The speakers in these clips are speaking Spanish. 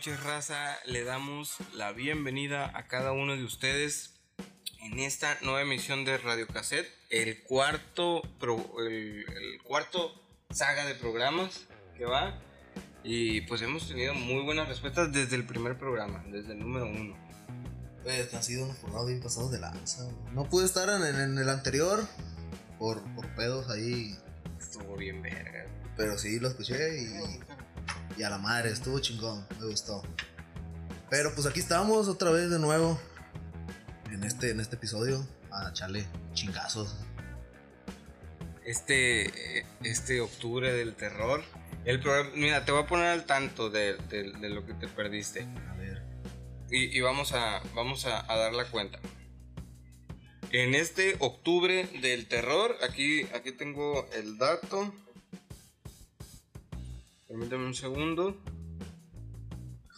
noches, raza. Le damos la bienvenida a cada uno de ustedes en esta nueva emisión de Radio Cassette, el cuarto, el, cuarto saga de programas que va. Y pues hemos tenido muy buenas respuestas desde el primer programa, desde el número uno. Pues ha sido un jornada bien pasado de lanza. No pude estar en, el anterior por, por pedos ahí. Estuvo bien verga. Pero sí, lo escuché y y a la madre, estuvo chingón, me gustó. Pero pues aquí estamos otra vez de nuevo en este, en este episodio a echarle chingazos. Este, este octubre del terror. El mira, te voy a poner al tanto de, lo que te perdiste. A ver. Y, vamos, a, vamos a, a, dar la cuenta. En este octubre del terror, aquí, aquí tengo el dato. Permítame un segundo.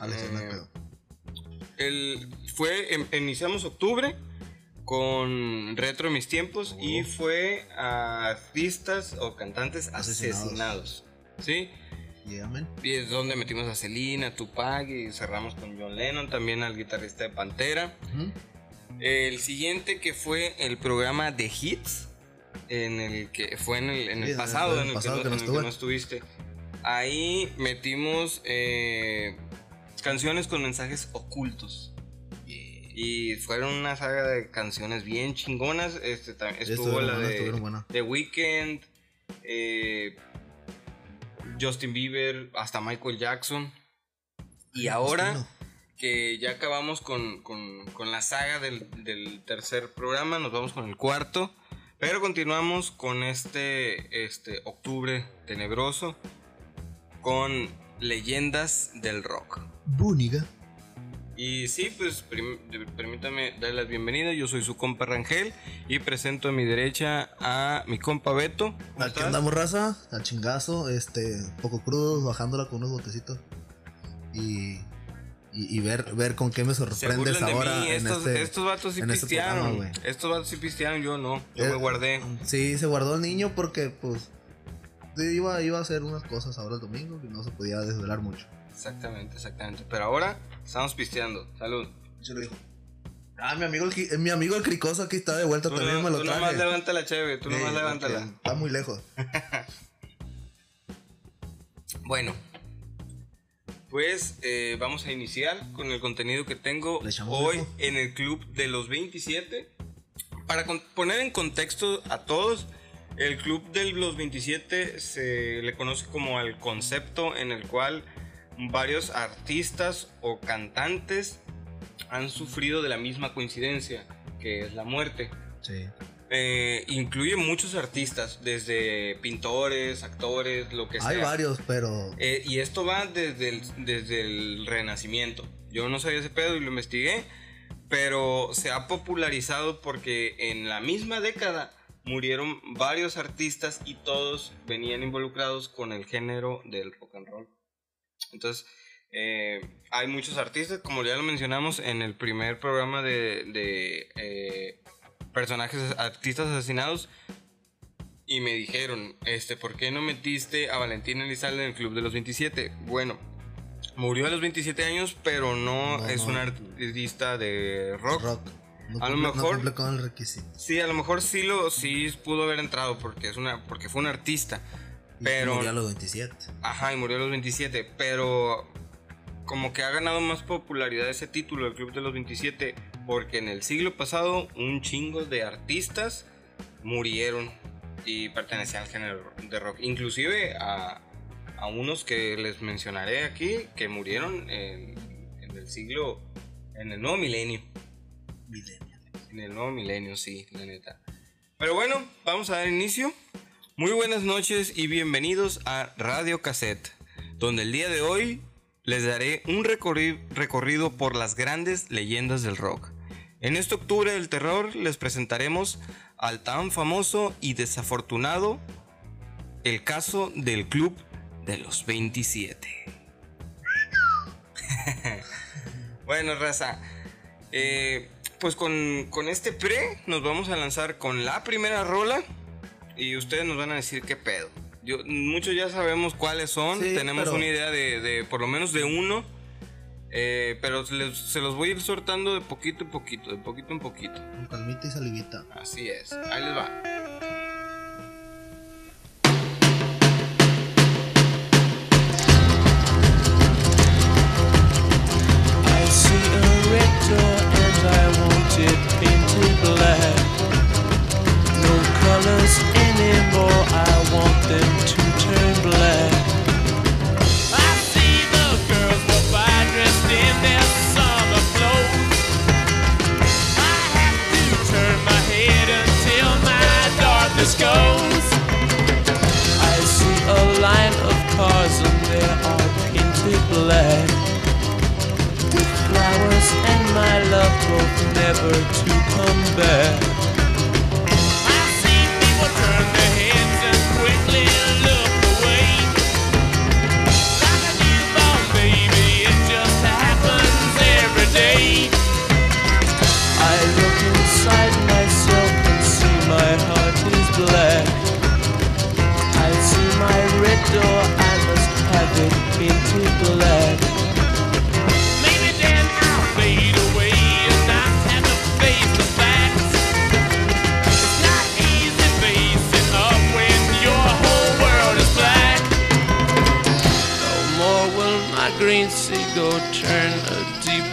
Eh, el, fue, em, iniciamos octubre con Retro Mis Tiempos y fue a artistas o cantantes asesinados. ¿Sí? Y es donde metimos a Selena, Tupac y cerramos con John Lennon, también al guitarrista de Pantera. El siguiente que fue el programa de Hits, en el que fue en el, pasado, en el, que, no, estuviste. Ahí metimos eh, canciones con mensajes ocultos. Y fueron una saga de canciones bien chingonas. Este, estuvo la de The Weeknd, eh, Justin Bieber, hasta Michael Jackson. Y ahora que ya acabamos con, la saga del, del, tercer programa, nos vamos con el cuarto. Pero continuamos con este, este octubre tenebroso con leyendas del rock. Búniga. Y sí, pues permítame darle la bienvenida. Yo soy su compa Rangel y presento a mi derecha a mi compa Beto. Aquí andamos, raza, al chingazo, este, poco crudos, bajándola con unos botecitos. Y, y, ver, ver con qué me sorprendes ahora. Estos, este, estos vatos sí este pistearon. estos vatos sí pistearon, yo no. Yo me eh, guardé. Sí, se guardó el niño porque, pues, iba, iba a hacer unas cosas ahora el domingo y no se podía desvelar mucho. Exactamente, exactamente. Pero ahora estamos pisteando. Salud. Se lo dijo. Ah, mi amigo, el, mi amigo el cricoso aquí está de vuelta también, me lo tú traje. Tú nomás levántala, chévere, tú nomás levántala. Está muy lejos. bueno, pues eh, vamos a iniciar con el contenido que tengo hoy en el Club de los 27. Para poner en contexto a todos, el Club de los 27 se le conoce como el concepto en el cual varios artistas o cantantes han sufrido de la misma coincidencia, que es la muerte. Sí. Eh, incluye muchos artistas, desde pintores, actores, lo que sea. Hay varios, pero... Eh, y esto va desde el, desde el Renacimiento. Yo no sabía ese pedo y lo investigué, pero se ha popularizado porque en la misma década murieron varios artistas y todos venían involucrados con el género del rock and roll. Entonces, eh, hay muchos artistas, como ya lo mencionamos en el primer programa de, eh, personajes, artistas asesinados. Y me dijeron, este, ¿por qué no metiste a Valentín Elizalde en el Club de los 27? Bueno, murió a los 27 años, pero no, es un artista de rock a lo mejor con el requisito. Sí, a lo mejor sí lo sí pudo haber entrado porque es una porque fue un artista. pero murió a los 27. Ajá, y murió a los 27, pero como que ha ganado más popularidad ese título el Club de los 27 porque en el siglo pasado un chingo de artistas murieron y pertenecían al género de rock, inclusive a, a unos que les mencionaré aquí que murieron en, en el siglo en el nuevo milenio. En el nuevo milenio, sí, la neta. Pero bueno, vamos a dar inicio. Muy buenas noches y bienvenidos a Radio Cassette, donde el día de hoy les daré un recorrido por las grandes leyendas del rock. En este octubre del terror les presentaremos al tan famoso y desafortunado el caso del Club de los 27. bueno, raza, eh, pues con, este pre nos vamos a lanzar con la primera rola y ustedes nos van a decir qué pedo. Yo, muchos ya sabemos cuáles son, tenemos una idea de, por lo menos de uno, Eh, pero se, les- se los voy a ir sortando de poquito en poquito, de poquito en poquito. Con calmita y salivita. Así es. Ahí les va. I see a red door it painted black. No colors anymore, I want them to turn black. I see the girls dressed in their summer clothes. I have to turn my head until my darkness goes. I see a line of cars and they are painted black flowers and my love both never to come back.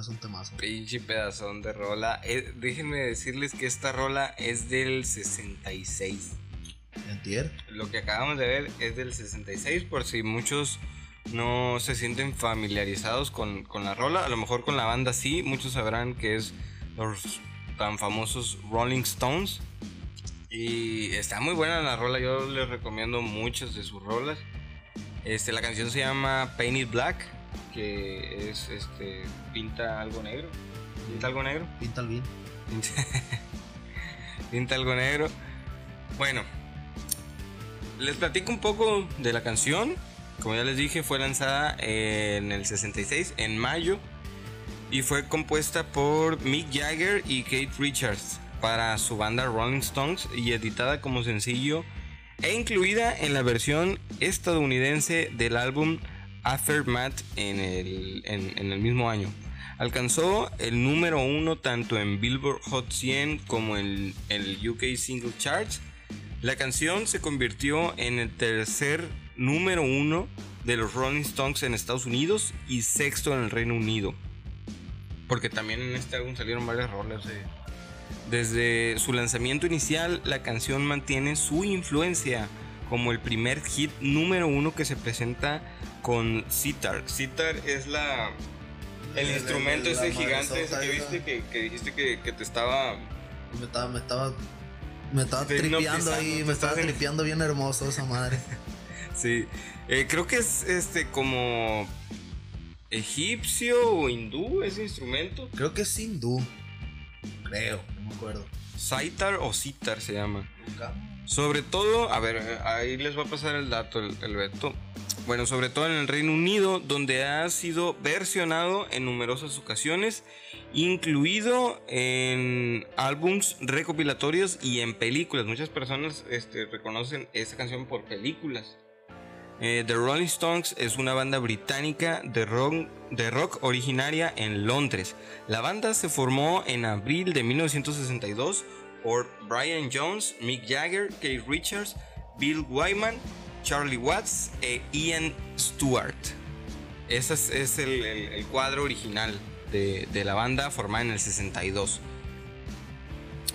Es un temazo. Pinche pedazón de rola. Eh, déjenme decirles que esta rola es del 66. Entier. Lo que acabamos de ver es del 66, por si muchos no se sienten familiarizados con, con la rola. A lo mejor con la banda sí, muchos sabrán que es los tan famosos Rolling Stones. Y está muy buena la rola, yo les recomiendo muchas de sus rolas. Este, la canción se llama Painted Black, que es este pinta algo negro. Pinta algo negro. Pinta el bien. Pinta algo negro. Bueno, les platico un poco de la canción. Como ya les dije, fue lanzada en el 66, en mayo, y fue compuesta por Mick Jagger y Kate Richards para su banda Rolling Stones y editada como sencillo e incluida en la versión estadounidense del álbum Aftermath en el, en- el mismo año. Alcanzó el número uno tanto en Billboard Hot 100 como en el UK Single Charts. La canción se convirtió en el tercer número uno de los Rolling Stones en Estados Unidos y sexto en el Reino Unido. porque también en este álbum salieron varias rolas. Desde su lanzamiento inicial, la canción mantiene su influencia como el primer hit número uno que se presenta con sitar. Sitar es la el, El- instrumento el- ese gigante ese que viste que, que dijiste que, que te estaba Me estaba, me estaba, me estaba tripeando ahí, me estaba en- tripeando bien hermoso esa madre. Sí, Eh, creo que es este como egipcio o hindú ese instrumento. Creo que es hindú. Creo, no me acuerdo. Sitar o sitar se llama. Sobre todo, a ver, ahí les va a pasar el dato, el, Beto. Bueno, sobre todo en el Reino Unido, donde ha sido versionado en numerosas ocasiones, incluido en álbums recopilatorios y en películas. Muchas personas este, reconocen esta canción por películas. Eh, The Rolling Stones es una banda británica de rock originaria en Londres. La banda se formó en abril de 1962 por Brian Jones, Mick Jagger, Keith Richards, Bill Wyman, Charlie Watts e Ian Stewart. Ese es, el, cuadro original de, de la banda formada en el 62.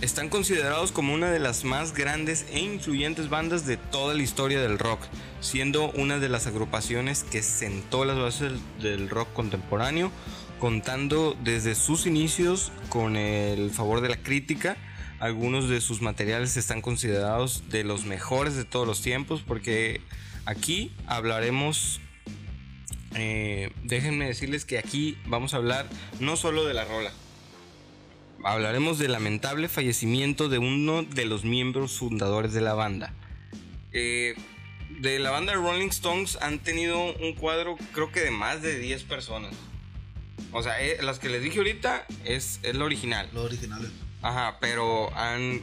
Están considerados como una de las más grandes e influyentes bandas de toda la historia del rock, siendo una de las agrupaciones que sentó las bases del rock contemporáneo, contando desde sus inicios con el favor de la crítica. Algunos de sus materiales están considerados de los mejores de todos los tiempos, porque aquí hablaremos eh, déjenme decirles que aquí vamos a hablar no solo de la rola, hablaremos del lamentable fallecimiento de uno de los miembros fundadores de la banda. Eh, de la banda Rolling Stones han tenido un cuadro creo que de más de 10 personas. O sea, eh, las que les dije ahorita es, es la original. Lo original. Ajá, pero han...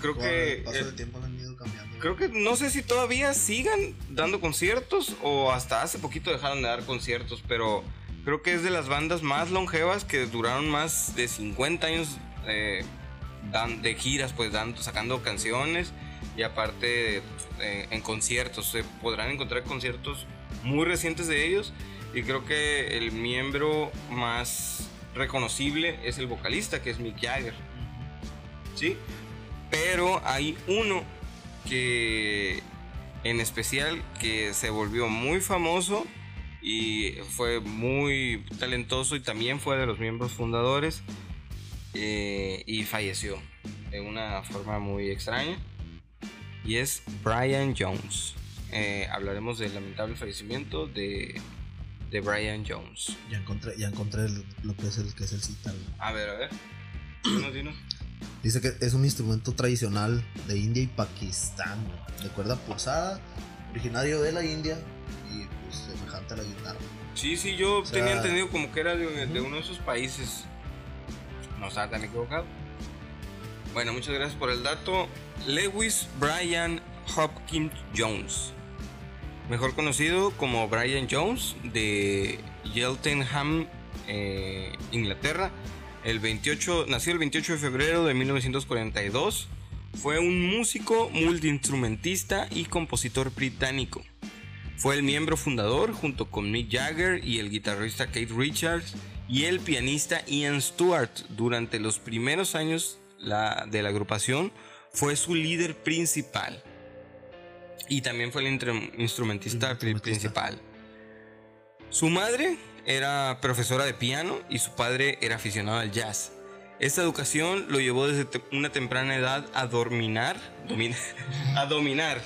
Creo Con que... el paso eh, del tiempo han ido cambiando. Creo que no sé si todavía sigan dando conciertos o hasta hace poquito dejaron de dar conciertos, pero creo que es de las bandas más longevas que duraron más de 50 años eh, dan- de giras, pues dando, sacando canciones y aparte eh, en conciertos. Se podrán encontrar conciertos muy recientes de ellos y creo que el miembro más reconocible es el vocalista, que es Mick Jagger. ¿Sí? Pero hay uno que en especial que se volvió muy famoso y fue muy talentoso y también fue de los miembros fundadores eh, y falleció de una forma muy extraña y es Brian Jones. Eh, hablaremos del lamentable fallecimiento de, de Brian Jones. Ya encontré, ya encontré lo que es el que es el güey. A ver, a ver. Dinos, dinos. Dice que es un instrumento tradicional de India y Pakistán, de cuerda pulsada, originario de la India y pues semejante a la guitarra. Sí, sí, yo O sea- tenía entendido como que era de, de uno de esos países. No estaba tan equivocado. Bueno, muchas gracias por el dato. Lewis Brian Hopkins Jones. Mejor conocido como Brian Jones de Cheltenham, eh, Inglaterra. El 28, nació el 28 de febrero de 1942. Fue un músico, multiinstrumentista y compositor británico. Fue el miembro fundador junto con Mick Jagger y el guitarrista Keith Richards y el pianista Ian Stewart. Durante los primeros años la- de la agrupación fue su líder principal. Y también fue el Instrumentista. principal. Su madre era profesora de piano y su padre era aficionado al jazz. Esta educación lo llevó desde una temprana edad a dominar, domin- a dominar,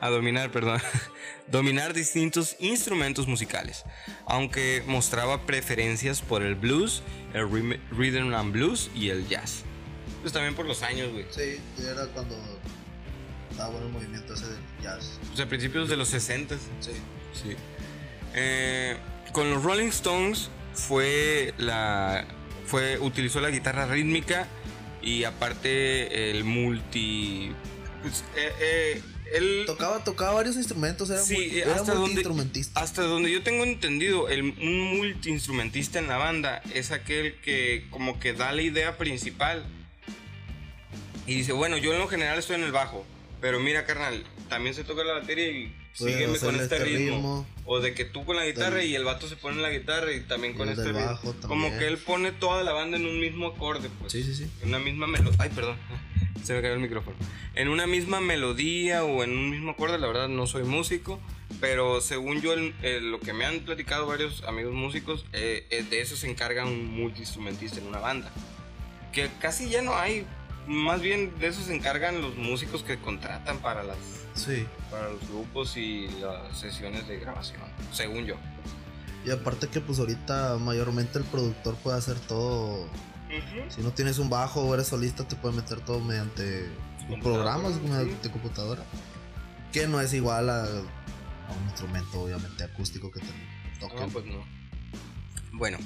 a dominar, perdón, dominar distintos instrumentos musicales, aunque mostraba preferencias por el blues, el rhythm- rhythm and blues y el jazz. Pues también por los años, güey. Sí, era cuando estaba bueno el movimiento ese del jazz. Pues a principios de los 60 Sí. Sí. Eh, con los Rolling Stones fue la fue utilizó la guitarra rítmica y aparte el multi pues, eh, eh, él Tocaba, tocaba varios instrumentos, era, Sí, muy, eh, era hasta donde- multiinstrumentista. hasta donde yo tengo entendido el un multiinstrumentista en la banda es aquel que como que da la idea principal y dice bueno yo en lo general estoy en el bajo pero mira carnal también se toca la batería y sígueme con este, este ritmo. ritmo. O de que tú con la guitarra Del- y el vato se pone en la guitarra y también con este ritmo. bajo Como que él pone toda la banda en un mismo acorde, pues. Sí, sí, sí. En una misma melodía. Ay, perdón. Se me cayó el micrófono. En una misma melodía o en un mismo acorde, la verdad no soy músico. Pero según yo, el- el- lo que me han platicado varios amigos músicos, eh, eh, de eso se encarga un multiinstrumentista en una banda. Que casi ya no hay. Más bien de eso se encargan los músicos que contratan para las Sí. para los grupos y las sesiones de grabación, según yo. Y aparte que pues ahorita mayormente el productor puede hacer todo. Si no tienes un bajo o eres solista, te puede meter todo mediante programas, sí. mediante computadora. Que no es igual a, a un instrumento, obviamente, acústico que te toque. No, pues no. Bueno,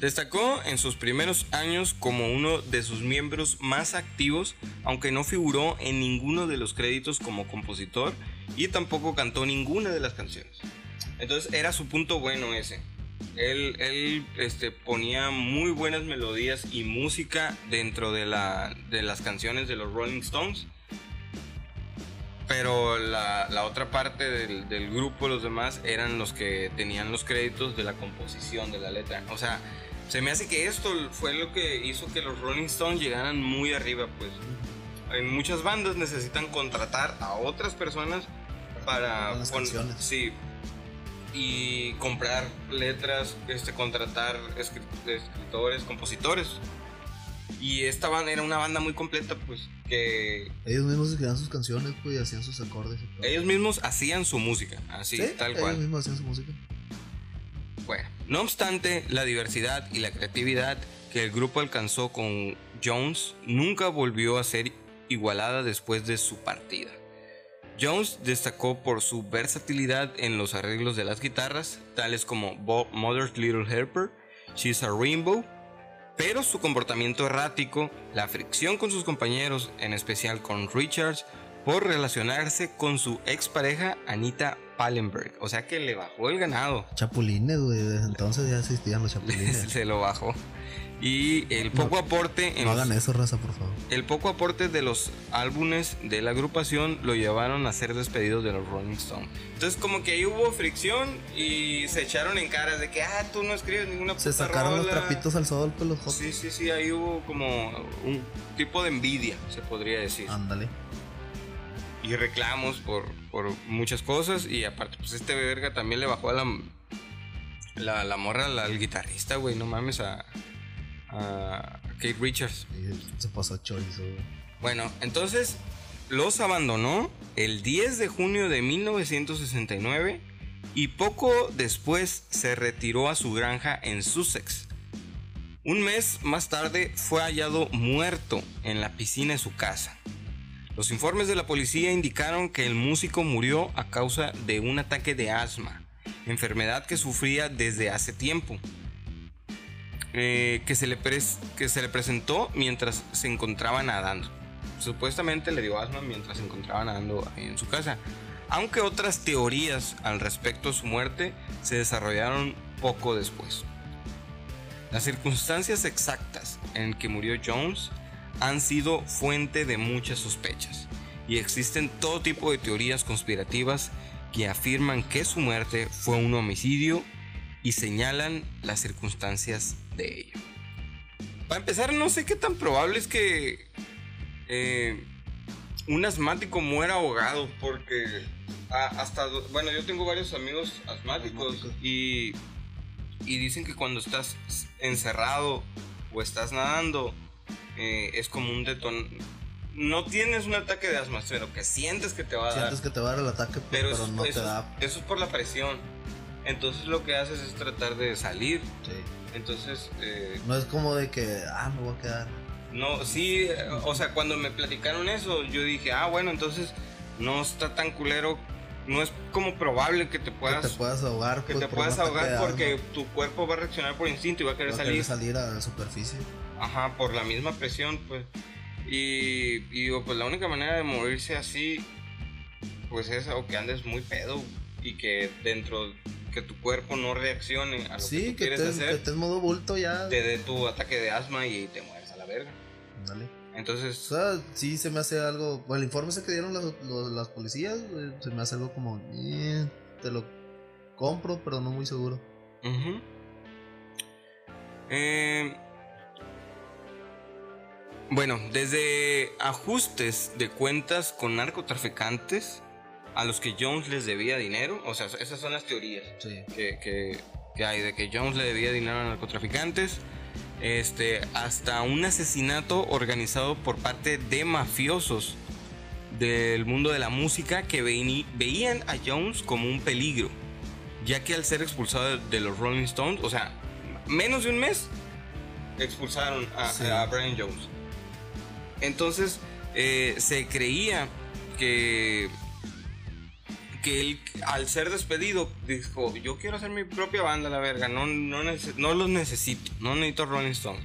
destacó en sus primeros años como uno de sus miembros más activos, aunque no figuró en ninguno de los créditos como compositor y tampoco cantó ninguna de las canciones. Entonces era su punto bueno ese. Él, él, este, ponía muy buenas melodías y música dentro de, la, de las canciones de los Rolling Stones. Pero la, la otra parte del, del grupo, los demás, eran los que tenían los créditos de la composición de la letra. O sea, se me hace que esto fue lo que hizo que los Rolling Stones llegaran muy arriba, pues. En muchas bandas necesitan contratar a otras personas para Con pon- canciones. sí y comprar letras, este contratar escri- escritores, compositores. Y esta banda era una banda muy completa, pues que Ellos mismos escribían sus canciones, pues, y hacían sus acordes. y todo. ellos mismos hacían su música, así, Sí, tal ellos cual. mismos hacían su música. No obstante, la diversidad y la creatividad que el grupo alcanzó con Jones nunca volvió a ser igualada después de su partida. Jones destacó por su versatilidad en los arreglos de las guitarras, tales como Bob Mother's Little Helper, She's a Rainbow, pero su comportamiento errático, la fricción con sus compañeros, en especial con Richards, por relacionarse con su expareja Anita Pallenberg, o sea que le bajó el ganado. Chapulines, güey. Desde entonces ya existían los chapulines. se lo bajó. Y el poco aporte en no hagan eso, raza, por favor. el poco aporte de los álbumes de la agrupación lo llevaron a ser despedidos de los Rolling Stones. Entonces como que ahí hubo fricción y se echaron en caras de que ah tú no escribes ninguna Se puta sacaron los rola". trapitos al sol, pues los jotos. Sí, sí, sí, ahí hubo como un tipo de envidia, se podría decir. Ándale. Y reclamos por, por muchas cosas. Y aparte, pues este verga también le bajó a la, la, la morra al, al guitarrista, güey. No mames a, a Kate Richards. Se pasó chorizo. Bueno, entonces los abandonó el 10 de junio de 1969 y poco después se retiró a su granja en Sussex. Un mes más tarde fue hallado muerto en la piscina de su casa. Los informes de la policía indicaron que el músico murió a causa de un ataque de asma, enfermedad que sufría desde hace tiempo. eh, que, se le que se le presentó mientras se encontraba nadando. Supuestamente le dio asma mientras se encontraba nadando en su casa. Aunque otras teorías al respecto a su muerte se desarrollaron poco después. Las circunstancias exactas en que murió Jones han sido fuente de muchas sospechas y existen todo tipo de teorías conspirativas que afirman que su muerte fue un homicidio y señalan las circunstancias de ello. Para empezar, no sé qué tan probable es que eh, un asmático muera ahogado porque a- hasta, bueno, yo tengo varios amigos Asmáticos. y, y dicen que cuando estás encerrado o estás nadando eh, es como un deton... No tienes un ataque de asma, pero que sientes que te va a dar. Sientes que te va a dar el ataque, pero, Pero, eso, no eso- te da. eso es por la presión. Entonces lo que haces es tratar de salir. Sí. Entonces, eh, No es como de que, ah, me voy a quedar. no, sí, o sea, cuando me platicaron eso, yo dije, ah, bueno, entonces no está tan culero. No es como probable que te puedas, que te puedas ahogar. que pues, te puedas ahogar porque tu cuerpo va a reaccionar por instinto y va a querer Va a salir. querer salir a la superficie. Ajá, por la misma presión, pues. Y, y digo, pues la única manera de morirse así, pues es o que andes muy pedo y que dentro, que tu cuerpo no reaccione a lo que Sí, tú que quieres te, hacer, que modo bulto ya. te dé tu ataque de asma y te mueres a la verga. Ándale. O Entonces, sea, sí se me hace algo. Bueno, el informe que dieron las, los- las policías, se me hace algo como. eh, te lo compro, pero no muy seguro. Ujú. Eh, bueno, desde ajustes de cuentas con narcotraficantes a los que Jones les debía dinero, o sea, esas son las teorías Sí. que, que- que hay de que Jones le debía dinero a narcotraficantes, este, hasta un asesinato organizado por parte de mafiosos del mundo de la música que veían a Jones como un peligro, ya que al ser expulsado de, de los Rolling Stones, o sea, menos de un mes, expulsaron a, Sí. a Brian Jones. Entonces, eh, se creía que que él al ser despedido dijo yo quiero hacer mi propia banda la verga no no, no los necesito no necesito Rolling Stones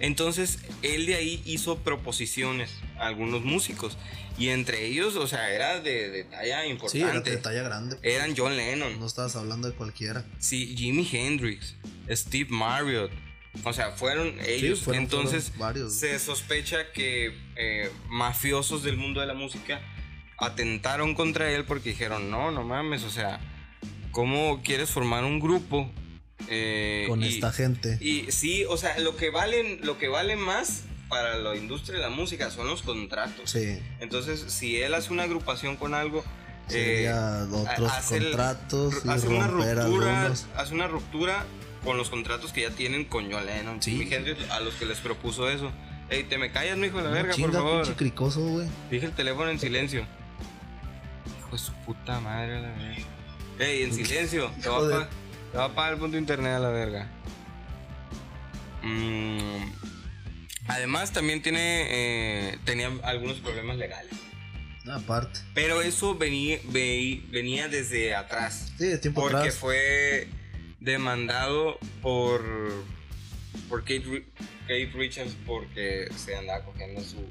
entonces él de ahí hizo proposiciones a algunos músicos y entre ellos o sea era de, de talla Sí, era importante de talla grande. eran John Lennon No estabas hablando de cualquiera. sí Jimi Hendrix Steve Marriott o sea fueron ellos fueron- entonces fueron varios. se sospecha que eh, mafiosos del mundo de la música atentaron contra él porque dijeron, no, no mames, o sea, ¿cómo quieres formar un grupo? eh, Con y- esta gente. Y sí, o sea, lo que valen, lo que vale más para la industria de la música son los contratos. Sí. Entonces, si él hace una agrupación con algo, eh, Sería otros hace el- contratos y hace una ruptura, hace una ruptura con los contratos que ya tienen con John Lennon, Sí. Jimi Hendrix, a los que les propuso eso. Ey, te me callas, mijo de la No, verga, chinga, por favor. pinche cricoso, güey. Dije el teléfono en silencio. Hijo de su puta madre, la verga. Ey, en silencio. Te va, a te va a pagar el punto de internet a la verga. Mm, además, también tiene eh, tenía algunos problemas legales. Aparte. Pero eso venía, ve- venía desde atrás. Sí, de tiempo Porque atrás. fue demandado por por Kate, Kate Richards porque se andaba cogiendo a su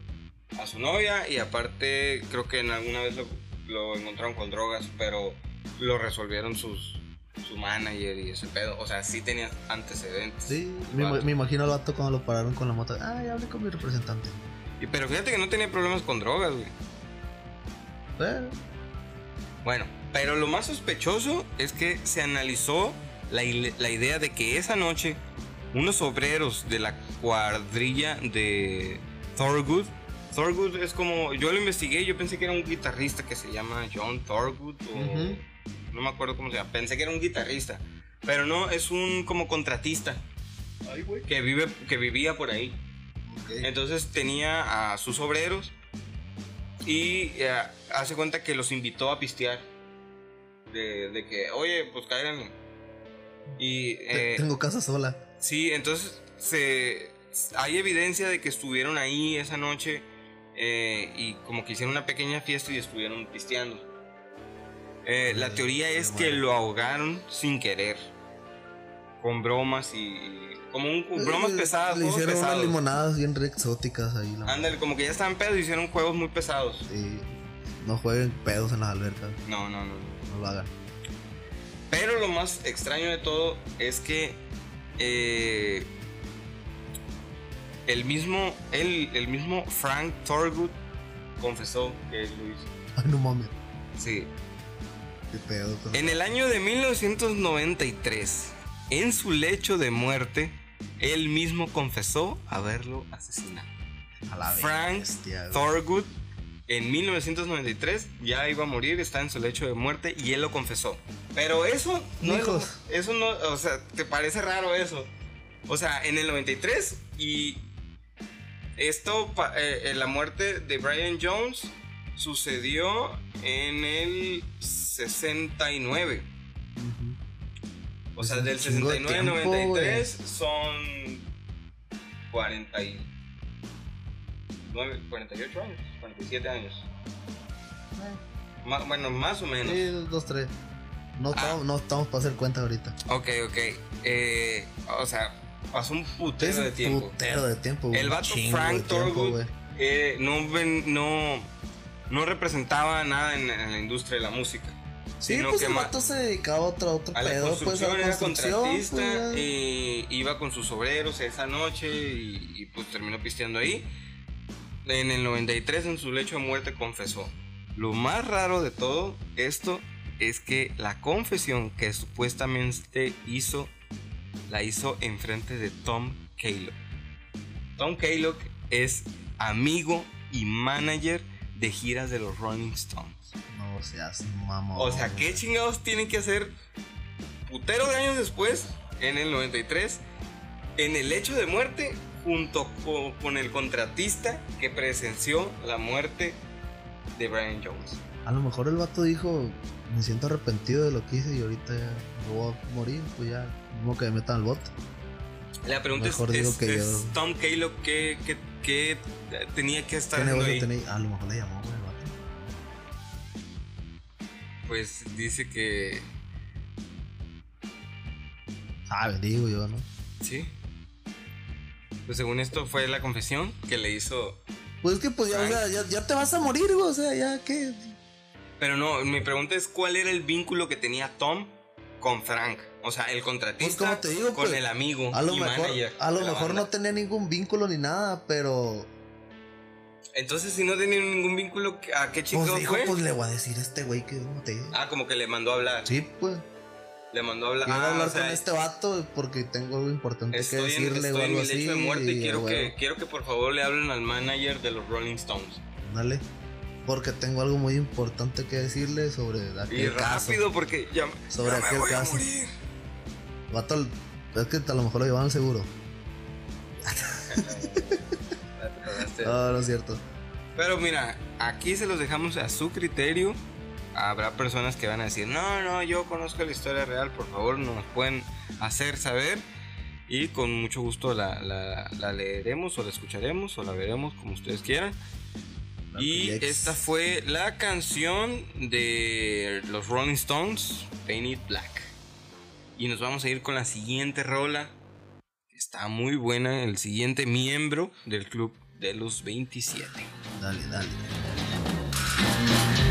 a su novia y aparte creo que en alguna vez lo, lo encontraron con drogas pero lo resolvieron sus su manager y ese pedo o sea sí tenía antecedentes Sí, me, imagino al vato cuando lo pararon con la moto. Ah, ya hablé con mi representante. Y- pero fíjate que no tenía problemas con drogas güey Pero, Bueno, pero lo más sospechoso es que se analizó la, la idea de que esa noche unos obreros de la cuadrilla de Thorgood, Thorgood es como, yo lo investigué, yo pensé que era un guitarrista que se llama John Thorgood o no me acuerdo cómo se llama, pensé que era un guitarrista, pero no, es un como contratista Ay, güey. que vive que vivía por ahí. Entonces tenía a sus obreros y eh, hace cuenta que los invitó a pistear. De, de que, oye, pues caigan. Y eh, Tengo casa sola. sí, entonces se, hay evidencia de que estuvieron ahí esa noche eh, y como que hicieron una pequeña fiesta y estuvieron pisteando. Eh, la teoría es que lo ahogaron sin querer. Con bromas y. como un, con bromas pesadas, Le hicieron unas pesados. limonadas bien re exóticas ahí. Ándale, como que ya estaban pedos y hicieron juegos muy pesados. Sí. No jueguen pedos en las albercas. No, no. no. No lo hagan. Pero lo más extraño de todo es que eh, el mismo, el, el mismo Frank Thorgood confesó que lo hizo. Ay, no mames. Sí. Qué pedo. con- En el año de 1993, en su lecho de muerte, él mismo confesó haberlo asesinado. A la Frank bestia. Thorgood en 1993 ya iba a morir, está en su lecho de muerte y él lo confesó. Pero eso no es Hijos. eso no, o sea, te parece raro eso. O sea, en el 93 y esto eh, eh, la muerte de Brian Jones sucedió en el 69. Ujú. O sea, del chingo de 69 al tiempo, 93 son 49, 48 años, 47 años. Ma- bueno, más o menos. Sí, dos, tres. No, Ah. estamos, no estamos para hacer cuenta ahorita. Ok, ok. Eh, o sea, pasó un putero Es de un tiempo. putero de tiempo. güey. El vato Frank Thorgood eh, no, no, no representaba nada en, en la industria de la música. Sí, pues que el vato se dedicaba a otro, otro A la pedo, pues a construcción la era construcción. contratista pues, y iba con sus obreros esa noche y, y, pues terminó pisteando ahí. En el 93 en su lecho de muerte confesó. Lo más raro de todo esto es que la confesión que supuestamente hizo la hizo enfrente de Tom Kaylock. Tom Kaylock es amigo y manager de giras de los Rolling Stones. No seas mamón. O sea, ¿qué chingados tienen que hacer putero de años después, en el 93, en el hecho de muerte, junto co- con, el contratista que presenció la muerte de Brian Jones? A lo mejor el vato dijo, me siento arrepentido de lo que hice y ahorita ya me voy a morir, pues ya, como que me metan al bote. La pregunta es, Mejor es- que es yo- Tom Kaylock qué, qué- qué tenía que estar ¿Qué haciendo negocio ahí? tenía? A lo mejor le llamó, güey, el vato. Pues dice que Sabe, digo yo, ¿no? sí. Pues según esto fue la confesión que le hizo Pues es que pues ya, o sea, ya, ya te vas a morir, güey, o sea, ya que... Pero no, mi pregunta es cuál era el vínculo que tenía Tom con Frank. O sea, el contratista Pues, como te digo, con pues, el amigo A lo y mejor, manager. a lo mejor banda. no tenía ningún vínculo ni nada, pero... Entonces, si no tenía ningún vínculo, ¿a qué chico Pues dijo, fue? pues le voy a decir a este güey que no te... Ah, como que le mandó a hablar. Sí, pues. Le mandó a hablar. Quiero Ah, hablar o sea, con este vato porque tengo algo importante que Estoy, en, decirle estoy o en algo mi así. lecho de muerte y y, quiero, ah, que, quiero que por favor le hablen al manager de los Rolling Stones. Dale. Porque tengo algo muy importante que decirle sobre Y aquel caso. rápido, porque ya, Sobre ya me aquel a caso. morir. El Vato, es que a lo mejor lo llevaban al seguro. No, no es cierto. Pero mira, aquí se los dejamos a su criterio. Habrá personas que van a decir, no, no, yo conozco la historia real, por favor, nos pueden hacer saber. Y con mucho gusto la, la- la leeremos o la escucharemos o la veremos como ustedes quieran. Y esta fue la canción de los Rolling Stones, Paint It Black. Y nos vamos a ir con la siguiente rola. Está muy buena, el siguiente miembro del club de los 27. Dale, dale. There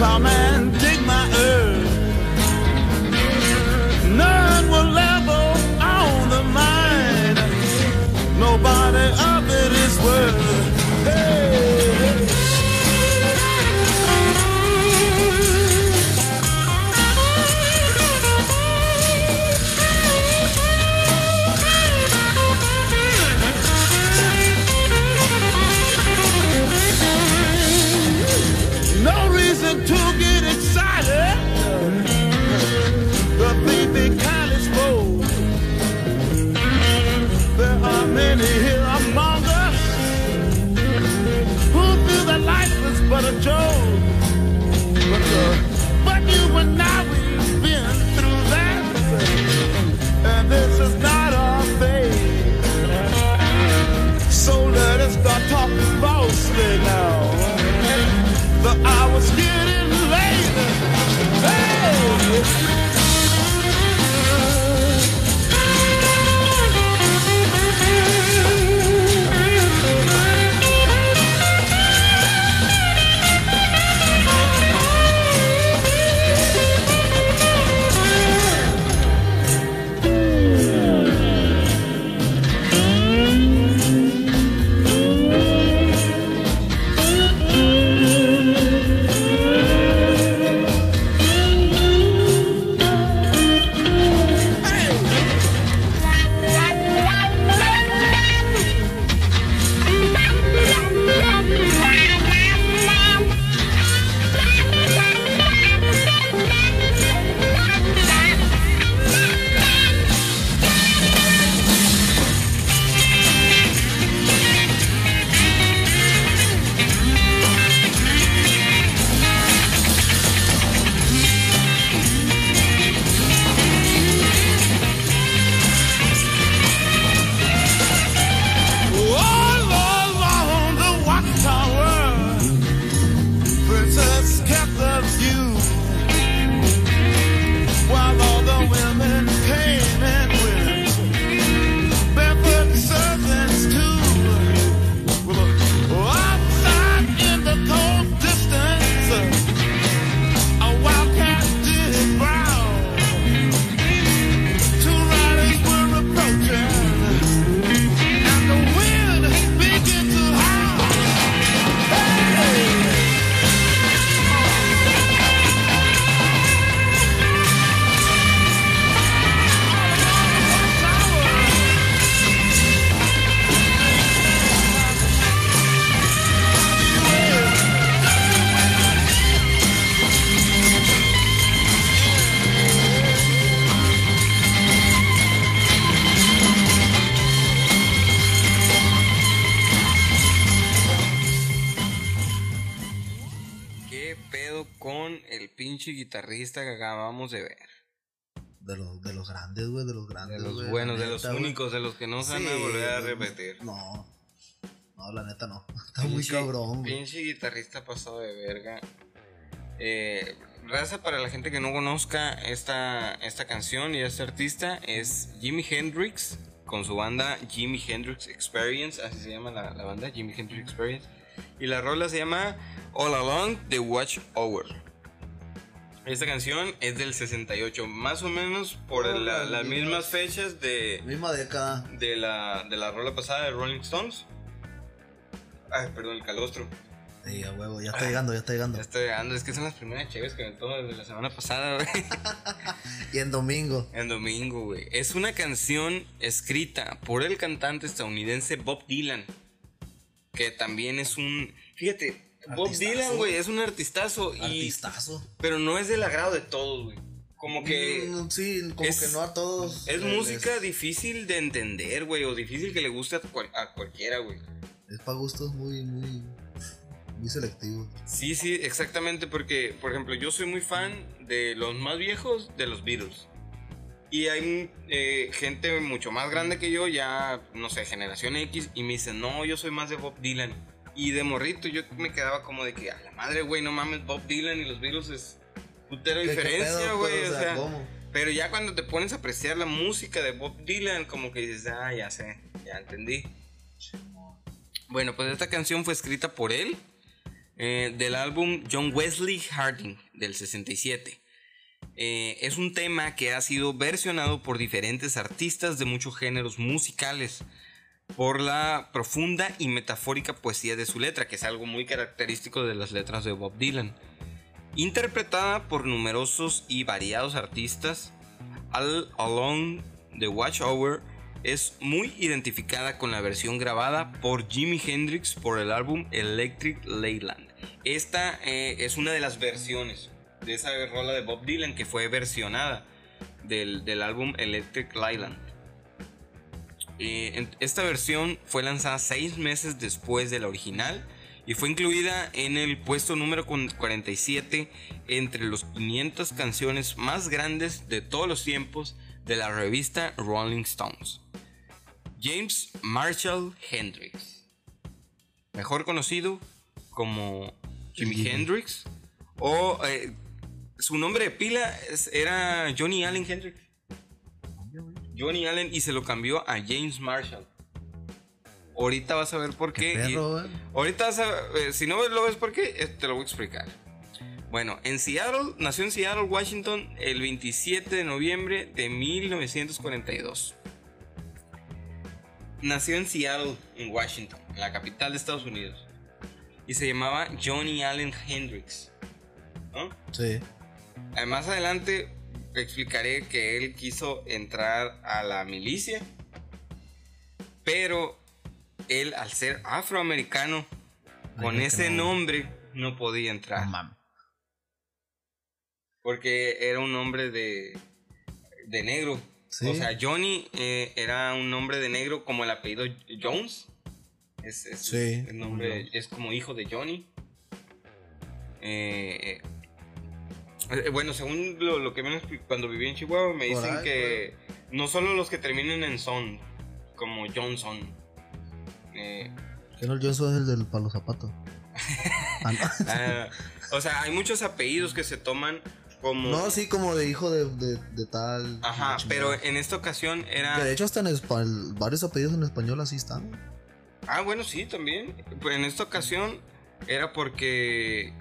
Plowman, dig my earth. None will level on the mine. Nobody of it is worth. Falsely now. The hour's getting los, de los grandes, güey, de los De grandes. los güey, la buenos, de los neta, únicos, de los que no se van a volver a repetir. No. No, la neta no. Está muy cabrón, güey. Pinche guitarrista pasado de verga. Eh, raza para la gente que no conozca esta, esta canción y este artista es Jimi Hendrix con su banda Jimi Hendrix Experience, así se llama la, la banda, Jimi Hendrix Experience. Y la rola se llama All Along the Watch Hour. Esta canción es del 68, más o menos por Oh, la- las mismas fechas de, Misma década. de la, de la rola pasada de Rolling Stones. Ay, perdón, el calostro. Sí, a huevo, ya está llegando, ya está llegando. Ya estoy llegando, es que son las primeras chéves que me tomo desde la semana pasada, güey. Y en domingo. En domingo, güey. Es una canción escrita por el cantante estadounidense Bob Dylan. Que también es un. Fíjate, Bob Artistazo. Dylan, güey, es un artistazo. Y, Artistazo. pero no es del agrado de todos, güey. Como que. Mm, sí, como es- que no a todos. Es les- música difícil de entender, güey. O difícil que le guste a, cual- a cualquiera, güey. Es para gustos muy, muy. Muy selectivos. Sí, sí, exactamente, porque, por ejemplo, yo soy muy fan de los más viejos de los Beatles. Y hay eh, gente mucho más grande que yo, ya, no sé, generación X, y me dicen, no, yo soy más de Bob Dylan. Y de morrito yo me quedaba como de que, a la madre, güey, no mames, Bob Dylan y los Beatles es putero ¿Qué- qué diferencia, güey. O sea, ¿cómo? pero ya cuando te pones a apreciar la música de Bob Dylan, como que dices, ah, ya sé, ya entendí. Bueno, pues esta canción fue escrita por él eh, del álbum John Wesley Harding del 67. Eh, es un tema que ha sido versionado por diferentes artistas de muchos géneros musicales por la profunda y metafórica poesía de su letra, que es algo muy característico de las letras de Bob Dylan. Interpretada por numerosos y variados artistas, All Along the Watch Hour es muy identificada con la versión grabada por Jimi Hendrix por el álbum Electric Leyland. Esta eh, es una de las versiones de esa rola de Bob Dylan que fue versionada del, del álbum Electric Leyland. Eh, esta versión fue lanzada seis meses después de la original y fue incluida en el puesto número con- 47 entre los 500 canciones más grandes de todos los tiempos de la revista Rolling Stones. James Marshall Hendrix, mejor conocido como Jimi. Hendrix, o eh, su nombre de pila era Johnny Allen Hendrix. Johnny Allen y se lo cambió a James Marshall. Ahorita vas a ver por qué. Qué y- perro, güey. ahorita vas a eh, si no lo ves por qué, eh, te lo voy a explicar. Bueno, en Seattle, nació en Seattle, Washington, el 27 de noviembre de 1942. Nació en Seattle, en Washington, la capital de Estados Unidos. Y se llamaba Johnny Allen Hendrix. ¿no? Sí. Eh, Más adelante explicaré que él quiso entrar a la milicia, pero él al ser afroamericano, con ese no. nombre, no podía entrar. Porque era un nombre de, de negro. Sí. O sea, Johnny eh, era un nombre de negro como el apellido Jones. Es, es- Sí, el nombre es como hijo de Johnny. Eh, eh, bueno, según lo, lo que me han expli- cuando viví en Chihuahua, me dicen ahí, que no solo los que terminen en son, como Johnson. Eh, no, el Johnson es el del palo zapato. Ah, no. ah, o sea, hay muchos apellidos que se toman como... No, sí, como de hijo de, de, de tal. Ajá, pero en esta ocasión era... Que de hecho, hasta en español, varios apellidos en español así están. Ah, bueno, sí, también. Pues en esta ocasión era porque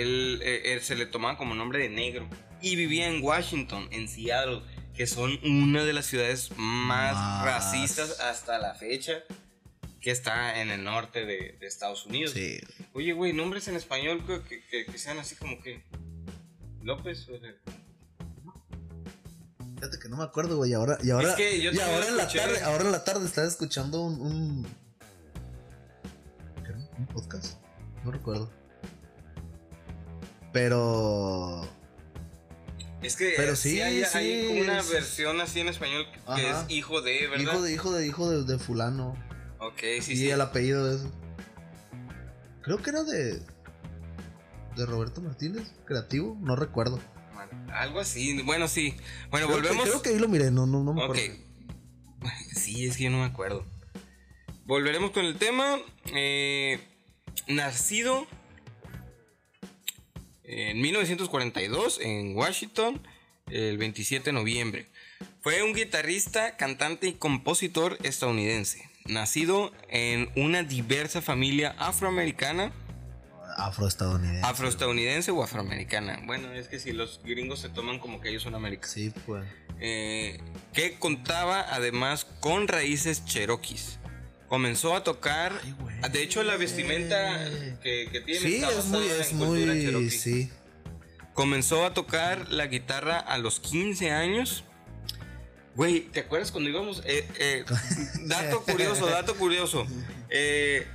él, eh, él se le tomaba como nombre de negro. Y vivía en Washington, en Seattle, que son una de las ciudades más, Más. racistas hasta la fecha, que está en el norte de, de Estados Unidos. Sí. Oye, güey, nombres en español que, que- que- sean así como que... López. o Fíjate que no me acuerdo, güey. y Ahora, y ahora, Es que yo y ahora en la tarde, ahora en la tarde estaba escuchando. ¿Un podcast? No recuerdo. Pero Es que Pero sí, hay, sí, hay como una sí. versión así en español que Ajá. es hijo de, ¿verdad? hijo de hijo de hijo de, de fulano. Ok, sí, y sí. el apellido de eso. Creo que era de de Roberto Martínez, creativo, no recuerdo. Algo así. Bueno, sí. Bueno, Creo que- volvemos. creo que ahí lo miré, no, no, no me Ok. acuerdo. Sí, es que yo no me acuerdo. Volveremos con el tema. Eh, nacido en 1942 en Washington, el 27 de noviembre. Fue un guitarrista, cantante y compositor estadounidense. Nacido en una diversa familia afroamericana, Afroestadounidense. afroestadounidense o afroamericana. Bueno, es que si los gringos se toman como que ellos son americanos. Sí, pues. eh, que contaba además con raíces cheroquis. Comenzó a tocar, Ay, de hecho la vestimenta que, que tiene Sí, está es muy, es en cultura muy, cherokee. sí. Comenzó a tocar la guitarra a los 15 años. Güey, ¿te acuerdas cuando íbamos? Eh, eh, dato curioso, dato curioso. Eh,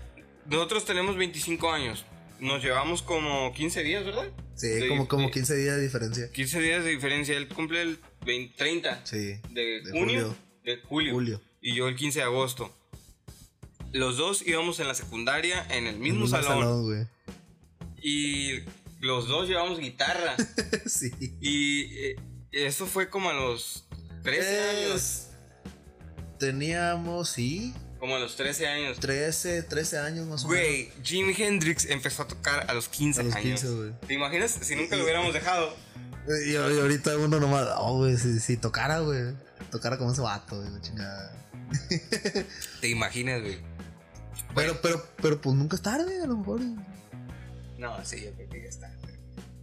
nosotros tenemos 25 años. Nos llevamos como 15 días, ¿verdad? Sí, De- como, como de- 15 días de diferencia. 15 días de diferencia. Él cumple el 20 30 Sí. de, De junio, julio. de julio, Julio. y yo el 15 de agosto. Los dos íbamos en la secundaria en el mismo, El salón, güey. y los dos llevamos guitarra sí. y eh, eso fue como a los 13 años, Es- Teníamos, sí, como a los 13 años. 13, 13 años más o menos. Güey, Jimi Hendrix empezó a tocar a los 15 A los años. 15, güey. ¿Te imaginas si nunca lo hubiéramos dejado? Y, y ahorita uno nomás, oh, güey, si, si tocara, güey. Tocara como ese vato, güey, chingada. ¿Te imaginas, güey? Pero, pero, pero, pues nunca es tarde, a lo mejor. No, sí, yo creo que ya está.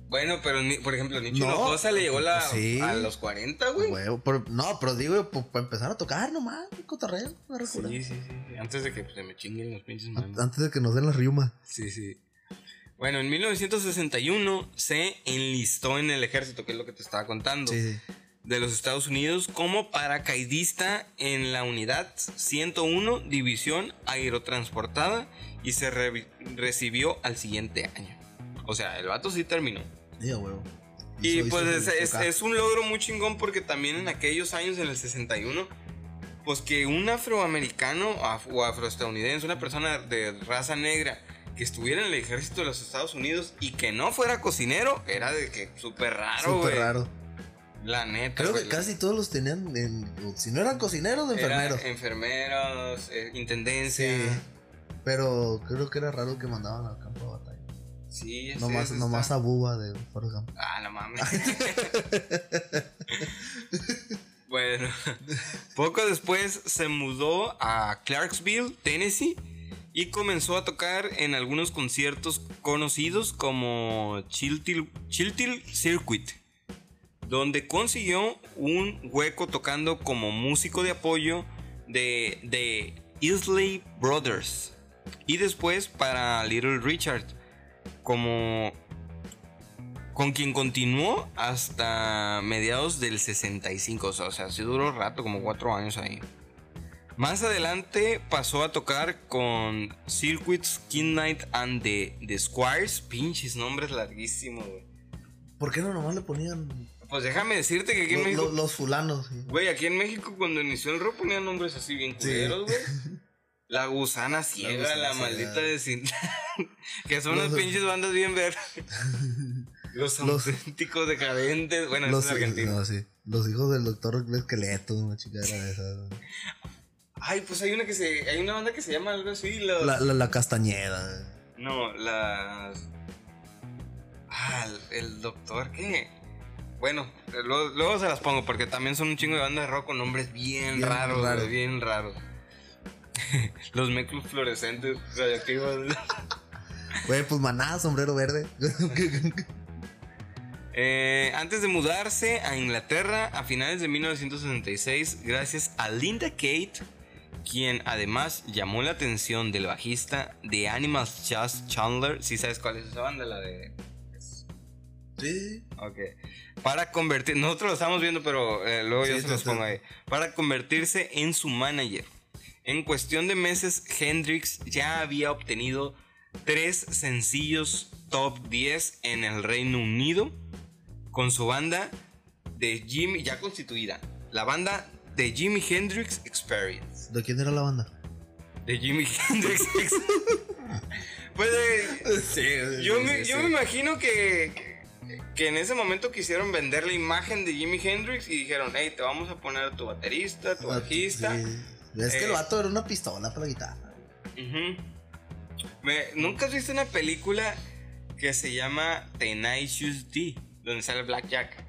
Bueno, pero ni- por ejemplo, Nicho No, le llegó la, sí. a los 40, güey. Pero- no, pero digo, pues, para empezar a tocar nomás, cotorreo, recura. Sí, sí, sí. Antes de que pues, se me chinguen los pinches manos. Antes de que nos den la riuma. Sí, sí. Bueno, en 1961 se enlistó en el ejército, que es lo que te estaba contando, Sí, sí. De los Estados Unidos como paracaidista en la unidad 101 División Aerotransportada y se re- recibió al siguiente año. O sea, el vato sí terminó. Y pues es, un logro muy chingón porque también en aquellos años, en el 61, pues que un afroamericano af- o afroestadounidense, una persona de raza negra que estuviera en el ejército de los Estados Unidos y que no fuera cocinero, era de que súper raro, Súper raro. La neta. Creo que güey. casi todos los tenían, en, si no eran cocineros, enfermeros. enfermeros, eh, intendencia. Sí. Pero creo que era raro que mandaban al campo de batalla. Sí, ese- Nomás, ese nomás está- a Buba de Forrest Gump. Ah, no mames. bueno, poco después se mudó a Clarksville, Tennessee, y comenzó a tocar en algunos conciertos conocidos como Chiltil, Chiltil Circuit, donde consiguió un hueco tocando como músico de apoyo de, de Isley Brothers, y después para Little Richard, como con quien continuó hasta mediados del 65, o sea, sí duró rato, como cuatro años ahí. Más adelante pasó a tocar con Circuits, King Knight and the, the Squires, pinches nombres larguísimos, güey. ¿Por qué no nomás le ponían Pues déjame decirte que aquí en lo- México, lo- los fulanos? sí? güey, aquí en México cuando inició el rock ponían nombres así bien Sí. culeros, güey. La gusana ciega, gusana la, maldita vecindad. que son las Los- pinches bandas bien ver. Los Los- auténticos decadentes. Bueno, Los, es argentino. no, sí. Los hijos del doctor Esqueleto, una chica de esas. Ay, pues hay una que se. Hay una banda que se llama algo así. Los, La, la, la Castañeda. No, las. Ah, el, el doctor, ¿qué? Bueno, luego, luego se las pongo porque también son un chingo de bandas de rock con nombres bien, Bien raros, raro. bien raros. Los mecos fluorescentes radioactivos. Güey, pues maná, sombrero verde. Eh, antes de mudarse a Inglaterra a finales de 1966, gracias a Linda Kate, quien además llamó la atención del bajista de Animals Jazz Chandler. Si sabes cuál es esa banda, la de. Sí. Ok. Para convertir. Nosotros lo estamos viendo, pero eh, luego yo se los pongo ahí. Para convertirse en su manager. En cuestión de meses, Hendrix ya había obtenido tres sencillos top 10 en el Reino Unido con su banda de Jimmy, ya constituida. La banda de Jimi Hendrix Experience. ¿De quién era la banda? De Jimi Hendrix Experience. Pues eh, Sí, yo, me, yo imagino que, que en ese momento quisieron vender la imagen de Jimi Hendrix y dijeron, hey, te vamos a poner a tu baterista, tu bajista. Sí. Es que el Eh. vato era una pistola para la guitarra. Me- ¿Nunca has visto una película que se llama Tenacious D? Donde sale Black Jack.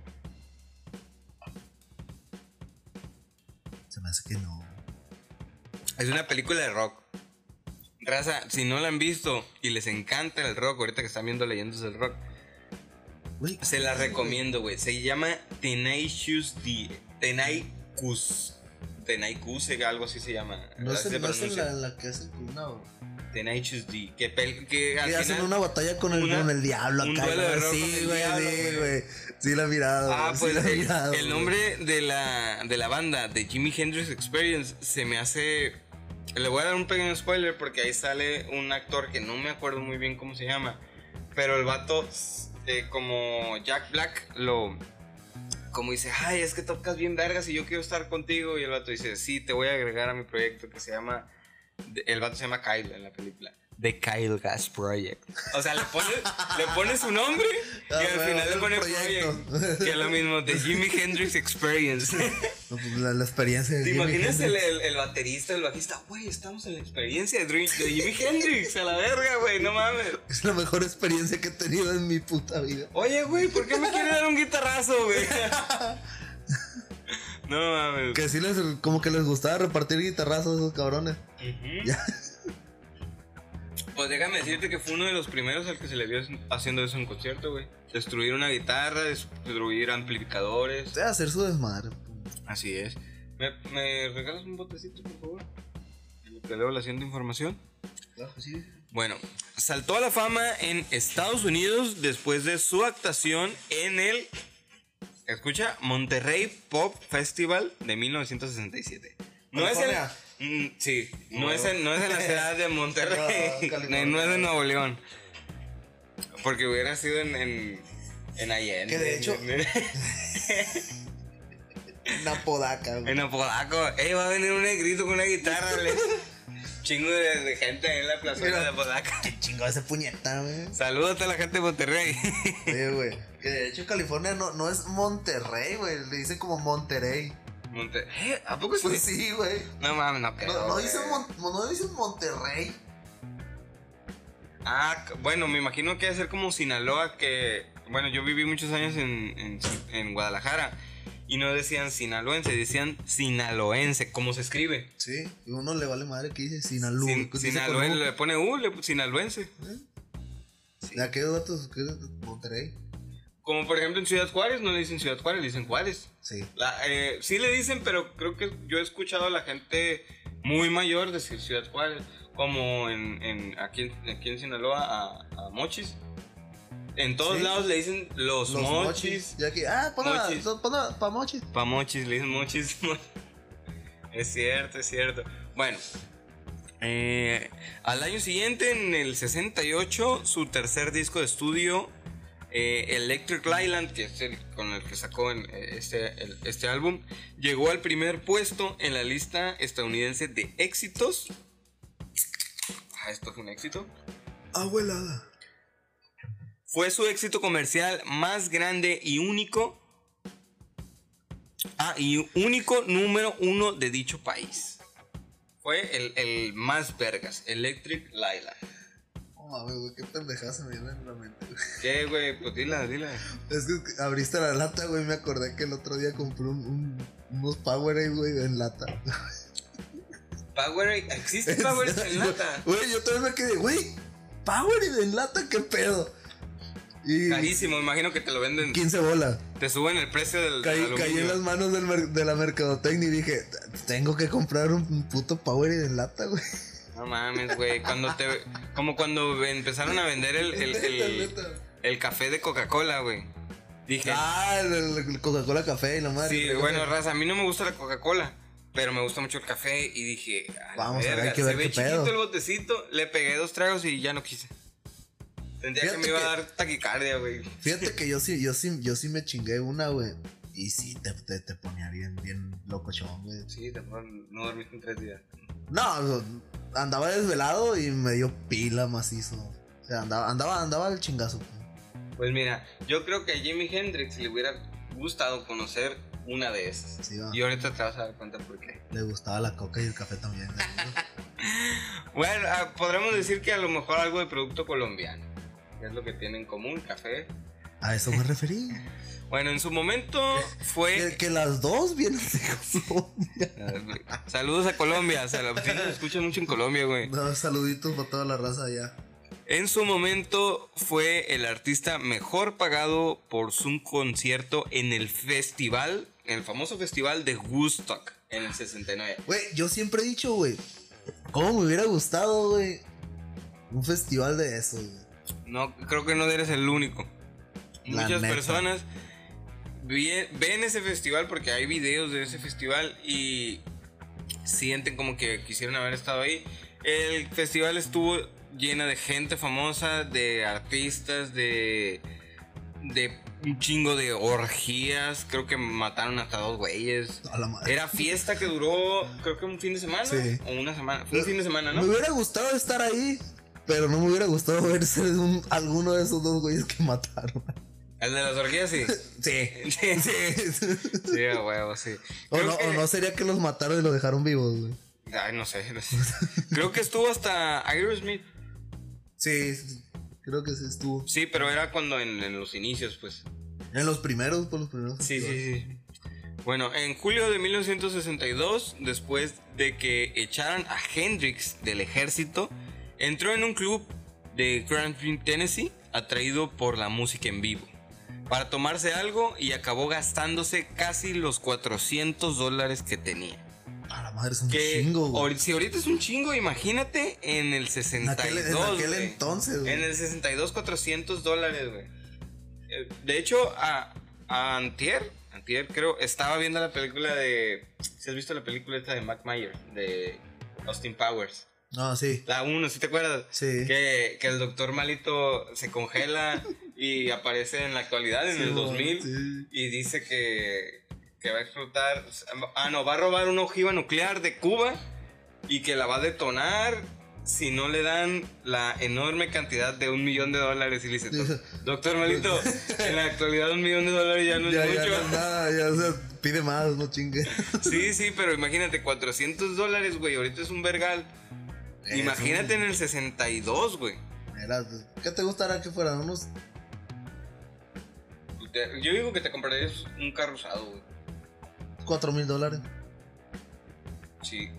Se me hace que no. Es una película de rock. Raza, si no la han visto y les encanta el rock, ahorita que están viendo leyendas del rock, Se la ¿cómo se llama, recomiendo, güey. Se llama Tenacious D. Tenaicus. Tenaicus, algo así se llama. No es, en- no es la, la que hacen con una. Tenacious D. Que, pel- que al Que hacen una batalla con el, una- con el diablo acá. Sí, el güey, sí, güey. Sí, la he mirado. Ah, pues la el, mirado, el nombre de la, de la banda, de Jimi Hendrix Experience, se me hace... Le voy a dar un pequeño spoiler porque ahí sale un actor que no me acuerdo muy bien cómo se llama. Pero el vato, eh, como Jack Black, lo... Como dice, ay, es que tocas bien vergas y yo quiero estar contigo. Y el vato dice, sí, te voy a agregar a mi proyecto que se llama... El vato se llama Kyle en la película. The Kyle Gas Project. O sea, le pone, le pone su nombre y Ah, al bueno, final le el pone proyecto. Project. Que es lo mismo, The Jimi Hendrix Experience. Pues, la, la experiencia de ¿Te Jimi imaginas el, Hendrix. el, el baterista, el bajista? Güey, estamos en la experiencia de, de Jimi Hendrix, a la verga, güey, no mames. Es la mejor experiencia que he tenido en mi puta vida. Oye, güey, ¿por qué me quiere dar un guitarrazo, güey? No mames. Que sí les, como que les gustaba repartir guitarrazos a esos cabrones. Ya. Pues déjame decirte que fue uno de los primeros al que se le vio haciendo eso en concierto, güey. Destruir una guitarra, destruir amplificadores. O sea, hacer su desmadre. Así es. ¿Me, me regalas un botecito, por favor? Que leo la siguiente información. Bueno, saltó a la fama en Estados Unidos después de su actuación en el, escucha, Monterrey Pop Festival de 1967. No es California. Mm, sí, no es en, no es en la ciudad de Monterrey, No, es en Nuevo León. Porque hubiera sido en, en, en Allende. Que de hecho- en, Una podaca, güey. en Apodaco. Eh, va a venir un negrito con una guitarra. Chingo de, de gente ahí en la plaza de. Apodaca. Qué chingo ese puñeta, güey. Saludos a toda la gente de Monterrey. Sí, güey. Que de hecho California no, no es Monterrey, güey. Le dicen como Monterrey. Monte- ¿Eh? ¿A poco sí? Pues sí, güey. No mames, no creo. No, no, Mon- dicen Monterrey. Ah, bueno, me imagino que debe ser como Sinaloa, que. Bueno, yo viví muchos años en, en, en Guadalajara. Y no decían sinaloense, decían sinaloense, como se escribe. Sí. Y uno le vale madre que dice Sinaloa. Sin- que dice sinaloense, con U. le pone U, le, sinaloense. ¿De aquellos datos? ¿Qué es? Monterrey. Como por ejemplo en Ciudad Juárez, no le dicen Ciudad Juárez, le dicen Juárez. Sí. La- eh, sí le dicen, pero creo que yo he escuchado a la gente muy mayor decir Ciudad Juárez, como en, en- aquí, en- aquí en Sinaloa a, a Mochis. En todos Sí. lados le dicen los, Los Mochis. mochis. Y aquí, ah, para, Mochis. para, para mochis. Pa' Mochis, le dicen Mochis. es cierto, es cierto. Bueno, eh, al año siguiente, en el 68, su tercer disco de estudio, eh, Electric Island, que es el con el que sacó en, eh, este, el- este álbum, llegó al primer puesto en la lista estadounidense de éxitos. Ah, esto fue un éxito. Abuelada. Fue su éxito comercial más grande y único. Ah, y único número uno de dicho país. Fue el, el más vergas, Electric Laila. Mames, güey, qué pendejada se me viene en la mente. güey. ¿Qué, güey? Pues dila, dila. Es que abriste la lata, güey. Me acordé que el otro día compré un, un- unos Powerade, güey, en lata. Powerade, ¿existe Powerade en lata? Güey, yo también me quedé, güey, Powerade en lata, qué pedo. Y Carísimo, imagino que te lo venden. 15 bolas. Te suben el precio del, Caí, en las manos del de la mercadotecnia y dije, tengo que comprar un puto Powerade en lata, güey. No mames, güey. Cuando te. Como cuando empezaron a vender el, el, el, café de Coca-Cola, güey. Dije. Ah, el, Coca-Cola café y la madre. Sí, bueno, raza, a mí no me gusta la Coca-Cola, pero me gusta mucho el café y dije, Vamos a ver, verga, que se ver ve qué chiquito el botecito, le pegué dos tragos y ya no quise. Sentía que me iba que- a dar taquicardia, güey. Fíjate que yo sí, yo sí, yo sí me chingué una, güey. Y sí, te, te, te ponía bien, bien locochón, güey. Sí, te no dormiste en tres días. No, andaba desvelado y me dio pila macizo. O sea, andaba, andaba, andaba el chingazo. pues. Mira, yo creo que a Jimi Hendrix le hubiera gustado conocer una de esas. Sí. Y ahorita te vas a dar cuenta por qué. Le gustaba la coca y el café también. ¿no? Bueno, ah, podremos decir que a lo mejor algo de producto colombiano. que Es lo que tienen en común, café. A eso me referí. Bueno, en su momento fue... que las dos vienen de Colombia. Saludos a Colombia. Se lo escuchan mucho en Colombia, güey. No, saluditos para toda la raza allá. En su momento fue el artista mejor pagado por su concierto en el festival, en el famoso festival de Woodstock en el 69. Güey, yo siempre he dicho, güey, ¿cómo me hubiera gustado, güey? Un festival de eso, güey. No, creo que no eres el único. La Muchas neta. personas ven ese festival porque hay videos de ese festival y sienten como que quisieron haber estado ahí. El festival estuvo llena de gente famosa, de artistas, de de un chingo de orgías. Creo que mataron hasta dos güeyes. A la madre. Era fiesta que duró, creo que un fin de semana Sí. o una semana. Fue un fin de semana, ¿no? Me hubiera gustado estar ahí, pero no me hubiera gustado ver ser un- alguno de esos dos güeyes que mataron. El de las orgías, sí. Sí. Sí, sí. Sí, a huevo, sí. o, no, que- o no sería que los mataron y los dejaron vivos, güey. Ay, no sé. no sé. Creo que estuvo hasta Aerosmith. Sí, sí, creo que sí estuvo. Sí, pero era cuando en, en los inicios, pues. En los primeros, por los primeros. Sí, sí, sí. Bueno, en julio de 1962, después de que echaran a Hendrix del ejército, entró en un club de Grantville, Tennessee, atraído por la música en vivo, para tomarse algo y acabó gastándose casi los 400 dólares que tenía. A la madre es un Que chingo, güey. si ahorita es un chingo, imagínate en el En 62. aquel, en aquel güey. entonces, güey. En el 62, 400 dólares, güey. Eh, De hecho, a, a Antier, Antier creo, estaba viendo la película de... Si has visto la película esta de Mac Mayer, de Austin Powers. No, sí. La 1, ¿sí te acuerdas? Sí. Que, que el doctor malito se congela y aparece en la actualidad, en Sí, el güey, 2000, sí. y dice que, que va a explotar... Ah, no, va a robar una ojiva nuclear de Cuba y que la va a detonar si no le dan la enorme cantidad de un millón de dólares. Y le dice, Dice- doctor Malito, en la actualidad un millón de dólares ya no Ya, es ya, mucho. no es nada, ya, o sea, pide más, no chingue. Sí, sí, pero imagínate, 400 dólares, güey, ahorita es un vergal. Es Imagínate un- en el 62, güey. Mira, ¿qué te gustaría que fueran? Unos Te- Yo digo que te comprarías un carro usado, güey. 4 4 mil dólares. Sí.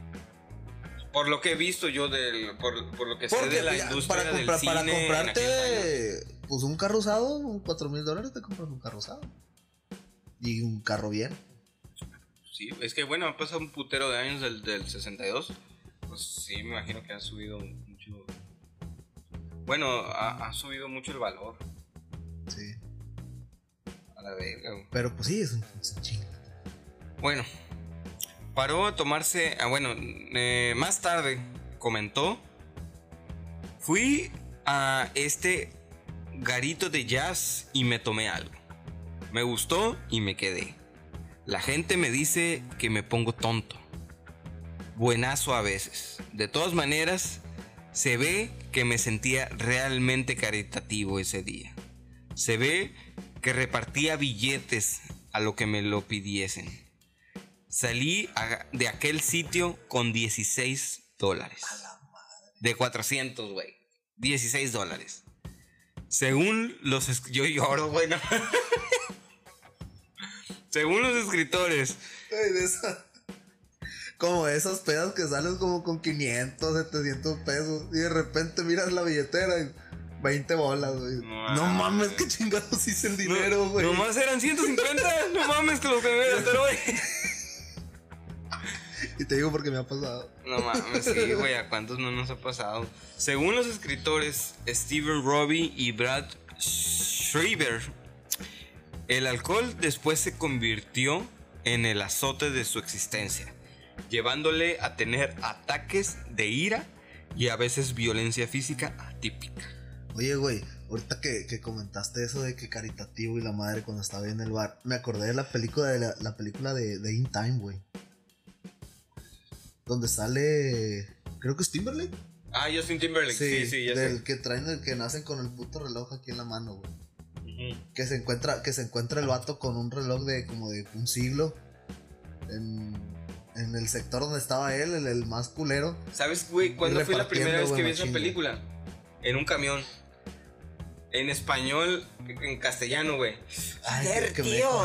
Por lo que he visto yo del. Por, por lo que sé Porque de la ya, industria para, del cine. comprarte pues un carro usado, 4 mil dólares te compras un carro usado. Y un carro bien. Sí, es que bueno, ha pasado un putero de años del, del 62. Pues sí, me imagino que ha subido mucho. Bueno, ha, ha subido mucho el valor. Sí. A la verga, güey. Pero pues sí, es un, es un chingo. Bueno, paró a tomarse. Ah, bueno, eh, más tarde comentó. Fui a este garito de jazz y me tomé algo. Me gustó y me quedé. La gente me dice que me pongo tonto. Buenazo a veces. De todas maneras, se ve que me sentía realmente caritativo ese día. Se ve que repartía billetes a lo que me lo pidiesen. Salí de aquel sitio con 16 dólares. De 400, güey. 16 dólares. Según los... Yo lloro, güey. no. Según los escritores, Ay, de esa- Como esas pedas que sales como con 500, 700 pesos y de repente miras la billetera y 20 bolas, güey. No No, mames, qué chingados hice el dinero, güey. nomás eran 150. no mames, que los que me voy a gastar hoy. Y te digo porque me ha pasado. No mames, sí, güey, ¿a cuántos no nos ha pasado? Según los escritores Steven Robbie y Brad Schreiber, el alcohol después se convirtió en el azote de su existencia, llevándole a tener ataques de ira y a veces violencia física atípica. Oye, güey, ahorita que, que comentaste eso de que caritativo y la madre cuando estaba en el bar, me acordé de la película de la, la película de, de In Time, güey. Donde sale creo que es Timberlake. Ah, Justin Timberlake. Sí, sí, ya del sé. que traen el que nacen con el puto reloj aquí en la mano, güey. Que se encuentra, que se encuentra el vato con un reloj de como de un siglo. En, en el sector donde estaba él, el, el más culero. ¿Sabes, güey, cuándo fue la primera vez que vi esa película? En un camión. En español, en castellano, güey. Ay, que me- tío.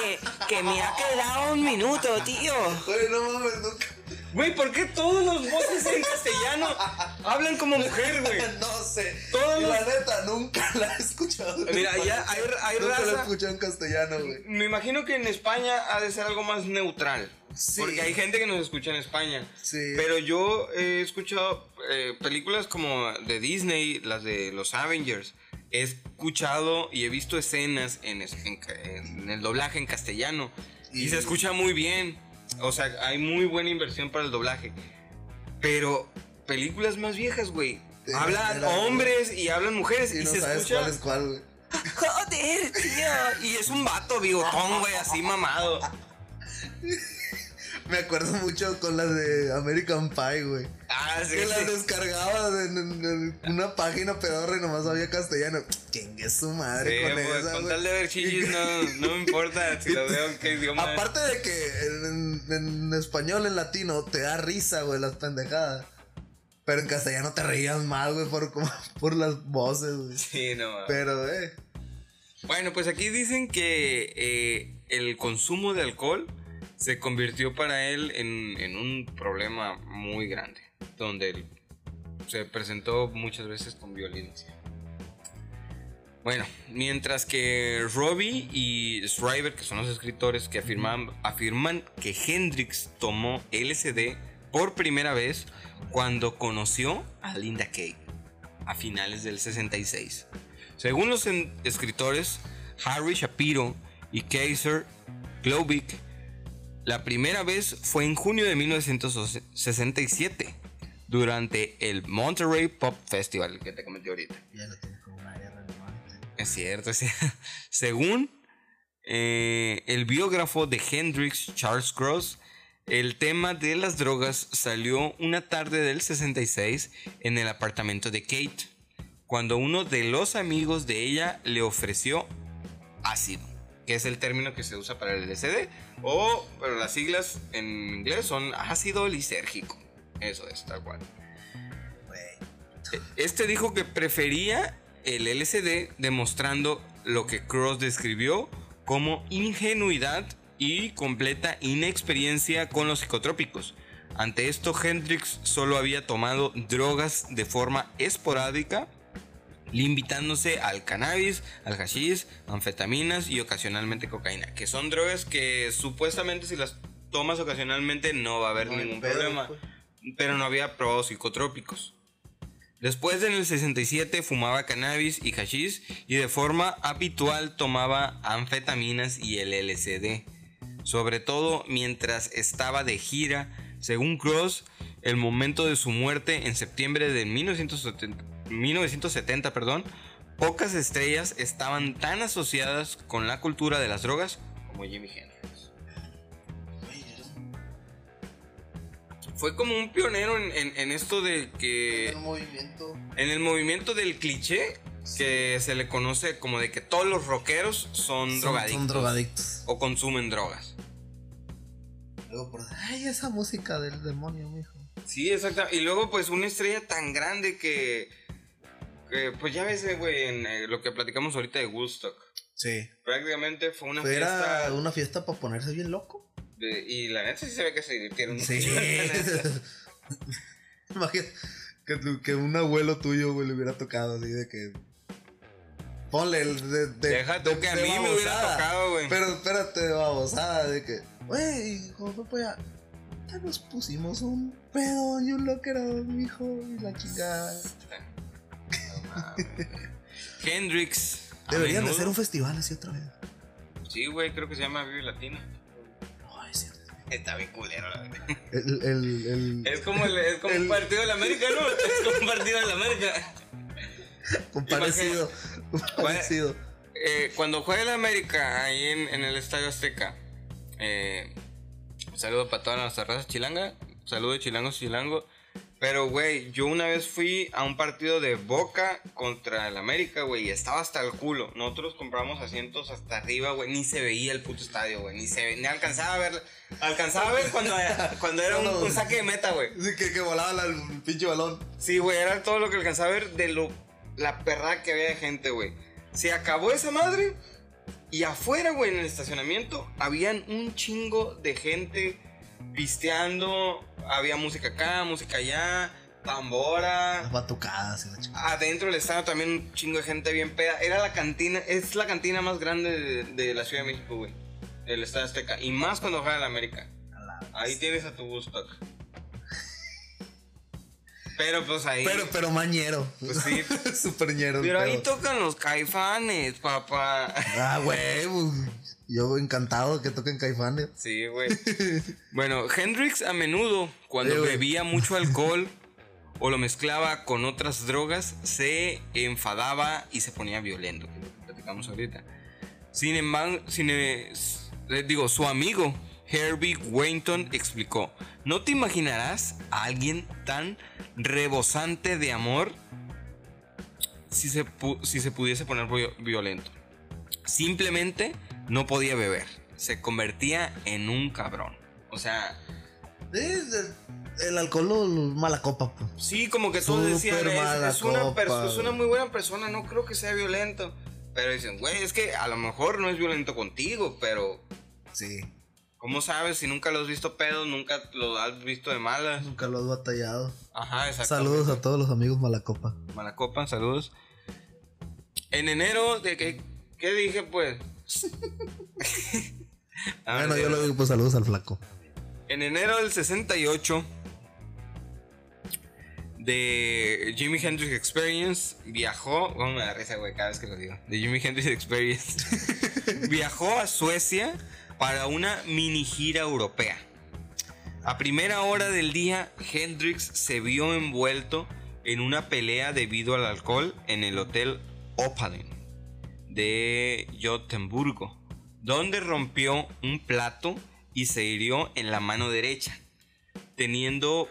Que, que mira que da un minuto, tío. Güey, no mames, nunca. Güey, ¿por qué todos los voces en castellano hablan como mujer, güey? No sé. Todos La los- neta, nunca la he escuchado. Mira, ya hay, hay Nunca la he raza. escuchado en castellano, güey. Me imagino que en España ha de ser algo más neutral. Sí. Porque hay gente que nos escucha en España. Sí. Pero yo he escuchado eh, películas como de Disney, las de los Avengers. He escuchado y he visto escenas en, el doblaje en castellano. Y, Y- se escucha muy bien. O sea, hay muy buena inversión para el doblaje. Pero películas más viejas, güey. Hablan era- hombres y hablan mujeres. Y, Y, no se sabes escucha. cuál es cuál, güey. Joder, tío. Y es un vato bigotón, güey, así mamado. Me acuerdo mucho con las de American Pie, güey. Ah, sí, Que las sí. descargaba en, en- en una página pedorra y nomás había castellano. Chingue su madre Sí, con pues, esa, con güey. tal de ver chichis no, no me importa si lo veo en qué idioma. Aparte de que en, en español, en latino, te da risa, güey, las pendejadas. Pero en castellano te reías más, güey, por, por las voces, güey. Sí, no. mames. Pero, eh. Bueno, pues aquí dicen que eh, el consumo de alcohol se convirtió para él en, en un problema muy grande, donde él se presentó muchas veces con violencia. Bueno, mientras que Robbie y Schreiber, que son los escritores que afirman, afirman que Hendrix tomó LSD por primera vez cuando conoció a Linda Kay a finales del 66. Según los escritores Harry Shapiro y Kaiser Globik, la primera vez fue en junio de 1967 durante el Monterey Pop Festival que te comenté ahorita. Ya lo tengo como una guerra. Es cierto, es cierto. Según eh, el biógrafo de Hendrix, Charles Cross, el tema de las drogas salió una tarde del 66 en el apartamento de Kate, cuando uno de los amigos de ella le ofreció ácido, que es el término que se usa para el LSD, o, pero las siglas en inglés son ácido lisérgico. Eso es, tal cual. Este dijo que prefería el LSD demostrando lo que Cross describió como ingenuidad y completa inexperiencia con los psicotrópicos. Ante esto, Hendrix solo había tomado drogas de forma esporádica, limitándose al cannabis, al hashish, anfetaminas y ocasionalmente cocaína, que son drogas que supuestamente si las tomas ocasionalmente no va a haber No ningún pedo, problema, pues. pero no había probado psicotrópicos. Después en el 67 fumaba cannabis y hashish y de forma habitual tomaba anfetaminas y el LSD. Sobre todo mientras estaba de gira, según Cross, el momento de su muerte en septiembre de 1970, 1970 perdón, pocas estrellas estaban tan asociadas con la cultura de las drogas como Jimi Hendrix. Fue como un pionero en, en- en esto de que... El movimiento. En el movimiento del cliché, que se le conoce como de que todos los rockeros son, Son, drogadictos. son drogadictos. O consumen drogas. Luego por. Ay, esa música del demonio, mijo. Sí, exacto. Y luego, pues, una estrella tan grande que. Pues ya ves, eh, güey, en eh, lo que platicamos ahorita de Woodstock. Sí. Prácticamente fue una Era fiesta. una fiesta para ponerse bien loco. de- y la neta sí se ve que se divirtieron. Sí. Imagínate que, un abuelo tuyo, güey, le hubiera tocado así de que. Ponle el de. de Deja tú de- que a mí me hubiera tocado, güey. Pero espérate, de babosada, de que. Güey, hijo, ya. Ya nos pusimos un pedo y un loquero, mijo, y la chingada. Hendrix. a Deberían de hacer un festival así otra vez. Sí, güey, creo que se llama Vive Latino. Ay, es cierto. Está bien culero, la verdad. El, el, el, Es como, el- es como un partido de la América, ¿no? Es como un partido de la América. un parecido. Un parecido. Eh, cuando juega el América ahí en, en el Estadio Azteca, eh, un saludo para toda nuestra raza chilanga, saludo de chilangos chilango, Pero, güey, yo una vez fui a un partido de Boca contra el América, güey, y estaba hasta el culo. Nosotros compramos asientos hasta arriba, güey, ni se veía el puto estadio, güey, ni se ve- ni alcanzaba a ver, alcanzaba a ver cuando, cuando era un, un saque de meta, güey. Sí, que, que volaba la- el pinche balón. Sí, güey, era todo lo que alcanzaba a ver de lo la perra que había de gente, güey. Se acabó esa madre y afuera, güey, en el estacionamiento habían un chingo de gente pisteando, había música acá, música allá, tambora. Las batucadas y la chingada. Adentro del estadio también un chingo de gente bien peda. Era la cantina, es la cantina más grande de, de la Ciudad de México, güey. El Estadio Azteca. Y más cuando juega el América. Ahí tienes a tu Woodstock. Pero pues ahí. Pero, pero mañero. Pues sí. Súper ñero. Pero ahí tocan los caifanes, papá. Ah, güey. Yo encantado que toquen caifanes. Sí, güey. Bueno, Hendrix a menudo, cuando Sí, bebía mucho alcohol o lo mezclaba con otras drogas, se enfadaba y se ponía violento, que es lo que platicamos ahorita. Sin embargo, sin, eh, les digo, su amigo Herbie Weinton explicó, no te imaginarás a alguien tan rebosante de amor si se, si se pudiese poner vi- violento. Simplemente no podía beber. Se convertía en un cabrón. O sea, el, alcohol mala copa, pues. sí, como que todos decían, es, una copa, es una muy buena persona, no creo que sea violento. Pero dicen, güey, es que a lo mejor no es violento contigo, pero Sí. ¿cómo sabes si nunca lo has visto pedo, nunca lo has visto de malas? Nunca lo has batallado. Ajá, exacto. Saludos a todos los amigos mala copa. Malacopa, saludos. En enero de que ¿qué dije pues? Ah, bueno, yo lo digo, pues saludos al flaco. En enero del 68 de Jimi Hendrix Experience viajó, vamos a dar risa güey cada vez que lo digo, de Jimi Hendrix Experience viajó a Suecia para una mini gira europea. A primera hora del día, Hendrix se vio envuelto en una pelea debido al alcohol en el hotel Opalen de Gotemburgo, donde rompió un plato y se hirió en la mano derecha, teniendo,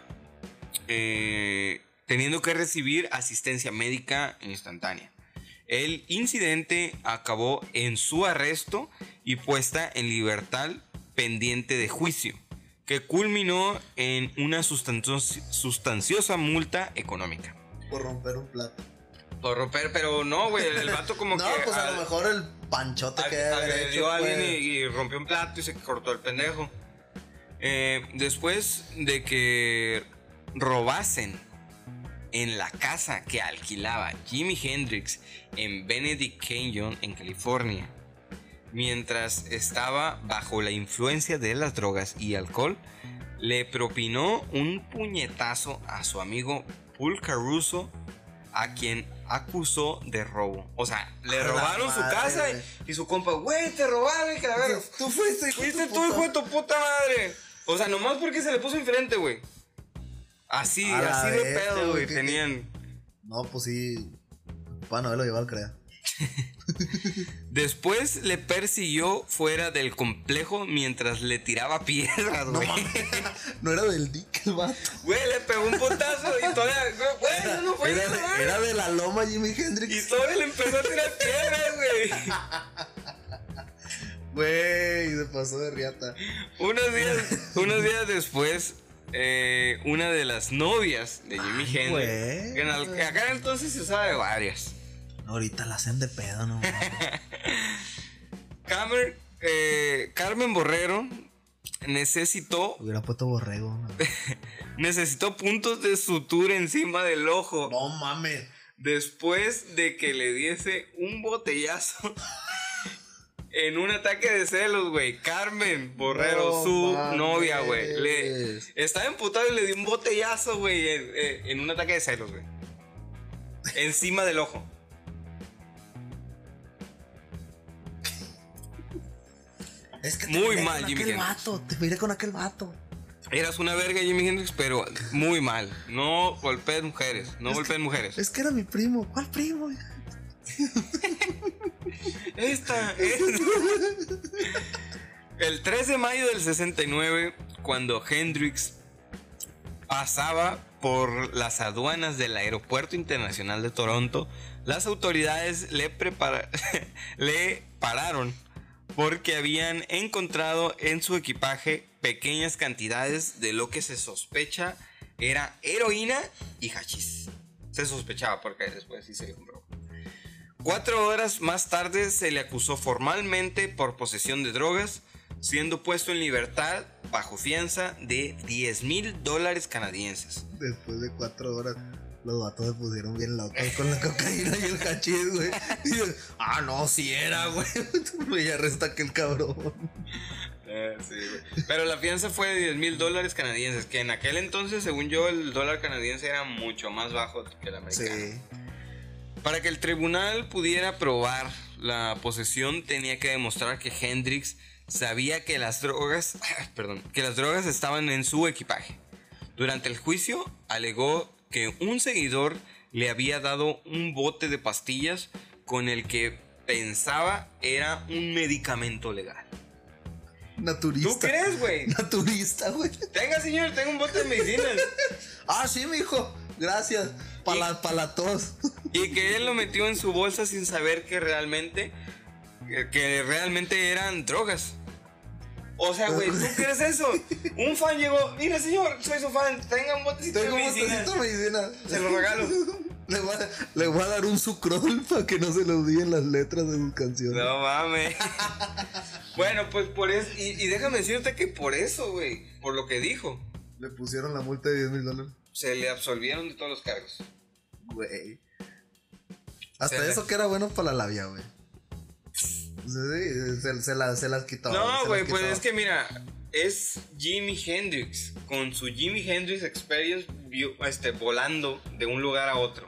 eh, teniendo que recibir asistencia médica instantánea. El incidente acabó en su arresto y puesta en libertad pendiente de juicio, que culminó en una sustancios- sustanciosa multa económica. Por romper un plato. Por romper, pero no, güey, el vato como no, que... pues a al- lo mejor el panchote que agredió a alguien y, y rompió un plato y se cortó el pendejo. Eh, después de que robasen en la casa que alquilaba Jimi Hendrix en Benedict Canyon, en California, mientras estaba bajo la influencia de las drogas y alcohol, le propinó un puñetazo a su amigo Paul Caruso, a quien acusó de robo. O sea, le A robaron su casa y, y su compa, güey, te robaron, que la verga. Tú fuiste, hijo Fuiste tu tú, hijo de tu puta madre. O sea, nomás porque se le puso enfrente, güey. Así, A así de pedo, güey, Tenían. No, pues sí. Bueno, él lo llevó al crea. Después le persiguió fuera del complejo mientras le tiraba piedras, No güey. mames. No era del dick el vato. Güey, le pegó un potazo y todavía. Güey, eso no fue Era eso, de, güey. era de la loma Jimi Y Hendrix. todavía le empezó a tirar piedras, güey. Güey, se pasó de riata. Unos días, unos días después, eh, una de las novias de Jimi Hendrix. acá entonces se usaba de varias. Ahorita la hacen de pedo, no. Camer- eh, Carmen Borrero necesitó, Hubiera puesto borrego. No, necesitó puntos de sutura encima del ojo No mames. después de que le diese un botellazo en un ataque de celos, güey. Carmen Borrero, No su mames. novia, güey. Le estaba emputado y le dio un botellazo, güey, en, en- en un ataque de celos, güey. Encima del ojo. Es que te Muy mal, con Jimi aquel Hendrix. vato. Te miré con aquel vato. Eras una verga, Jimi Hendrix, pero muy mal. No golpees mujeres, no Es que- mujeres. Es que era mi primo. ¿Cuál primo? Esta, esta. El 3 de mayo del 69, cuando Hendrix pasaba por las aduanas del Aeropuerto Internacional de Toronto, las autoridades le, prepara- le pararon porque habían encontrado en su equipaje pequeñas cantidades de lo que se sospecha era heroína y hachís. Se sospechaba porque después sí se le comprobó. Cuatro horas más tarde se le acusó formalmente por posesión de drogas, siendo puesto en libertad bajo fianza de 10 mil dólares canadienses. Después de cuatro horas, los vatos se pusieron bien locos con la cocaína y el hachís, güey. Y yo, ah, no, sí era, güey. Y arresta que el cabrón. Eh, sí, güey. Pero la fianza fue de 10 mil dólares canadienses, que en aquel entonces, según yo, el dólar canadiense era mucho más bajo que el americano. Sí. Para que el tribunal pudiera probar la posesión, tenía que demostrar que Hendrix sabía que las drogas, perdón, que las drogas estaban en su equipaje. Durante el juicio, alegó que un seguidor le había dado un bote de pastillas con el que pensaba era un medicamento legal. Naturista. ¿Tú crees, güey? Naturista, güey. Tenga, señor, tengo un bote de medicinas. Ah, sí, mijo. Gracias. Para la, pa' la tos. Y que él lo metió en su bolsa sin saber que realmente, que realmente eran drogas. O sea, güey, ¿tú crees eso? Un fan llegó, mira señor, soy su fan, tenga un botecito Tengo de un medicina. medicina. Se lo regalo. Le voy, a, le voy a dar un sucrol para que no se le olviden las letras de sus canciones. No mames. bueno, pues por eso, y, y déjame decirte que por eso, güey, por lo que dijo, Le pusieron la multa de 10 mil dólares. se le absolvieron de todos los cargos. Güey. Hasta Se le- eso que era bueno para la labia, güey. Sí, se, se la- se las quitó. No, güey, pues es que mira, es Jimi Hendrix. Con su Jimi Hendrix Experience este, volando de un lugar a otro.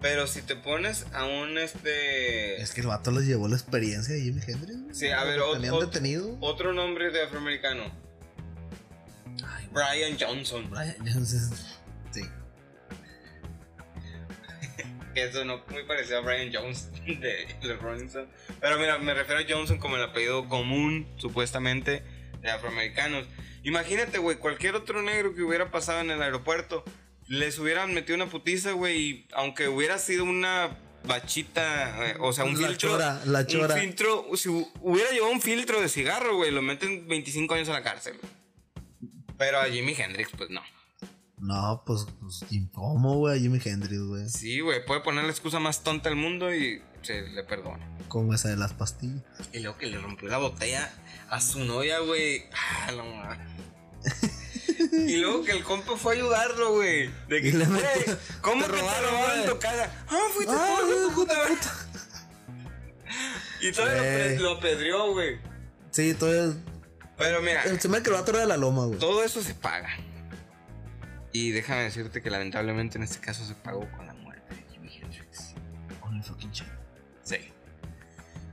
Pero si te pones a un este. Es que el vato les llevó la experiencia de Jimi Hendrix. Sí, a ver, Lo ot- tenían ot- detenido. Otro nombre de afroamericano. Ay. Brian Johnson. Brian Johnson. Que eso no muy parecido a Brian Jones de los Rolling Stones. Pero mira, me refiero a Johnson como el apellido común, supuestamente, de afroamericanos. Imagínate, güey, cualquier otro negro que hubiera pasado en el aeropuerto, les hubieran metido una putiza, güey, y aunque hubiera sido una bachita, eh, o sea, un La filtro. chora, la chora. Un filtro, si hu- hubiera llevado un filtro de cigarro, güey, lo meten 25 años a la cárcel. Pero a Jimi Hendrix, pues no. No, pues, pues ¿cómo, güey? A Jimi Hendrix, güey. Sí, güey, puede poner la excusa más tonta del mundo y se le perdona. Como esa de las pastillas. Y luego que le rompió la botella a su novia, güey. Ah, madre. y luego que el compa fue a ayudarlo, güey. De que, güey, ¿cómo te que te robaron, robaron tu casa? Ah, fuiste Ah, tú, tu puta. Y todavía lo, apedreó, güey. Sí, todo es... Pero mira, Se me que el vato era de la loma, güey. todo eso se paga. Y déjame decirte que lamentablemente en este caso se pagó con la muerte de Jimi Hendrix. Fucking shit. Sí.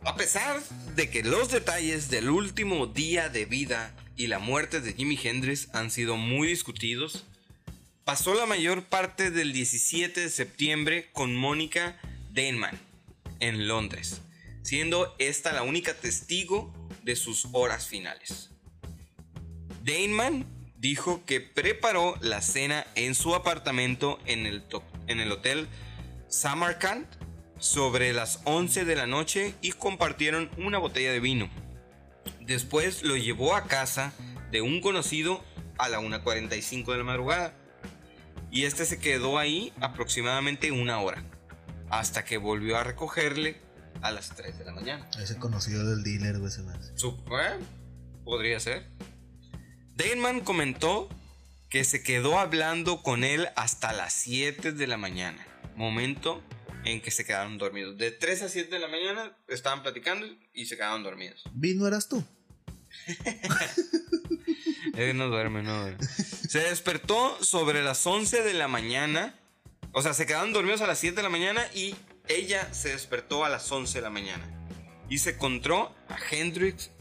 A pesar de que los detalles del último día de vida y la muerte de Jimi Hendrix han sido muy discutidos, pasó la mayor parte del 17 de septiembre con Mónica Denman en Londres, siendo esta la única testigo de sus horas finales. Daneman dijo que preparó la cena en su apartamento en el, en el hotel Samarkand sobre las 11 de la noche y compartieron una botella de vino. Después lo llevó a casa de un conocido a la 1.45 de la madrugada. Y este se quedó ahí aproximadamente una hora. Hasta que volvió a recogerle a las 3 de la mañana. Ese conocido del dealer, güey, se me hace. Eh, podría ser. Daneman comentó que se quedó hablando con él hasta las 7 de la mañana. Momento en que se quedaron dormidos. De 3 a 7 de la mañana estaban platicando y se quedaron dormidos. ¿Vino eras tú? Él no duerme, no duerme. Se despertó sobre las 11 de la mañana. O sea, se quedaron dormidos a las 7 de la mañana y ella se despertó a las 11 de la mañana. Y se encontró a Hendrix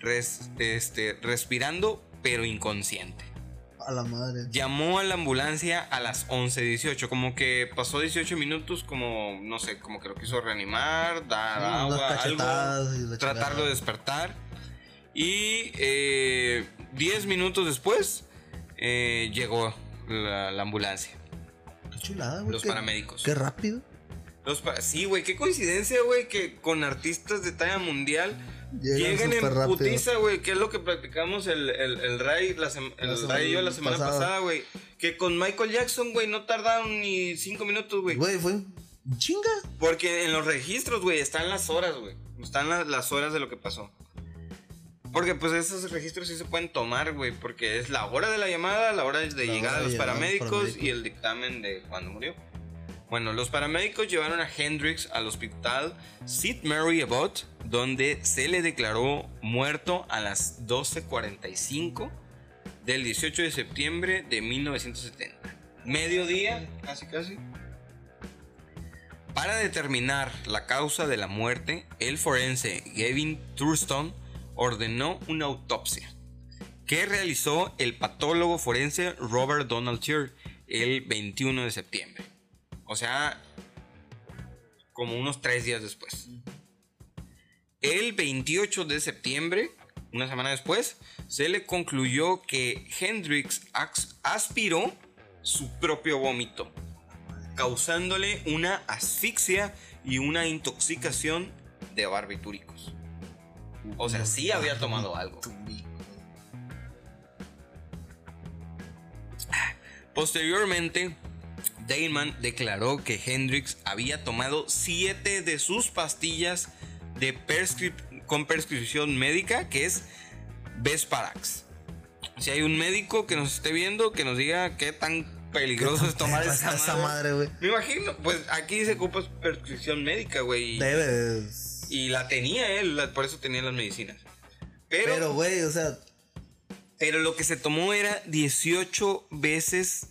res- este, respirando pero inconsciente. A la madre. Llamó a la ambulancia a las 11.18, como que pasó 18 minutos, como, no sé, como que lo quiso reanimar, dar agua, algo, tratarlo de despertar. Y eh, 10 minutos después eh, llegó la, la ambulancia. Qué chulada, güey. Los qué- paramédicos. Qué rápido. Los pa- sí, güey, qué coincidencia, güey, que con artistas de talla mundial Llegan llegan en putiza, güey, que es lo que practicamos el, el, el Ray, la sem- el La semana Ray y yo la semana pasada. pasada, güey. Que con Michael Jackson, güey, no tardaron ni cinco minutos, güey. Güey, fue chinga. Porque en los registros, güey, están las horas, güey. Están la- las horas de lo que pasó. Porque pues esos registros sí se pueden tomar, güey, porque es la hora de la llamada, la hora de La llegada hora de los paramédicos, paramédicos. y el dictamen de cuando murió. Bueno, los paramédicos llevaron a Hendrix al hospital St. Mary Abbott, donde se le declaró muerto a las 12.45 del 18 de septiembre de 1970. Mediodía, casi casi. Para determinar la causa de la muerte, el forense Gavin Thurston ordenó una autopsia que realizó el patólogo forense Robert Donald Tier el 21 de septiembre. O sea, como unos tres días después. El 28 de septiembre, una semana después, se le concluyó que Hendrix aspiró su propio vómito, causándole una asfixia y una intoxicación de barbitúricos. O sea, sí había tomado algo. Posteriormente, Dayman declaró que Hendrix había tomado siete de sus pastillas de prescrip- con prescripción médica, que es Vesparax. Si hay un médico que nos esté viendo, que nos diga qué tan peligroso es tomar esa, madre. güey. Me imagino, pues aquí se ocupa prescripción médica, güey. y- Debes. Y la tenía él, por eso tenía las medicinas. Pero, Pero, güey, o sea, pero lo que se tomó era 18 veces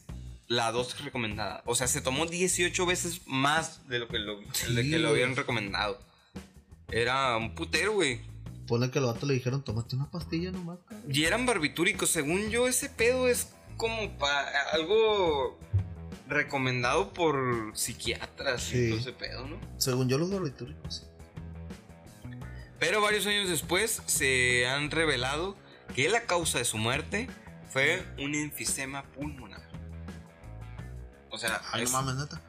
la dosis recomendada. O sea, se tomó 18 veces más de lo que lo, de que lo habían recomendado. Era un putero, güey. pone que el vato le dijeron, tómate una pastilla nomás, cabrón. Y eran barbitúricos. Según yo, ese pedo es como para algo recomendado por psiquiatras Sí. y todo ese pedo, ¿no? Según yo, los barbitúricos. Pero varios años después se han revelado que la causa de su muerte fue un enfisema pulmonar. O sea, Ay, no es- mames, neta.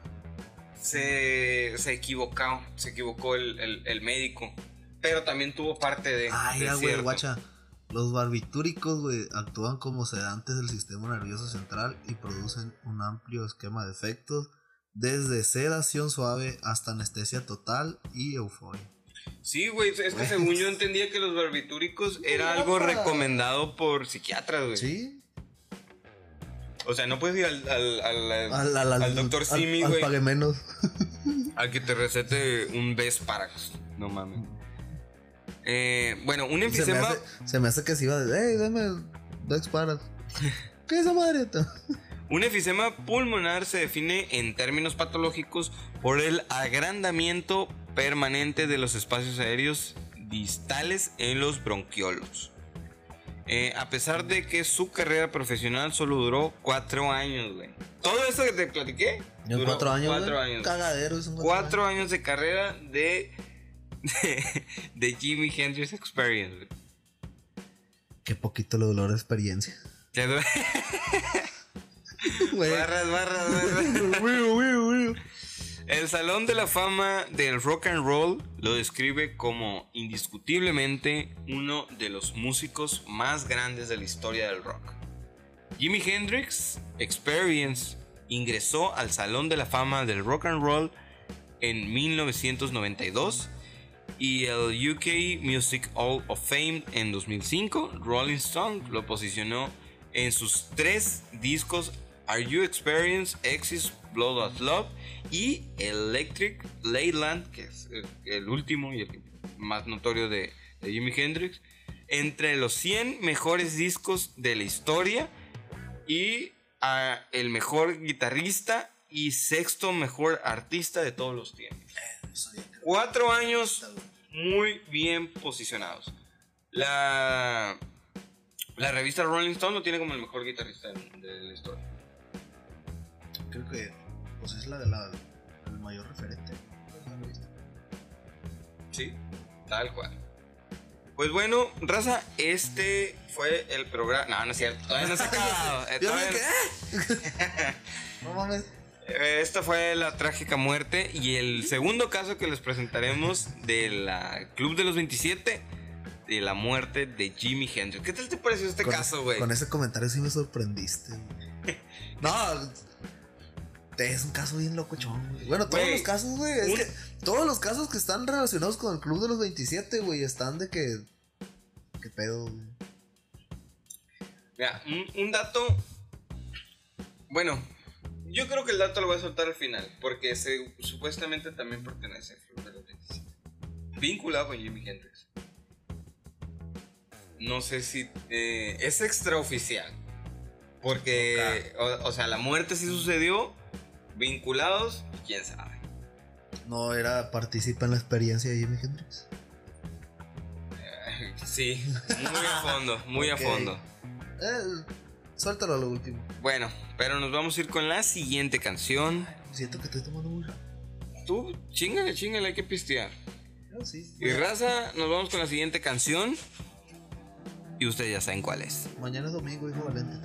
Se, se equivocó, se equivocó el, el- el médico. Pero también tuvo parte de. Ay, de ya, güey, guacha. Los barbitúricos, güey, actúan como sedantes del sistema nervioso central y producen un amplio esquema de efectos, desde sedación suave hasta anestesia total y euforia. Sí, güey, es que según yo entendía que los barbitúricos era algo recomendado por psiquiatras, güey. ¿Sí? O sea, no puedes ir al, al, al, Al, al, al doctor Simi, güey, pague menos. al que te recete un Vesparax. No mames. Eh, bueno, un Se me, enfisema. hace, se me hace que se iba de, hey, dame Dex Paras. ¿Qué es esa madre? Un enfisema pulmonar se define en términos patológicos por el agrandamiento permanente de los espacios aéreos distales en los bronquiolos. Eh, a pesar de que su carrera profesional solo duró cuatro años, güey. Todo esto que te platiqué. Duró cuatro años. Cuatro güey. años. Cagadero, son Cuatro años de carrera de, de, de Jimi Hendrix Experience. güey. Qué poquito le dolor de experiencia. Te duele- barras, barras, barras. El Salón de la Fama del Rock and Roll lo describe como indiscutiblemente uno de los músicos más grandes de la historia del rock. Jimi Hendrix Experience ingresó al Salón de la Fama del Rock and Roll en 1992 y el UK Music Hall of Fame en 2005. Rolling Stone lo posicionó en sus tres discos Are You Experience, Exis, Blood of Love y Electric Leyland, que es el, último y el más notorio de, Jimi Hendrix, entre los 100 mejores discos de la historia y el mejor guitarrista y sexto mejor artista de todos los tiempos. Cuatro años muy bien posicionados. La, la revista Rolling Stone lo tiene como el mejor guitarrista de la historia. Creo que pues es la de la el mayor referente. Sí, tal cual. Pues bueno, raza, este fue el programa. No, no es cierto, todavía no se ha acabado. Eh, quedé. No mames. Eh, Esta fue la trágica muerte y el segundo caso que les presentaremos de la Club de los 27 de la muerte de Jimi Hendrix. ¿Qué tal te pareció este Con- caso, güey? Con ese comentario sí me sorprendiste. No, es un caso bien locochón, güey. Bueno, todos los casos, güey. Es un- que todos los casos que están relacionados con el club de los 27, güey, están de que. ¿Qué pedo, güey? Mira, un, un dato. Bueno, yo creo que el dato lo voy a soltar al final, porque se, supuestamente también pertenece al Club de los 27. Vinculado con Jimi Hendrix. No sé si. eh, es extraoficial. Porque, o, o sea, la muerte sí sucedió. Vinculados, quién sabe. No era participa en la experiencia de Jimi Hendrix. Sí, muy a fondo, muy a fondo. Eh, suéltalo a lo último. Bueno, pero nos vamos a ir con la siguiente canción. Siento que estoy tomando mucho. Tú, chingale, chingale, hay que pistear. Ah, sí. Y raza, nos vamos con la siguiente canción. Y ustedes ya saben cuál es. Mañana es domingo, hijo valente.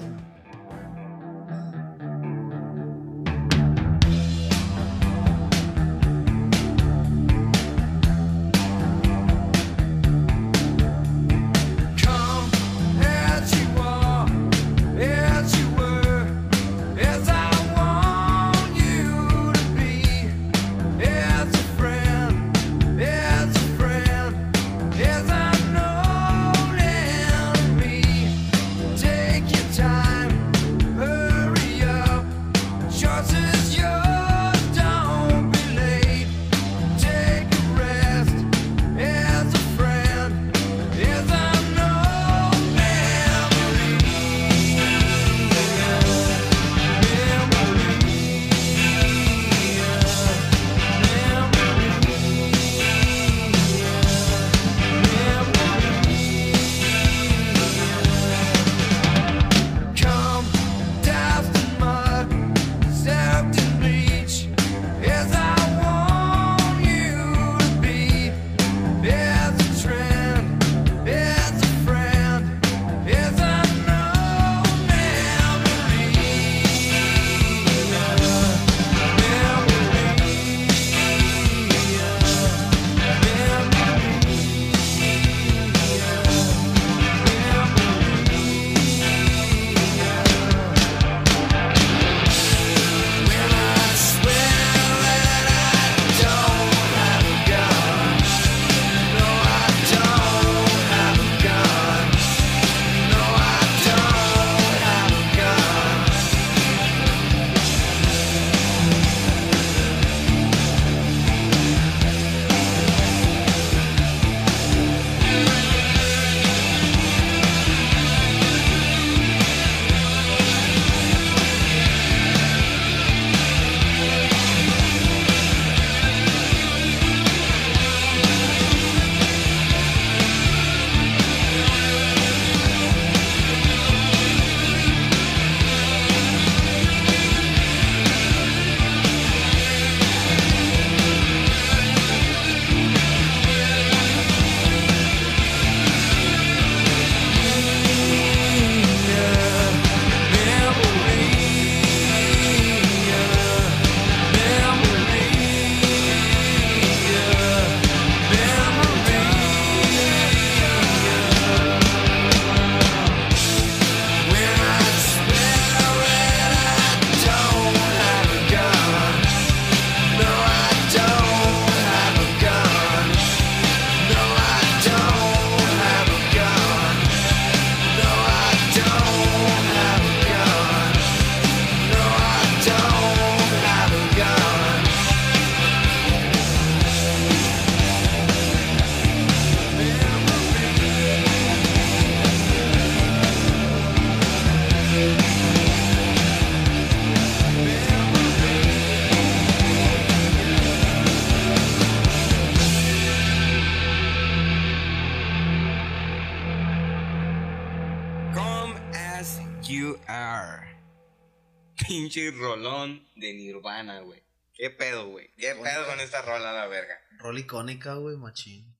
Icónica, güey, machín.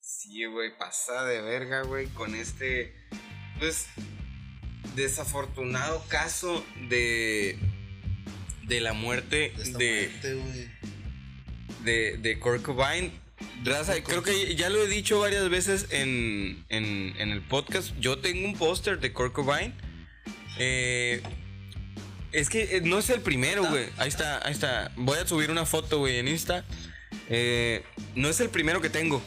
Sí, güey, pasa de verga, güey, con este, pues, desafortunado caso de, de la muerte De de, muerte, de, de Kurt Cobain. Raza, creo que ya lo he dicho varias veces en, en, en el podcast. Yo tengo un póster de Kurt Cobain. Eh, es que eh, no es el primero, güey. Ahí está, ahí está. Voy a subir una foto, güey, en Insta. Eh, no es el primero que tengo.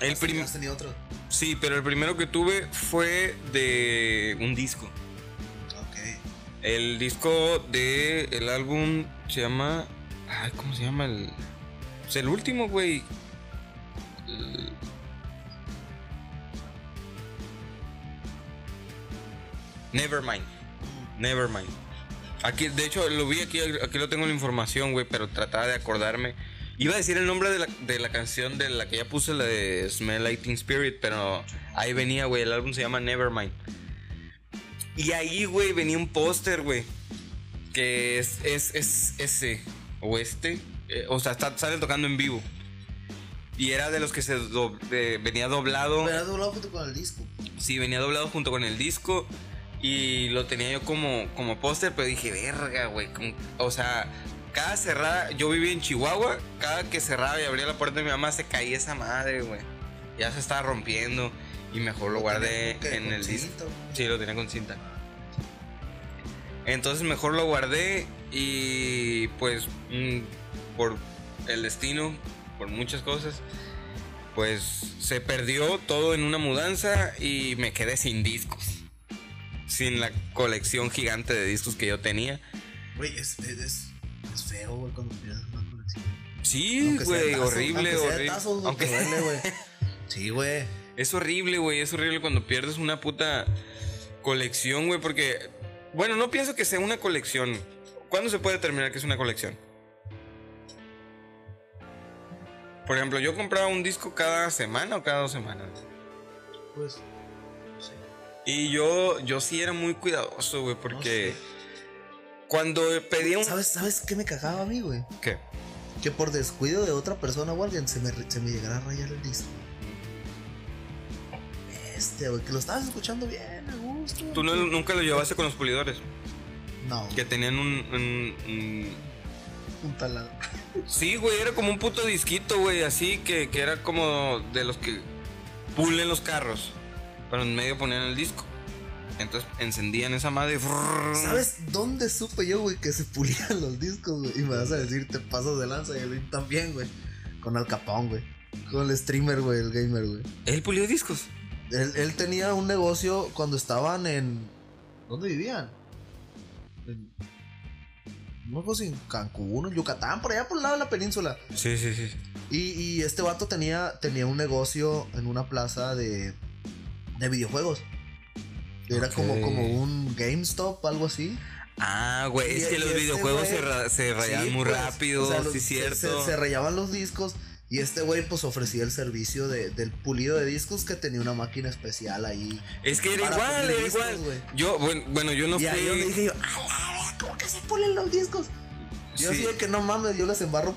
El ¿Has prim- has tenido otro? sí, pero el primero que tuve fue de un disco. Ok. El disco de el álbum se llama. Ay, ¿cómo se llama? El, es el último, güey. El- Nevermind. Nevermind. Aquí, de hecho, lo vi aquí, aquí lo tengo la información, güey, pero trataba de acordarme. Iba a decir el nombre de la, de la canción de la que ya puse, la de Smell Like Teen Spirit, pero ahí venía, güey. El álbum se llama Nevermind. Y ahí, güey, venía un póster, güey. Que es, es, es ese o este. eh, o sea, está, sale tocando en vivo. Y era de los que se do- eh, venía doblado. Has doblado junto con el disco. Sí, venía doblado junto con el disco. Y lo tenía yo como, como póster, pero dije, verga, güey. O sea, cada cerrada, yo vivía en Chihuahua, cada que cerraba y abría la puerta de mi mamá se caía esa madre, güey. Ya se estaba rompiendo. Y mejor lo guardé en el disco. Sí, lo tenía con cinta. Entonces mejor lo guardé y pues mm, por el destino, por muchas cosas, pues se perdió todo en una mudanza y me quedé sin discos. Sin la colección gigante de discos que yo tenía. Güey, es, es, es, feo, güey, cuando pierdes una colección. Sí, güey, horrible, horrible. Aunque duele, güey. Sí, güey. Es horrible, güey. Es horrible cuando pierdes una puta colección, güey. Porque, bueno, no pienso que sea una colección. ¿Cuándo se puede determinar que es una colección? Por ejemplo, yo compraba un disco cada semana o cada dos semanas. Pues. Sí. Y yo, yo sí era muy cuidadoso, güey, porque cuando pedía un... ¿Sabes, ¿Sabes qué me cagaba a mí, güey? ¿Qué? Que por descuido de otra persona o alguien se me, se me llegara a rayar el disco. Este, güey, que lo estabas escuchando bien, a gusto. Tú no- nunca lo llevaste con los pulidores. No, Que tenían un- un- un un talado. Sí, güey, era como un puto disquito, güey, así que, que era como de los que pulen los carros. Pero en medio ponían el disco. Entonces encendían esa madre y... ¿Sabes dónde supe yo, güey, que se pulían los discos, güey? Y me vas a decir, te pasas de lanza y el también, güey. Con Al Capón, güey. Con el streamer, güey, el gamer, güey. Él pulió discos. Él, él tenía un negocio cuando estaban en. ¿Dónde vivían? En. No sé si en Cancún, en Yucatán, por allá por el lado de la península. Sí, sí, sí. Y, y este vato tenía, tenía un negocio en una plaza de, de videojuegos. Era como, como un GameStop, algo así. Ah, güey, es Y- que los este videojuegos güey- se, se rayan Sí, muy pues, rápido, o sea, los- sí, cierto. Se, se rayaban los discos. Y este güey, pues ofrecía el servicio de- del pulido de discos que tenía una máquina especial ahí. Es que era igual, era discos, igual. güey. Yo, bueno, bueno, yo no y ahí fui... dije yo, ¡a la verga! ¿Cómo que se pulen los discos? Yo Sí. sí de que no mames, yo les embarro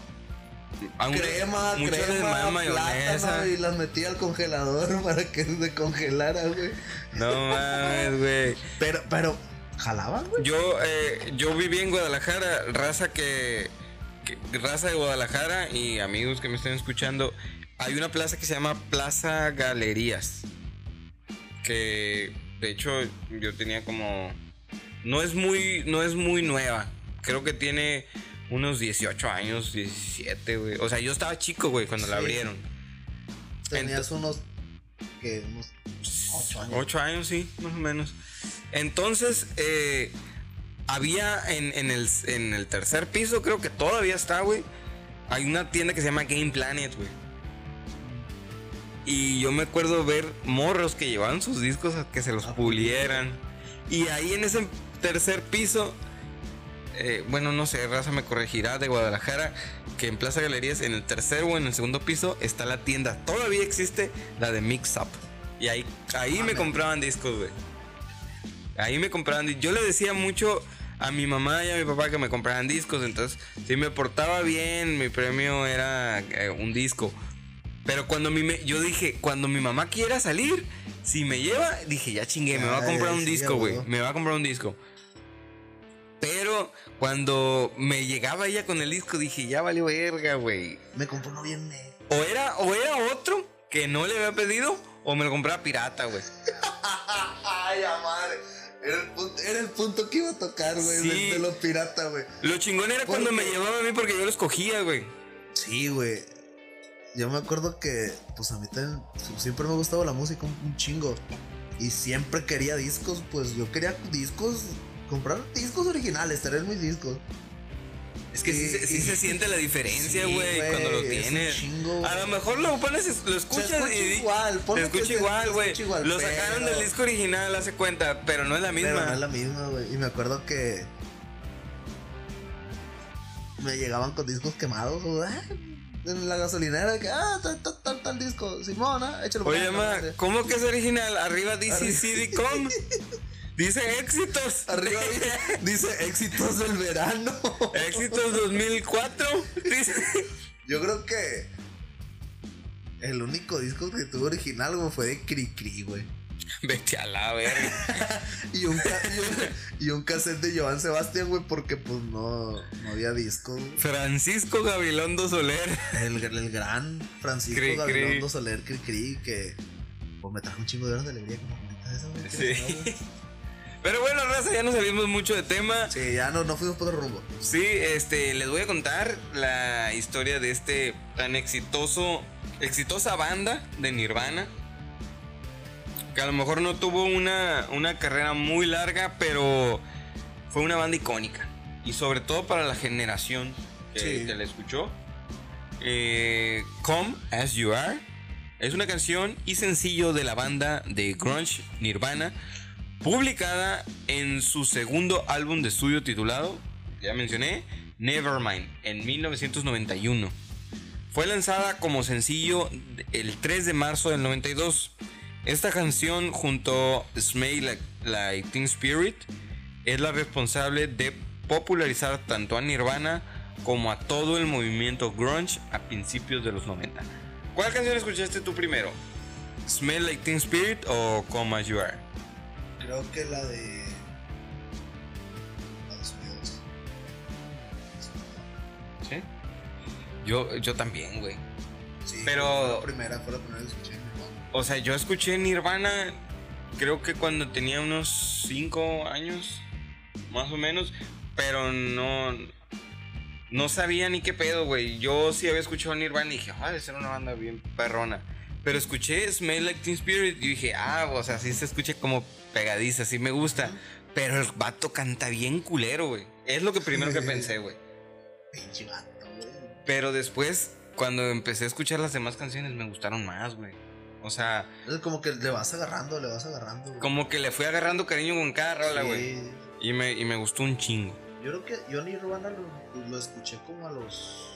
aún- crema, muchos crema, mayonesa. y las metí al congelador para que se congelara, güey. No mames, güey. Pero, pero, ¿jalaban, güey? Yo, eh, yo viví en Guadalajara, raza que, que- raza de Guadalajara y amigos que me estén escuchando, hay una plaza que se llama Plaza Galerías, que de hecho yo tenía como, no es muy, no es muy nueva, creo que tiene unos 18 años, 17, güey, o sea yo estaba chico, güey, cuando la abrieron. Tenías unos, que unos ocho años. Ocho años, sí, más o menos. Entonces, eh, había en, en el, en el tercer piso, creo que todavía está, güey. Hay una tienda que se llama Game Planet, güey. Y yo me acuerdo ver morros que llevaban sus discos a que se los Ah, pulieran. Y ahí en ese tercer piso, eh, bueno, no sé, Raza me corregirá de Guadalajara, que en Plaza Galerías, en el tercer o en el segundo piso, está la tienda. Todavía existe la de Mix Up. Y ahí, ahí me compraban discos, güey. Ahí me compraban discos. Yo le decía mucho a mi mamá y a mi papá que me compraran discos. Entonces, si me portaba bien, mi premio era eh, un disco. Pero cuando mi me- yo dije, cuando mi mamá quiera salir, si me lleva, dije, ya chingué, me va a comprar un disco, güey. Me va a comprar un disco. Pero cuando me llegaba ella con el disco, dije, ya valió verga, güey. Me compró uno bien. O era, o era otro que no le había pedido, o me lo compraba pirata, güey. Ay, madre. Era el punto, era el punto que iba a tocar, güey, Sí. de, de lo pirata, güey. Lo chingón era cuando me llevaba a mí porque yo lo escogía, güey. Sí, güey. Yo me acuerdo que, pues a mí también siempre me ha gustado la música un, un chingo. Y siempre quería discos, pues yo quería discos, comprar discos originales, tener mis discos. Es que sí, Sí, se- sí y- se siente la diferencia, güey, cuando lo tienes. chingo, a lo mejor lo pones, lo escuchas Se escucha y igual, se que escucha igual, güey. Lo sacaron pero- del disco original, hace cuenta, pero no es la misma. Pero no es la misma, güey. Y me acuerdo que me llegaban con discos quemados, güey. ah, En la gasolinera, de que, ah, tal, tal, tal, tal disco. Simona, échalo para Oye, ma. ¿cómo que es original? Arriba dice. CD.com. Dice éxitos. Arriba dice, éxitos del verano. Éxitos 2004. Dice. Yo creo que el único disco que tuve original, güey, fue de Cri Cri, güey. Vete a la verga. Y un, y, un, y un cassette de Joan Sebastián, güey, porque pues no, no había disco. Francisco Gabilondo Soler. El, el gran Francisco Cri Cri. Gabilondo Soler Cri Cri, que pues me trajo un chingo de horas de alegría como comentas eso, güey. Sí. Pero bueno, raza, ya nos salimos mucho de tema. Sí, ya no, no fuimos por otro rumbo. Sí, este, les voy a contar la historia de este tan exitoso, exitosa banda de Nirvana. Que a lo mejor no tuvo una, una carrera muy larga, pero fue una banda icónica. Y sobre todo para la generación que, Sí. que la escuchó. Eh, Come As You Are es una canción y sencillo de la banda de grunge Nirvana, publicada en su segundo álbum de estudio titulado, ya mencioné, Nevermind, en 1991. Fue lanzada como sencillo el 3 de marzo del 92. Esta canción junto a Smell Like, Teen Spirit es la responsable de popularizar tanto a Nirvana como a todo el movimiento grunge a principios de los 90. ¿Cuál canción escuchaste tú primero? ¿Smell Like Teen Spirit o Come As You Are? Creo que la de. La de. ¿Sí? Yo, yo también, güey. Sí, Pero- Fue la primera, fue la primera que escuché. ¿no? O sea, yo escuché Nirvana, creo que cuando tenía unos 5 años, más o menos, pero no, no sabía ni qué pedo, güey. Yo sí había escuchado Nirvana y dije, ah, esa era una banda bien perrona. Pero escuché Smell Like Teen Spirit y dije, ah, o sea, sí se escucha como pegadiza, sí me gusta. Pero el vato canta bien culero, güey. Es lo que primero que pensé, güey. Pinche gato, güey. Pero después, cuando empecé a escuchar las demás canciones, me gustaron más, güey. O sea, Es como que le vas agarrando, le vas agarrando. güey. como que le fui agarrando cariño con cada rola, güey. Sí. Y me, y me gustó un chingo. Yo creo que yo Nirvana lo, lo escuché como a los.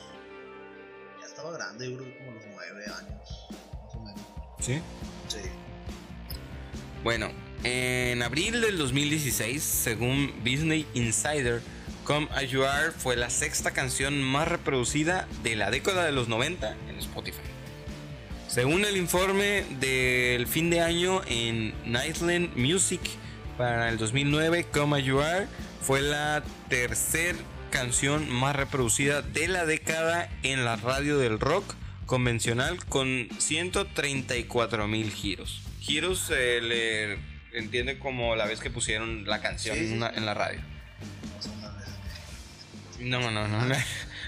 Ya estaba grande, yo creo que como a los nueve años. ¿Sí? Sí. Bueno, en abril del 2016, según Disney Insider, Come As You Are fue la sexta canción más reproducida de la década de los 90 en Spotify. Según el informe del fin de año en Nightland Music para el 2009, Come As You Are fue la tercer canción más reproducida de la década en la radio del rock convencional con 134 mil giros. Giros se le entiende como la vez que pusieron la canción Sí, sí. en, una- en la radio. No son las veces No, no, no,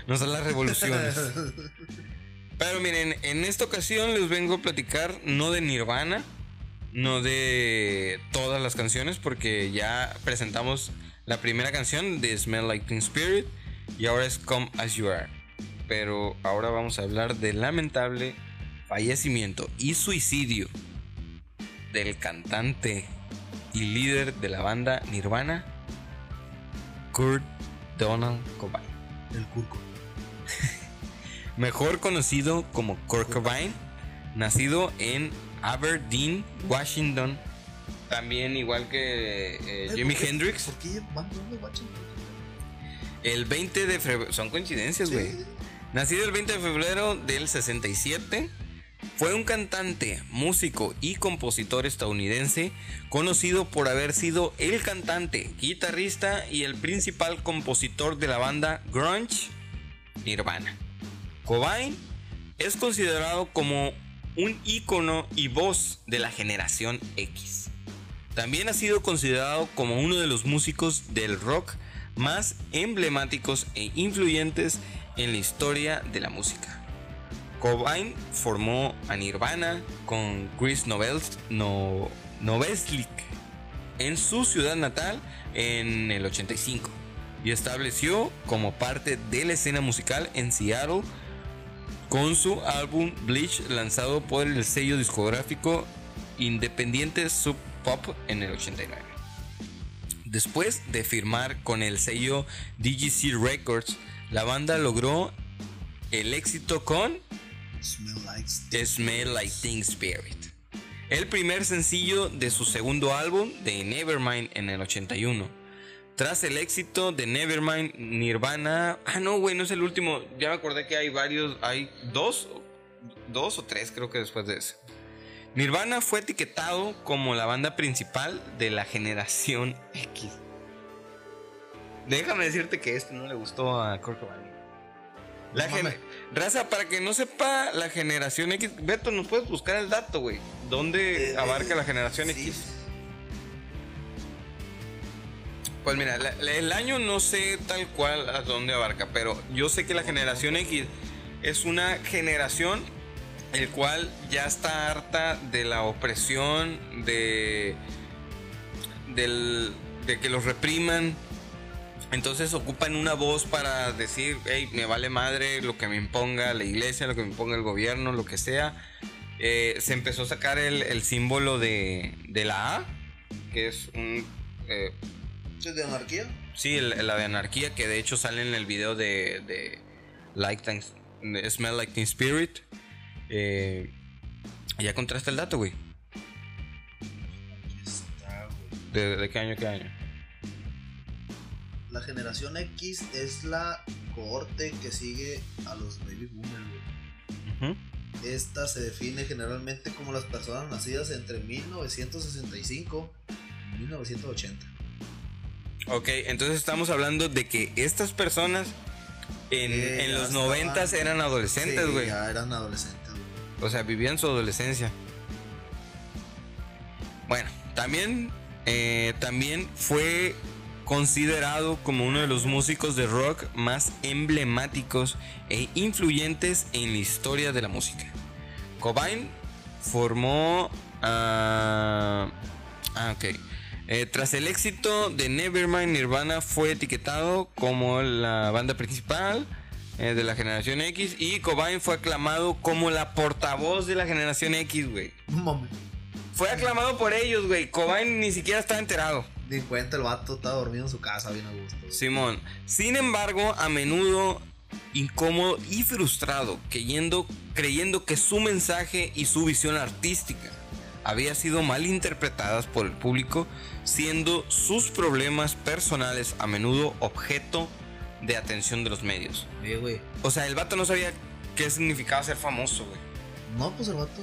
no, son las revoluciones. Pero miren, en esta ocasión les vengo a platicar no de Nirvana, no de todas las canciones, porque ya presentamos la primera canción de Smell Like Teen Spirit y ahora es Come As You Are. Pero ahora vamos a hablar del lamentable fallecimiento y suicidio del cantante y líder de la banda Nirvana, Kurt Donald Cobain El curco. mejor conocido como Kurt Cobain, nacido en Aberdeen, Washington, también igual que eh, Jimi ¿Por qué- Hendrix, ¿Por qué van dónde, guacho? el 20 de febrero, son coincidencias, güey. Sí. Nacido el 20 de febrero del 67, Fue un cantante, músico y compositor estadounidense conocido por haber sido el cantante, guitarrista y el principal compositor de la banda grunge Nirvana. Cobain es considerado como un ícono y voz de la generación X. También ha sido considerado como uno de los músicos del rock más emblemáticos e influyentes en la historia de la música. Cobain formó a Nirvana con Chris Novels- No- Novoselic en su ciudad natal en el 85 y estableció como parte de la escena musical en Seattle con su álbum Bleach lanzado por el sello discográfico independiente Sub Pop en el 89. Después de firmar con el sello DGC Records, la banda logró el éxito con Smell like Smell Like Teen Spirit. El primer sencillo de su segundo álbum, de Nevermind, en el 81. Tras el éxito de Nevermind, Nirvana. Ah, no, güey, no es el último. Ya me acordé que hay varios. Hay dos. Dos o tres, creo que después de ese. Nirvana fue etiquetado como la banda principal de la generación X. Déjame decirte que este no le gustó a Kurt Cobain. La No gen- mames. Raza, para que no sepa la generación X, Beto, ¿nos puedes buscar el dato, güey? ¿Dónde Eh, abarca la generación sí. X? Pues mira, la- la- el año no sé tal cual a dónde abarca, pero yo sé que la generación X es una generación el cual ya está harta de la opresión, de, del- de que los repriman. Entonces ocupan una voz para decir, hey, me vale madre lo que me imponga la iglesia, lo que me imponga el gobierno, lo que sea. Eh, se empezó a sacar el, el símbolo de, de la A, que es un... eh, ¿Es de anarquía? Sí, el- la de anarquía, que de hecho sale en el video de, de Like de Smell Like Teen Spirit. Eh, ya contrasta el dato, güey. Aquí está, güey. ¿De, de qué año, qué año? La generación X es la cohorte que sigue a los baby boomers, güey. Ujú. Esta se define generalmente como las personas nacidas entre 1965 y 1980. Ok, entonces estamos hablando de que estas personas en, Eh, en los noventas eran adolescentes, Sí, güey. ya eran adolescentes, güey. O sea, vivían su adolescencia. Bueno, también, eh, también fue considerado como uno de los músicos de rock más emblemáticos e influyentes en la historia de la música. Cobain formó... ah, ah, ok. Eh, tras el éxito de Nevermind, Nirvana fue etiquetado como la banda principal eh, de la generación X y Cobain fue aclamado como la portavoz de la generación X, güey. Fue aclamado por ellos, güey. Cobain ni siquiera estaba enterado. Ni cuenta, el vato estaba dormido en su casa, bien a gusto. Simón. Sin embargo, a menudo incómodo y frustrado, creyendo, creyendo que su mensaje y su visión artística había sido mal interpretadas por el público, siendo sus problemas personales a menudo objeto de atención de los medios. O sea, el vato no sabía qué significaba ser famoso, güey. No, pues el vato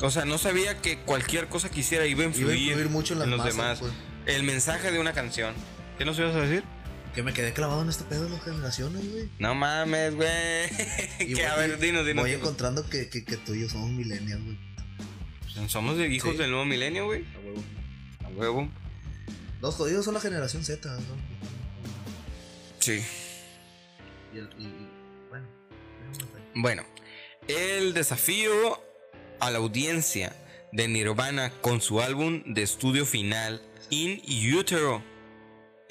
O sea, no sabía que cualquier cosa que hiciera iba a iba a influir, mucho en las los masas, demás. pues. El mensaje de una canción. ¿Qué nos ibas a decir? Que me quedé clavado en este pedo de las generaciones, güey. No mames, güey. Que a voy- ver, dinos, dinos. Voy dinos. encontrando que, que, que tú y yo somos millennials, güey. Somos de hijos Sí. del nuevo milenio, güey. A huevo. A huevo. Los jodidos son la generación Z, ¿no? Sí. Y, el, y, y- bueno. Bueno, el desafío a la audiencia de Nirvana con su álbum de estudio final In Utero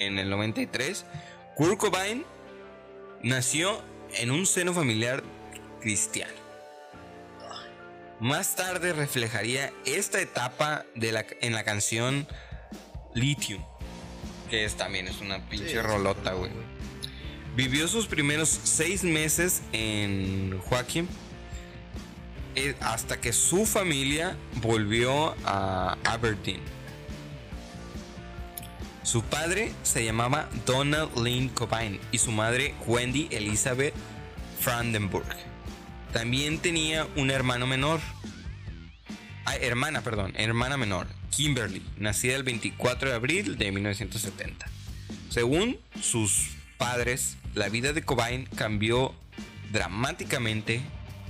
en el 93, Kurt Cobain nació en un seno familiar cristiano. Más tarde reflejaría esta etapa de la, en la canción Lithium, que es, también es una pinche Sí, rolota, güey. Vivió sus primeros seis meses en Joaquín hasta que su familia volvió a Aberdeen. Su padre se llamaba Donald Lynn Cobain y su madre Wendy Elizabeth Brandenburg. También tenía un hermano menor. Hermana, perdón, hermana menor, Kimberly, nacida el 24 de abril de 1970. Según sus padres, la vida de Cobain cambió dramáticamente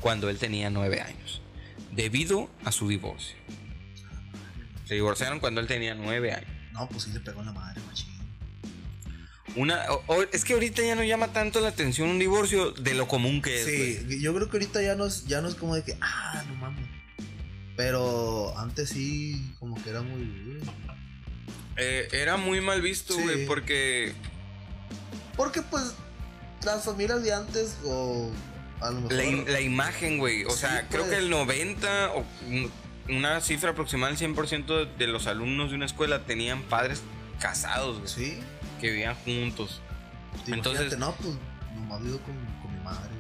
cuando él tenía 9 años, debido a su divorcio. Se divorciaron cuando él tenía 9 años. No, pues sí le pegó en la madre, machín. Una, o- o- es que ahorita ya no llama tanto la atención un divorcio de lo común que es. Sí, yo creo que ahorita ya no es, ya no es como de que, ah, no mames. Pero antes sí, como que era muy. Eh, era muy mal visto, Sí. güey, porque Porque pues las familias de antes, o a lo mejor. la, im- la imagen, güey. O Sí, sea, creo que el 90 o un- una cifra aproximada del 100% de los alumnos de una escuela tenían padres casados, güey, Sí, que vivían juntos. entonces. No, pues nomás vivo con, con mi madre.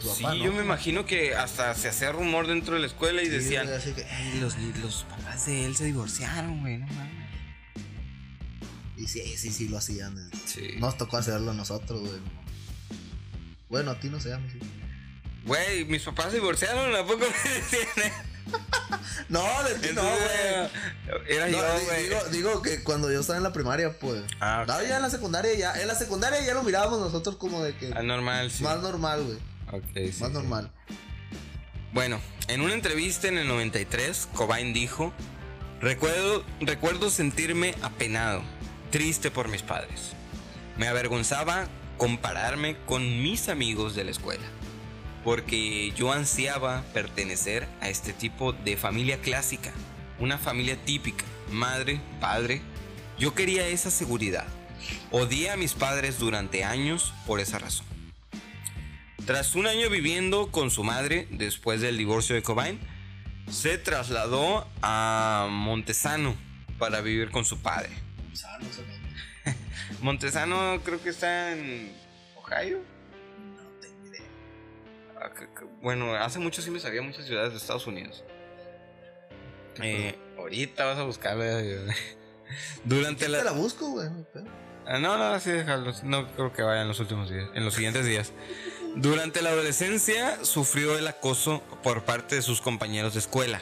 tu Sí, papá, ¿no? yo me imagino que hasta se hacía rumor dentro de la escuela y Sí, decían, güey, así que, "Ey, los, los papás de él se divorciaron, güey, no mames. Y sí, sí, sí lo hacían. Sí. Nos tocó hacerlo a nosotros, güey. Bueno, a ti no sé, a mí sí. Güey, mis papás se divorciaron, ¿a poco me decían? No, de ti no, güey. Era No, yo, güey. digo, digo que cuando yo estaba en la primaria, pues. Ah, ok. No, ya en la secundaria, ya. En la secundaria ya lo mirábamos nosotros como de que. Ah, normal, sí. Más normal, güey. Ok, sí, Más normal. Bueno, en una entrevista en el 93, Cobain dijo, recuerdo, recuerdo sentirme apenado, triste por mis padres. Me avergonzaba compararme con mis amigos de la escuela, porque yo ansiaba pertenecer a este tipo de familia clásica, una familia típica, madre, padre. Yo quería esa seguridad. Odié a mis padres durante años por esa razón. Tras un año viviendo con su madre después del divorcio de Cobain, se trasladó a Montesano para vivir con su padre. Montesano creo que está en Ohio. Bueno, hace mucho sí me sabía muchas ciudades de Estados Unidos. Eh, ahorita vas a buscarla. Durante Te la... la busco, güey. no. Ah, No, no, sí, déjalo. No creo que vaya en los últimos días, en los siguientes días. Durante la adolescencia sufrió el acoso por parte de sus compañeros de escuela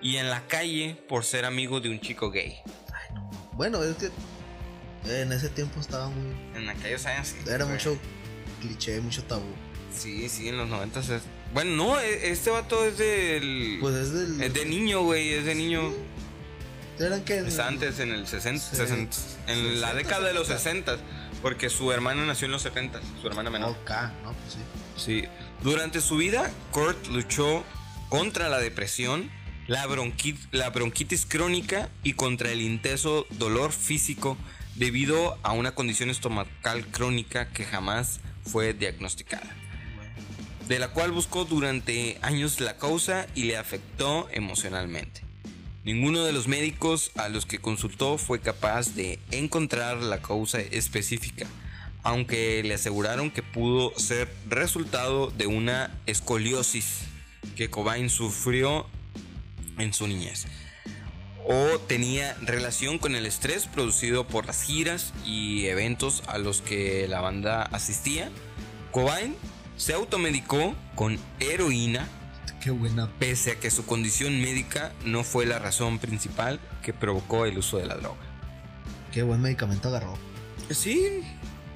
y en la calle por ser amigo de un chico gay. Ay, no. Bueno, es que. eh, En ese tiempo estaba muy. En la calle, ¿saben? Sí, Era güey. mucho cliché, mucho tabú. Sí, sí, en los 90 es... Bueno, no, e- este vato es del... Pues es del. es de niño, güey, es de niño. Eran que. Es antes, en el 60, Sí. 60, en la 60, década de los 70. 60, porque su hermana nació en los 70, su hermana menor. Ok, no, pues sí. Sí. Durante su vida, Kurt luchó contra la depresión, la, bronqui- la bronquitis crónica y contra el intenso dolor físico debido a una condición estomacal crónica que jamás fue diagnosticada, de la cual buscó durante años la causa y le afectó emocionalmente. Ninguno de los médicos a los que consultó fue capaz de encontrar la causa específica, aunque le aseguraron que pudo ser resultado de una escoliosis que Cobain sufrió en su niñez o tenía relación con el estrés producido por las giras y eventos a los que la banda asistía. Cobain se automedicó con heroína Qué buena. pese a que su condición médica no fue la razón principal que provocó el uso de la droga. Qué buen medicamento agarró. Sí.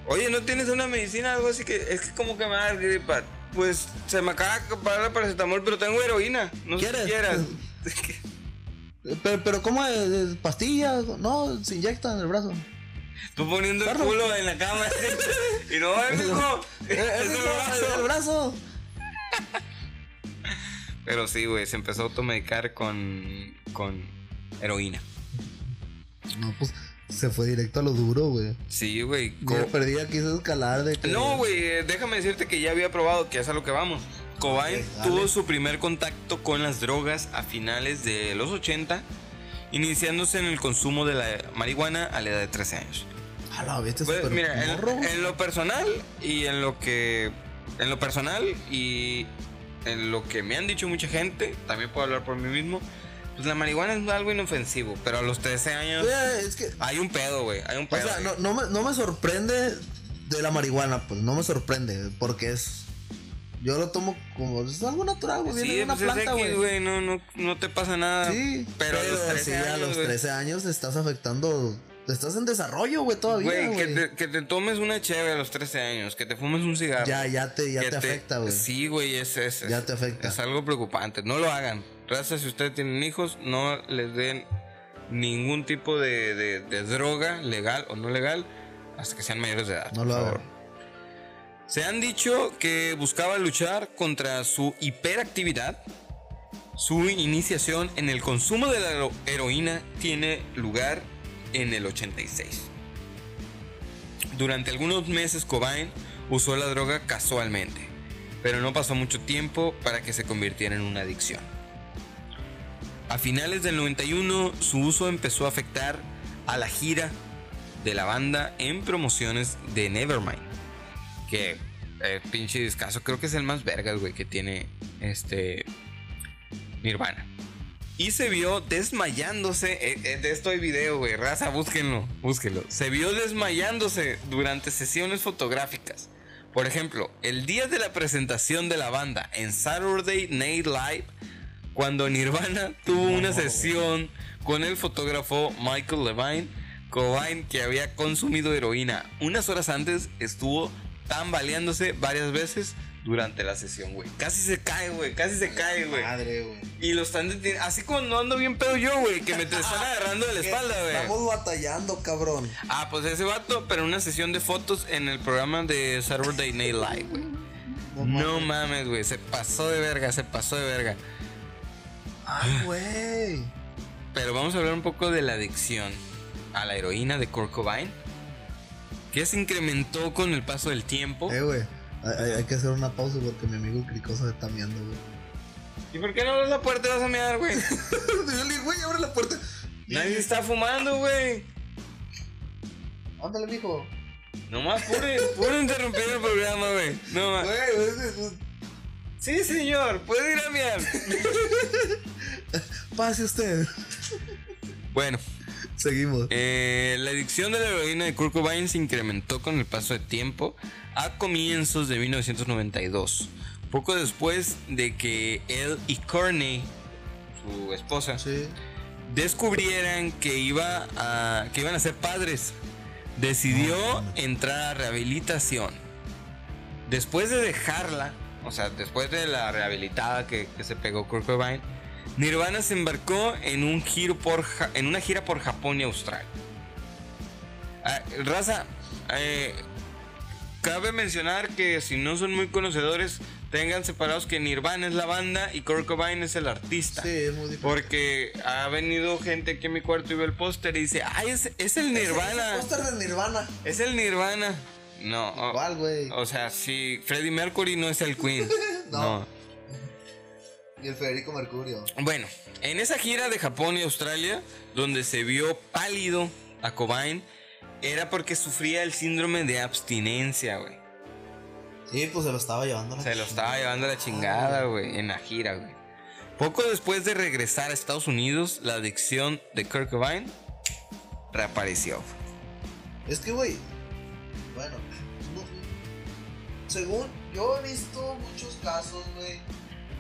Oye, ¿no tienes una medicina algo así que es que como que me da gripa? Pues se me acaba de acabar la paracetamol, pero tengo heroína. No sé si ¿Quieres? quieras. Pero, pero ¿cómo es? ¿Es ¿Pastillas? No, se inyecta en el brazo. Tú poniendo el culo en la cama y no, mijo, Eh, eh, es el mijo, brazo. el brazo. Pero sí, güey, se empezó a automedicar con, con heroína. No, pues se fue directo a lo duro, güey. Sí, güey. Yo co- perdía, quiso escalar de que. No, güey, eh, déjame decirte que ya había probado, que es a lo que vamos. Cobain tuvo su primer contacto con las drogas a finales de los 80, iniciándose en el consumo de la marihuana a la edad de 13 años. A la bestia, Pues, mira, en, en lo personal y en lo que. En lo personal y en lo que me han dicho mucha gente, también puedo hablar por mí mismo. Pues la marihuana es algo inofensivo, pero a los 13 años Eh, es que. hay un pedo, güey. Hay un O pedo. sea, güey. no, no, me, no me sorprende de la marihuana, pues no me sorprende, porque es Yo lo tomo como es algo natural, güey. Viene Sí, de una pues es planta, güey. güey, no, no, no te pasa nada. Sí, pero, a los 13 sí, a años, los güey. 13 años estás afectando. Estás en desarrollo, güey, todavía, Güey, que te, que te tomes una cheve a los 13 años, que te fumes un cigarro. Ya, ya te, ya te afecta, güey. Sí, güey, es, es, Ya te afecta. Es algo preocupante. No lo hagan. Raza, si ustedes tienen hijos, no les den ningún tipo de, de- de droga, legal o no legal, hasta que sean mayores de edad. No lo hagan. Se han dicho que buscaba luchar contra su hiperactividad. Su iniciación en el consumo de la hero- heroína tiene lugar en el 86. Durante algunos meses Cobain usó la droga casualmente, pero no pasó mucho tiempo para que se convirtiera en una adicción. A finales del 91 su uso empezó a afectar a la gira de la banda en promociones de Nevermind, que eh, pinche discazo, creo que es el más vergas, güey, que tiene este Nirvana. Y se vio desmayándose. eh, eh, de esto hay video, güey. Raza, búsquenlo, búsquenlo. Se vio desmayándose durante sesiones fotográficas. Por ejemplo, el día de la presentación de la banda en Saturday Night Live, cuando Nirvana tuvo una sesión con el fotógrafo Michael Levine, Cobain, que había consumido heroína unas horas antes, estuvo tambaleándose varias veces durante la sesión, güey. Casi se cae, güey. Casi se cae, güey. Madre, güey. Y lo están deteniendo. Así como no ando bien pedo yo, güey. Que me te están agarrando de la espalda, güey. Estamos batallando, cabrón. Ah, pues ese vato, pero una sesión de fotos en el programa de Saturday Night Live, güey. No mames, güey. Se pasó de verga, se pasó de verga. Ay, güey. Pero vamos a hablar un poco de la adicción a la heroína de Kurt Cobain. Que se incrementó con el paso del tiempo. Eh, güey. Hay, hay- que hacer una pausa porque mi amigo Cricoso está miando, güey. ¿Y por qué no abres la puerta y vas a mear, güey? Yo le digo, güey, abre la puerta. Nadie está fumando, güey. Ándale, mijo. Nomás puro, interrumpir el programa, güey. No más. Güey, güey, güey, Sí, señor, puede ir a miar. pase usted. Bueno, Seguimos. eh, la adicción de la heroína de Kurt Cobain se incrementó con el paso de tiempo a comienzos de 1992. Poco después de que él y Courtney, su esposa, Sí. descubrieran que, iba a, que iban a ser padres, decidió entrar a rehabilitación. Después de dejarla, o sea, después de la rehabilitada que, que se pegó Kurt Cobain, Nirvana se embarcó en, un giro por, Ja- en una gira por Japón y Australia. Ah, raza, eh, cabe mencionar que si no son muy conocedores, tengan separados que Nirvana es la banda y Kurt Cobain es el artista. Sí, es muy diferente. Porque ha venido gente aquí a mi cuarto y ve el póster y dice, ay, es, es el Nirvana. Es el póster de Nirvana. Es el Nirvana. No. Igual, güey. O sea, si Freddie Mercury no es el Queen. No. no. Y el Federico Mercurio. Bueno, en esa gira de Japón y Australia, donde se vio pálido a Cobain, era porque sufría el síndrome de abstinencia, güey. Sí, pues se lo estaba llevando. a la Se lo estaba llevando a la chingada, güey, en la gira, güey. Poco después de regresar a Estados Unidos, la adicción de Kurt Cobain reapareció. Es que, güey. Bueno, no- según yo he visto muchos casos, güey,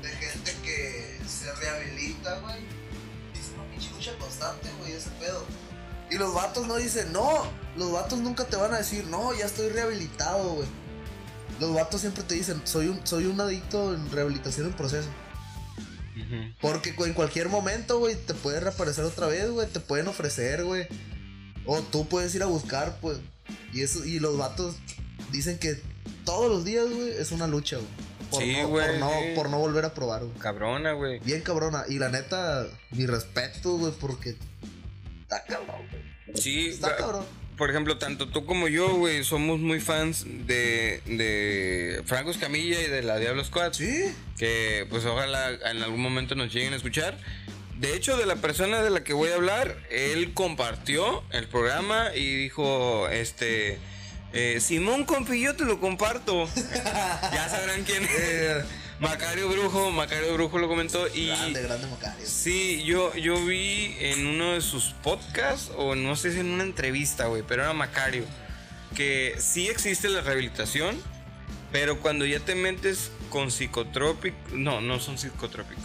de gente que se rehabilita, güey. Es una pinche lucha constante, güey, ese pedo. Y los vatos no dicen, no. Los vatos nunca te van a decir, no, ya estoy rehabilitado, güey. Los vatos siempre te dicen, soy un, soy un adicto en rehabilitación en proceso. Porque en cualquier momento, güey, te puede reaparecer otra vez, güey. Te pueden ofrecer, güey. O tú puedes ir a buscar, pues. Y eso, y los vatos dicen que todos los días, güey, es una lucha, güey. Por, Sí, no, güey, por, no, por no volver a probar, güey. Cabrona, güey. Bien cabrona. Y la neta, mi respeto, güey, porque está cabrón, güey. Sí, Está cabrón. por ejemplo, tanto tú como yo, güey, somos muy fans de, de Franco Escamilla y de la Diablo Squad. Sí. Que pues ojalá en algún momento nos lleguen a escuchar. De hecho, de la persona de la que voy a hablar, él compartió el programa y dijo, este, eh, Simón Compi, yo te lo comparto. ya sabrán quién es. Macario Brujo, Macario Brujo lo comentó y... Grande, grande Macario. Sí, yo, yo vi en uno de sus podcasts, o no sé si en una entrevista, güey, pero era Macario, que sí existe la rehabilitación, pero cuando ya te metes con psicotrópicos. No, no son psicotrópicos.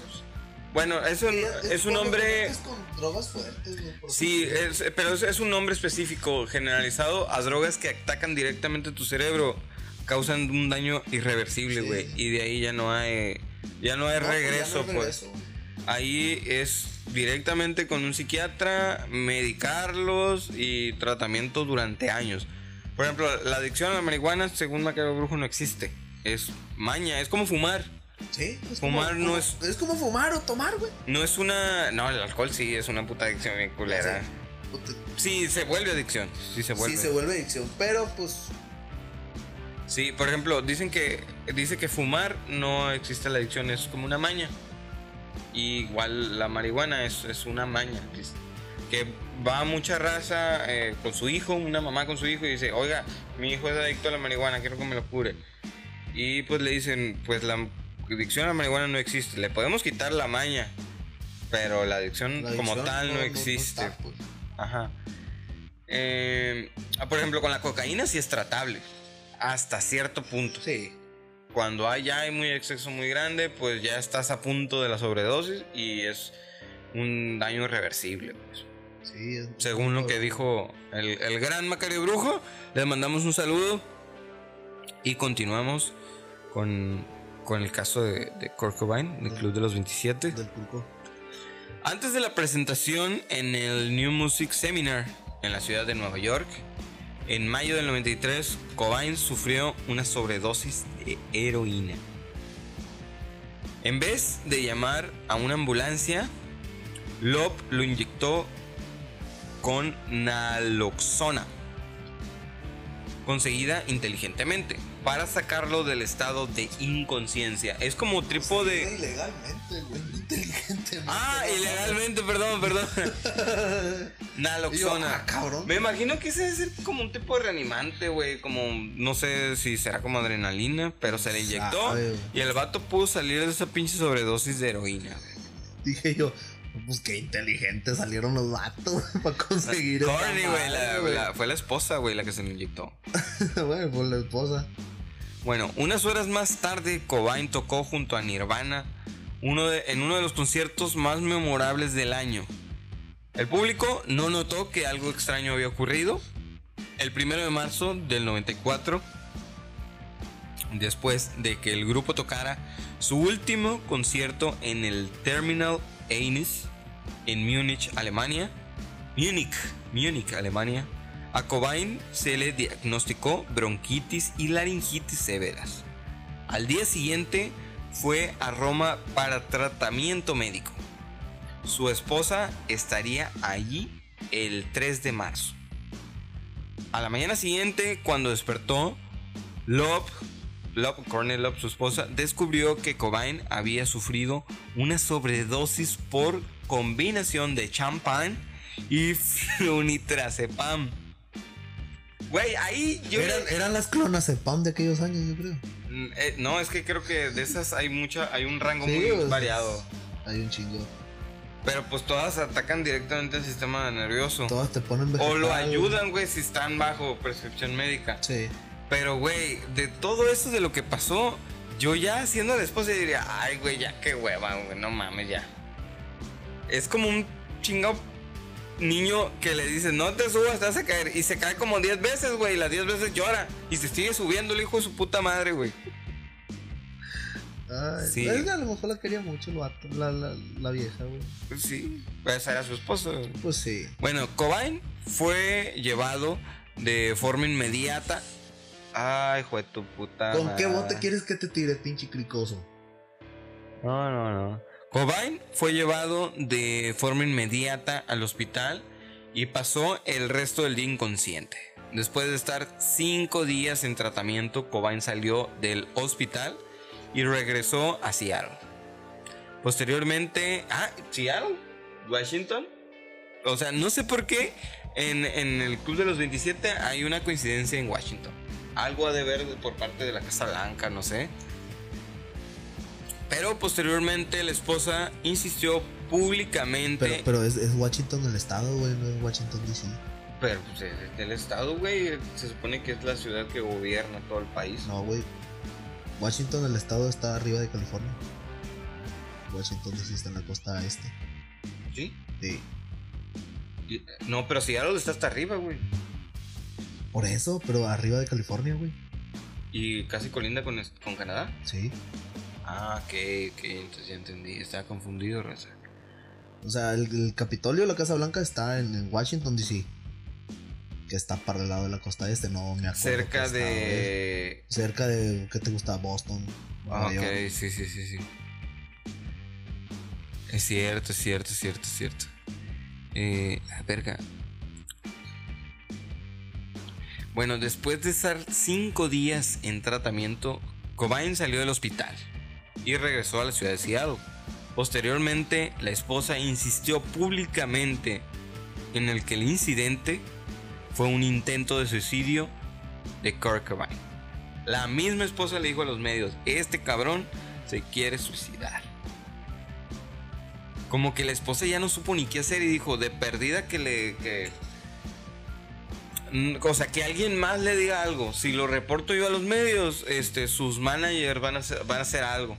Bueno, es un, es un nombre. te metes con drogas fuertes, Sí, es- pero es, es un nombre específico, generalizado a drogas que atacan directamente tu cerebro, causan un daño irreversible, Sí. güey. Y de ahí ya no hay, ya no hay No, pues ya no hay regreso, pues. regreso, güey. Ahí es directamente con un psiquiatra, medicarlos y tratamiento durante años. Por ejemplo, la adicción a la marihuana, según Macario Brujo, no existe. Es maña, es como fumar. Sí, es Fumar como, no es- Es como fumar o tomar, güey. No es una. No, el alcohol sí es una puta adicción bien culera. Puta, Sí, se vuelve adicción. Sí, se vuelve. Sí, se vuelve adicción, pero pues. Sí, por ejemplo, dicen que dice que fumar no existe la adicción, es como una maña. Y igual la marihuana es, es una maña. Que va mucha raza eh, con su hijo, una mamá con su hijo y dice, oiga, mi hijo es adicto a la marihuana, quiero que me lo cure. Y pues le dicen, pues la adicción a la marihuana no existe, le podemos quitar la maña, pero la adicción, la como tal no, existe. está, pues. Ajá. Eh, por ejemplo, con la cocaína sí es tratable. Hasta cierto punto. Sí. Cuando hay, ya hay muy exceso muy grande, pues ya estás a punto de la sobredosis y es un daño irreversible. pues. Sí, Según lo que dijo el, el gran Macario Brujo, les mandamos un saludo y continuamos con, con el caso de, de Kurt Cobain, del Club de los 27. Del pulco. Antes de la presentación en el New Music Seminar en la ciudad de Nueva York, en mayo del 93, Cobain sufrió una sobredosis de heroína. En vez de llamar a una ambulancia, Lop lo inyectó con naloxona, conseguida inteligentemente, para sacarlo del estado de inconsciencia. Es como tipo de... Ilegalmente, güey. Inteligentemente. Ah, ilegalmente, perdón, perdón. Naloxona. Yo, ah, cabrón. Me imagino que ese debe ser como un tipo de reanimante, güey. Como, no sé si será como adrenalina, pero se le inyectó. Sabe, y el vato pudo salir de esa pinche sobredosis de heroína. Dije yo, pues qué inteligente salieron los vatos para conseguir Courtney, güey, la- madre, güey. la- fue la esposa, güey, la que se le inyectó. Bueno, pues la esposa. Bueno, unas horas más tarde, Cobain tocó junto a Nirvana uno de- en uno de los conciertos más memorables del año. El público no notó que algo extraño había ocurrido. El primero de marzo del 94, después de que el grupo tocara su último concierto en el Terminal Eines en Múnich, Alemania, Múnich, Múnich, Alemania, a Cobain se le diagnosticó bronquitis y laringitis severas. Al día siguiente fue a Roma para tratamiento médico. Su esposa estaría allí el 3 de marzo. A la mañana siguiente, cuando despertó, Love, Love, Courtney Love, su esposa, descubrió que Cobain había sufrido una sobredosis por combinación de champán y flunitrazepam. Güey, ahí yo... Eran, eran las clonas de aquellos años, yo creo. Mm, eh, no, es que creo que de esas hay mucha, hay un rango Sí, muy pues, variado. Hay un chingo. Pero pues todas atacan directamente al sistema nervioso. Todas te ponen O lo vegetal, ayudan, güey, si están bajo prescripción médica. Sí. Pero, güey, de todo eso de lo que pasó, yo ya siendo la esposa diría, ay, güey, ya qué hueva, güey, no mames, ya. Es como un chingado niño que le dice, no te subas, te vas a caer. Y se cae como 10 veces, güey, y las 10 veces llora. Y se sigue subiendo el hijo de su puta madre, güey. Ay, Sí. es que a lo mejor la quería mucho el vato, la, la, la vieja, güey. Pues sí, esa era su esposa. güey. Pues sí. Bueno, Cobain fue llevado de forma inmediata. Ay, hijo de tu puta. ¿Con qué bote quieres que te tire, pinche cricoso? No, no, no. Cobain fue llevado de forma inmediata al hospital y pasó el resto del día inconsciente. Después de estar cinco días en tratamiento, Cobain salió del hospital y regresó a Seattle. Posteriormente, ah, Seattle, Washington. O sea, no sé por qué en, en el Club de los 27 hay una coincidencia en Washington. Algo ha de ver por parte de la Casa Blanca, no sé. Pero posteriormente la esposa insistió públicamente. Pero, pero es, es Washington el estado, güey, no es Washington DC. Pero pues, es del estado, güey. Se supone que es la ciudad que gobierna todo el país. No, güey. Washington, el estado, está arriba de California. Washington DC está en la costa este. ¿Sí? Sí. No, pero Seattle está hasta arriba, güey. Por eso, pero arriba de California, güey. Y casi colinda con, con Canadá. Sí. Ah, ok, ok, entonces ya entendí. Estaba confundido, Raza. O sea, el, el Capitolio, la Casa Blanca, está en, en Washington DC. Que está para el lado de la costa este, no me acuerdo. Cerca es. de. Cerca de, ¿qué te gusta? Boston. Ah, ok, York. sí, sí, sí, sí. Es cierto, es cierto, es cierto, es cierto. Eh, verga. Bueno, después de estar cinco días en tratamiento, Cobain salió del hospital y regresó a la ciudad de Seattle. Posteriormente, la esposa insistió públicamente en el que el incidente fue un intento de suicidio de Kurt Cobain. La misma esposa le dijo a los medios, este cabrón se quiere suicidar. Como que la esposa ya no supo ni qué hacer y dijo, de perdida que le... Que... Mm, O sea, que alguien más le diga algo. Si lo reporto yo a los medios, este, sus managers van a hacer, van a hacer algo.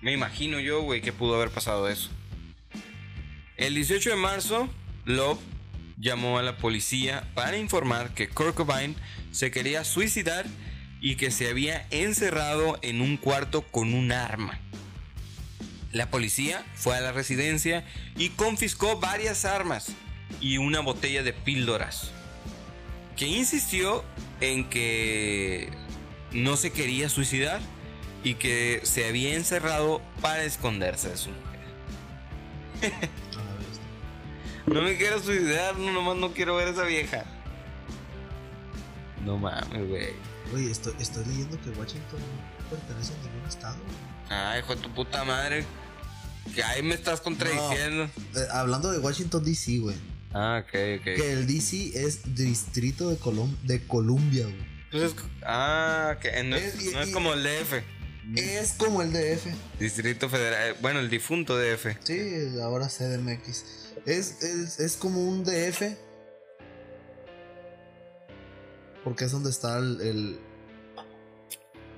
Me imagino yo, güey, que pudo haber pasado eso. El 18 de marzo, Love llamó a la policía para informar que Kurt Cobain se quería suicidar y que se había encerrado en un cuarto con un arma. La policía fue a la residencia y confiscó varias armas y una botella de píldoras. Que insistió en que no se quería suicidar y que se había encerrado para esconderse de su mujer. No me quiero suicidar, no, nomás no quiero ver a esa vieja. No mames, güey. Oye, estoy, estoy leyendo que Washington no pertenece a ningún estado. Ay, hijo de tu puta madre. Que ahí me estás contradiciendo. Eh, hablando de Washington DC, güey. Ah, ok, ok. Que el DC es distrito de, Colum de Columbia, güey. Pues ah, que no es, no como el DF. Es como el DF. Distrito Federal. eh, Bueno, el difunto DF. Sí, ahora CDMX. Es, es, es como un DF. Porque es donde está el, el-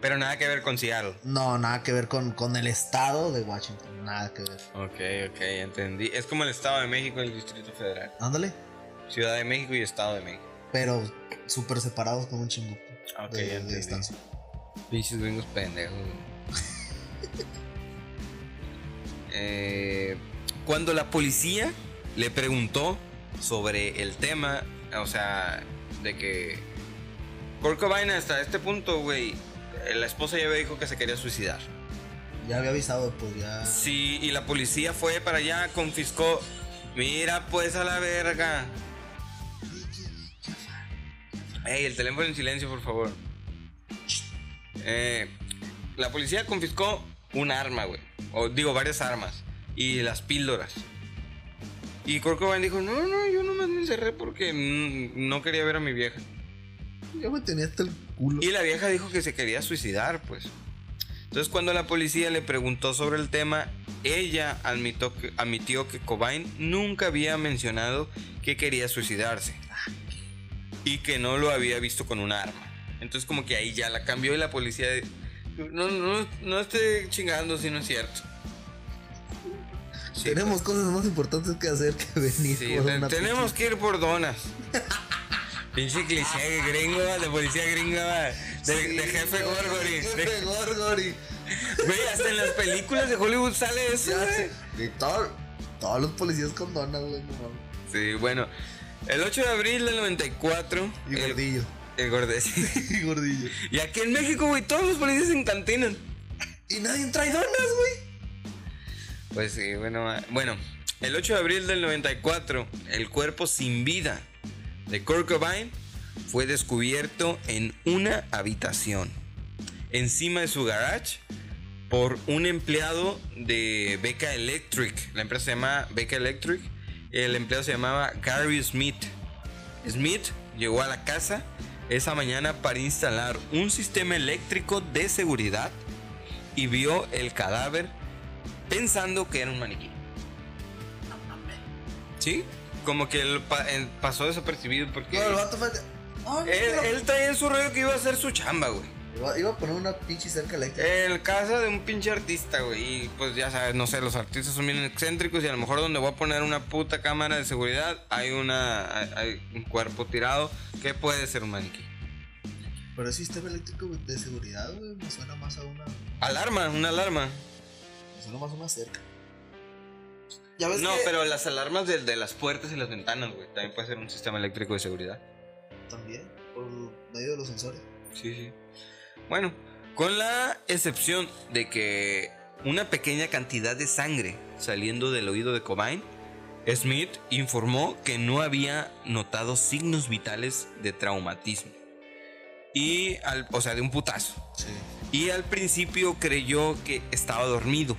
Pero nada que ver con Seattle. No, nada que ver con, con el estado de Washington. Nada que ver. Ok, ok, entendí. Es como el Estado de México y el Distrito Federal. Ándale. Ciudad de México y Estado de México. Pero súper separados con un chingo Ok, de, distancia. Pinches gringos pendejos. Eh, cuando la policía le preguntó sobre el tema, o sea, de que Kurt Cobain hasta este punto, güey, la esposa ya había dijo que se quería suicidar. Ya había avisado, pues ya. Sí, y la policía fue para allá, confiscó. Mira, pues a la verga. Ey, el teléfono en silencio, por favor. Eh, la policía confiscó un arma, güey. O digo, varias armas. Y las píldoras. Y Kurt Cobain dijo, no, no, yo nomás me encerré porque mm, no quería ver a mi vieja. Ya me tenía hasta el culo. Y la vieja dijo que se quería suicidar, pues. Entonces cuando la policía le preguntó sobre el tema, ella admitió que, admitió que Cobain nunca había mencionado que quería suicidarse. Y que no lo había visto con un arma. Entonces como que ahí ya la cambió y la policía... No, no, no esté chingando si no es cierto. Sí, Tenemos cosas más importantes que hacer que venir Sí, por te- una tenemos que ir por donas. Pinche cliché gringo, de policía gringa, de, jefe güey, Gorgory. Jefe De- Gorgory. Güey, hasta en las películas de Hollywood sale eso, güey. todo- todos los policías con donas, güey. no. Sí, bueno. El 8 de abril del 94. Y el, gordillo. El gordillo. sí. Y gordillo. Y aquí en México, güey, todos los policías se encantinan. Y nadie trae donas, güey. Pues sí, bueno. Bueno, el 8 de abril del 94, el cuerpo sin vida de Kurt Cobain fue descubierto en una habitación, encima de su garage, por un empleado de Beca Electric. La empresa se llama Beca Electric. El empleado se llamaba Gary Smith. Smith llegó a la casa esa mañana para instalar un sistema eléctrico de seguridad y vio el cadáver pensando que era un maniquí. ¿Sí? Como que él pa- pasó desapercibido porque No, el vato fue. Él, él traía en su rollo que iba a hacer su chamba, güey. Iba, iba a poner una pinche cerca eléctrica. El casa de un pinche artista, güey. Y pues ya sabes, no sé, los artistas son bien excéntricos y a lo mejor donde voy a poner una puta cámara de seguridad hay una hay, hay un cuerpo tirado que puede ser un maniquí. Pero el sistema eléctrico de seguridad, güey, me suena más a una. Alarma, una alarma. Me suena más a una cerca. Ya ves No, que pero las alarmas de, de las puertas y las ventanas, güey. También puede ser un sistema eléctrico de seguridad. También, por medio de los sensores. Sí, sí. Bueno, con la excepción de que una pequeña cantidad de sangre saliendo del oído de Cobain, Smith informó que no había notado signos vitales de traumatismo. Y al, o sea, de un putazo. Sí. Y al principio creyó que estaba dormido.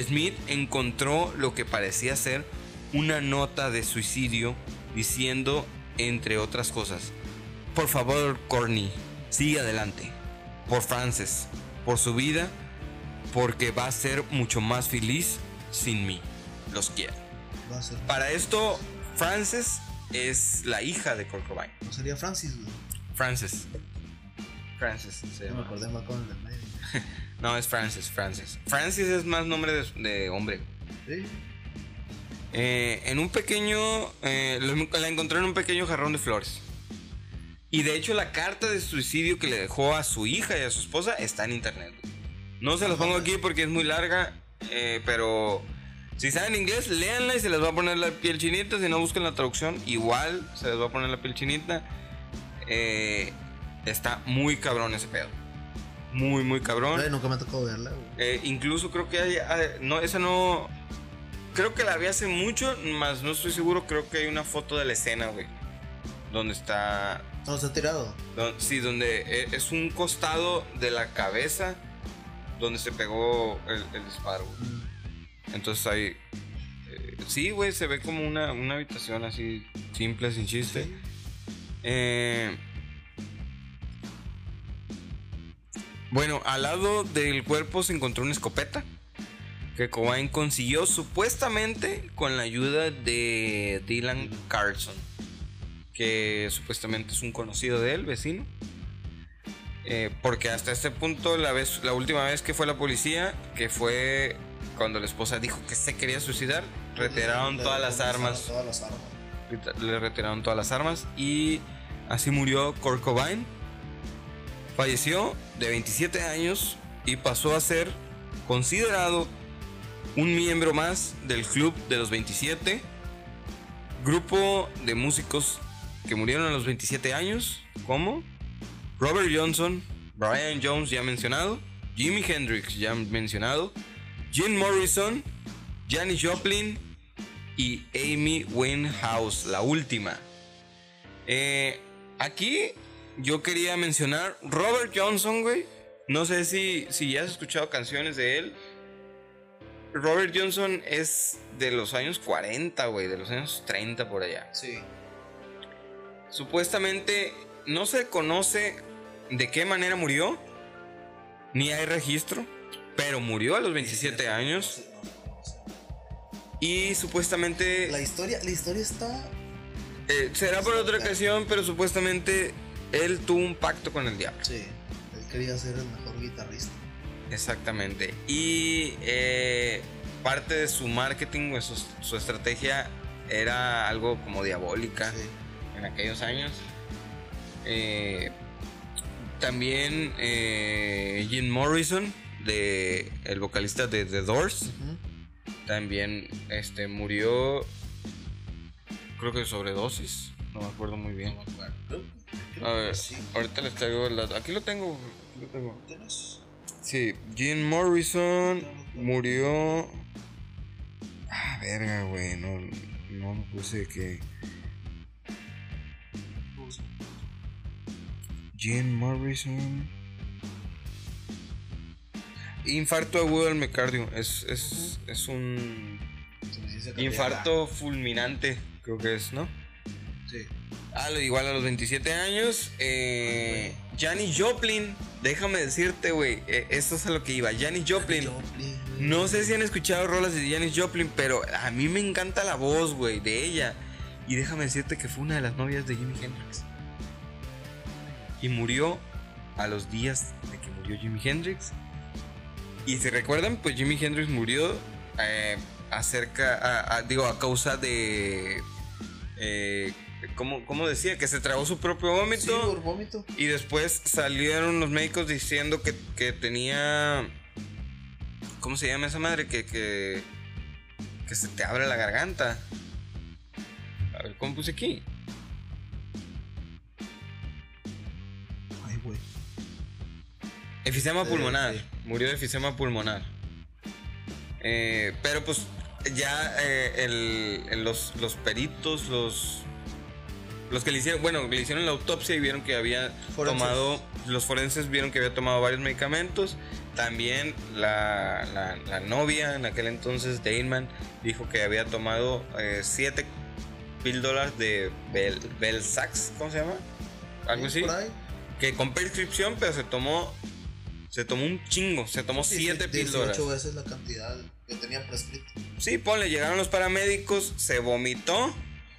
Smith encontró lo que parecía ser una nota de suicidio diciendo, entre otras cosas, por favor, Courtney, sigue adelante. Por Frances, por su vida, porque va a ser mucho más feliz sin mí. Los quiero. Va a ser. Para esto, Frances es la hija de Kurt Cobain. No sería Francis. Frances. Frances se No me acordé No, es Francis, Francis. Francis es más nombre de, de hombre. Sí. Eh, en un pequeño. eh, la encontré en un pequeño jarrón de flores. Y de hecho, la carta de suicidio que le dejó a su hija y a su esposa está en internet. No se las pongo aquí porque es muy larga. eh, pero si saben inglés, léanla y se les va a poner la piel chinita. Si no buscan la traducción, igual se les va a poner la piel chinita. Está muy cabrón ese pedo. Muy, muy cabrón. Nunca me tocó verla, güey. Eh, incluso creo que hay, hay- no, esa no, creo que la vi hace mucho, más no estoy seguro, creo que hay una foto de la escena, güey, donde está, se ha tirado. sí, donde eh, es un costado de la cabeza donde se pegó el, el disparo, güey. Entonces ahí, eh, sí, güey, se ve como una, una habitación así simple, sin chiste. Eh, bueno, al lado del cuerpo se encontró una escopeta que Cobain consiguió supuestamente con la ayuda de Dylan Carlson, que supuestamente es un conocido de él, vecino. Eh, porque hasta este punto, la, vez, la última vez que fue la policía, que fue cuando la esposa dijo que se quería suicidar, retiraron Le- todas le- las armas Todas las armas. le retiraron todas las armas y así murió Kurt Cobain. Falleció de 27 años y pasó a ser considerado un miembro más del Club de los 27, grupo de músicos que murieron a los 27 años, como Robert Johnson, Brian Jones ya mencionado, Jimi Hendrix ya mencionado, Jim Morrison, Janis Joplin y Amy Winehouse, la última. Eh, aquí yo quería mencionar Robert Johnson, güey. No sé si, si ya has escuchado canciones de él. Robert Johnson es de los años 40, güey, de los años 30 por allá. Sí. Supuestamente no se conoce de qué manera murió, ni hay registro, pero murió a los 27 años y supuestamente... La historia, la historia está. Eh, será por otra ocasión, pero supuestamente él tuvo un pacto con el diablo. Sí. Él quería ser el mejor guitarrista. Exactamente. Y eh, parte de su marketing o su, su estrategia era algo como diabólica Sí. en aquellos años. Eh, también eh, Jim Morrison, de, el vocalista de The Doors, también este, murió, creo que de sobredosis. No me acuerdo muy bien. Creo A ver, sí. ahorita les traigo el dato. Aquí lo tengo. aquí lo tengo. ¿Tienes? Sí, Jim Morrison murió. Ah, verga, güey. No, no me puse que. Jim Morrison. Infarto agudo del miocardio. Es, es, es un infarto fulminante, creo que es, ¿no? Ah, lo- igual a los 27 años. Eh, Janis Joplin, déjame decirte, güey. eh, esto es a lo que iba. Janis Joplin. No sé si han escuchado rolas de Janis Joplin, pero a mí me encanta la voz, güey, de ella. Y déjame decirte que fue una de las novias de Jimi Hendrix. Y murió a los días de que murió Jimi Hendrix. Y si recuerdan, pues Jimi Hendrix murió eh, acerca, a- a- digo, a causa de, eh, ¿cómo, cómo decía? Que se tragó su propio vómito. Sí, por vómito. Y después salieron los médicos diciendo que, que tenía. ¿Cómo se llama esa madre? Que, que. que se te abre la garganta. A ver, ¿cómo puse aquí? Ay, güey. Efisema pulmonar. Murió de efisema pulmonar. Eh, pero pues ya eh, el- los, los peritos, los. Los que le hicieron, bueno, le hicieron la autopsia y vieron que había Forenses. tomado, los forenses vieron que había tomado varios medicamentos. También la, la- la novia en aquel entonces, Daneman, dijo que había tomado eh, siete píldoras de Bel, Belsax, ¿cómo se llama? Algo Sí, así. Que con prescripción, pero se tomó. Se tomó un chingo. Se tomó Sí, siete sí, 18 píldoras. veces la cantidad que tenía prescrito. Sí, ponle, llegaron los paramédicos, se vomitó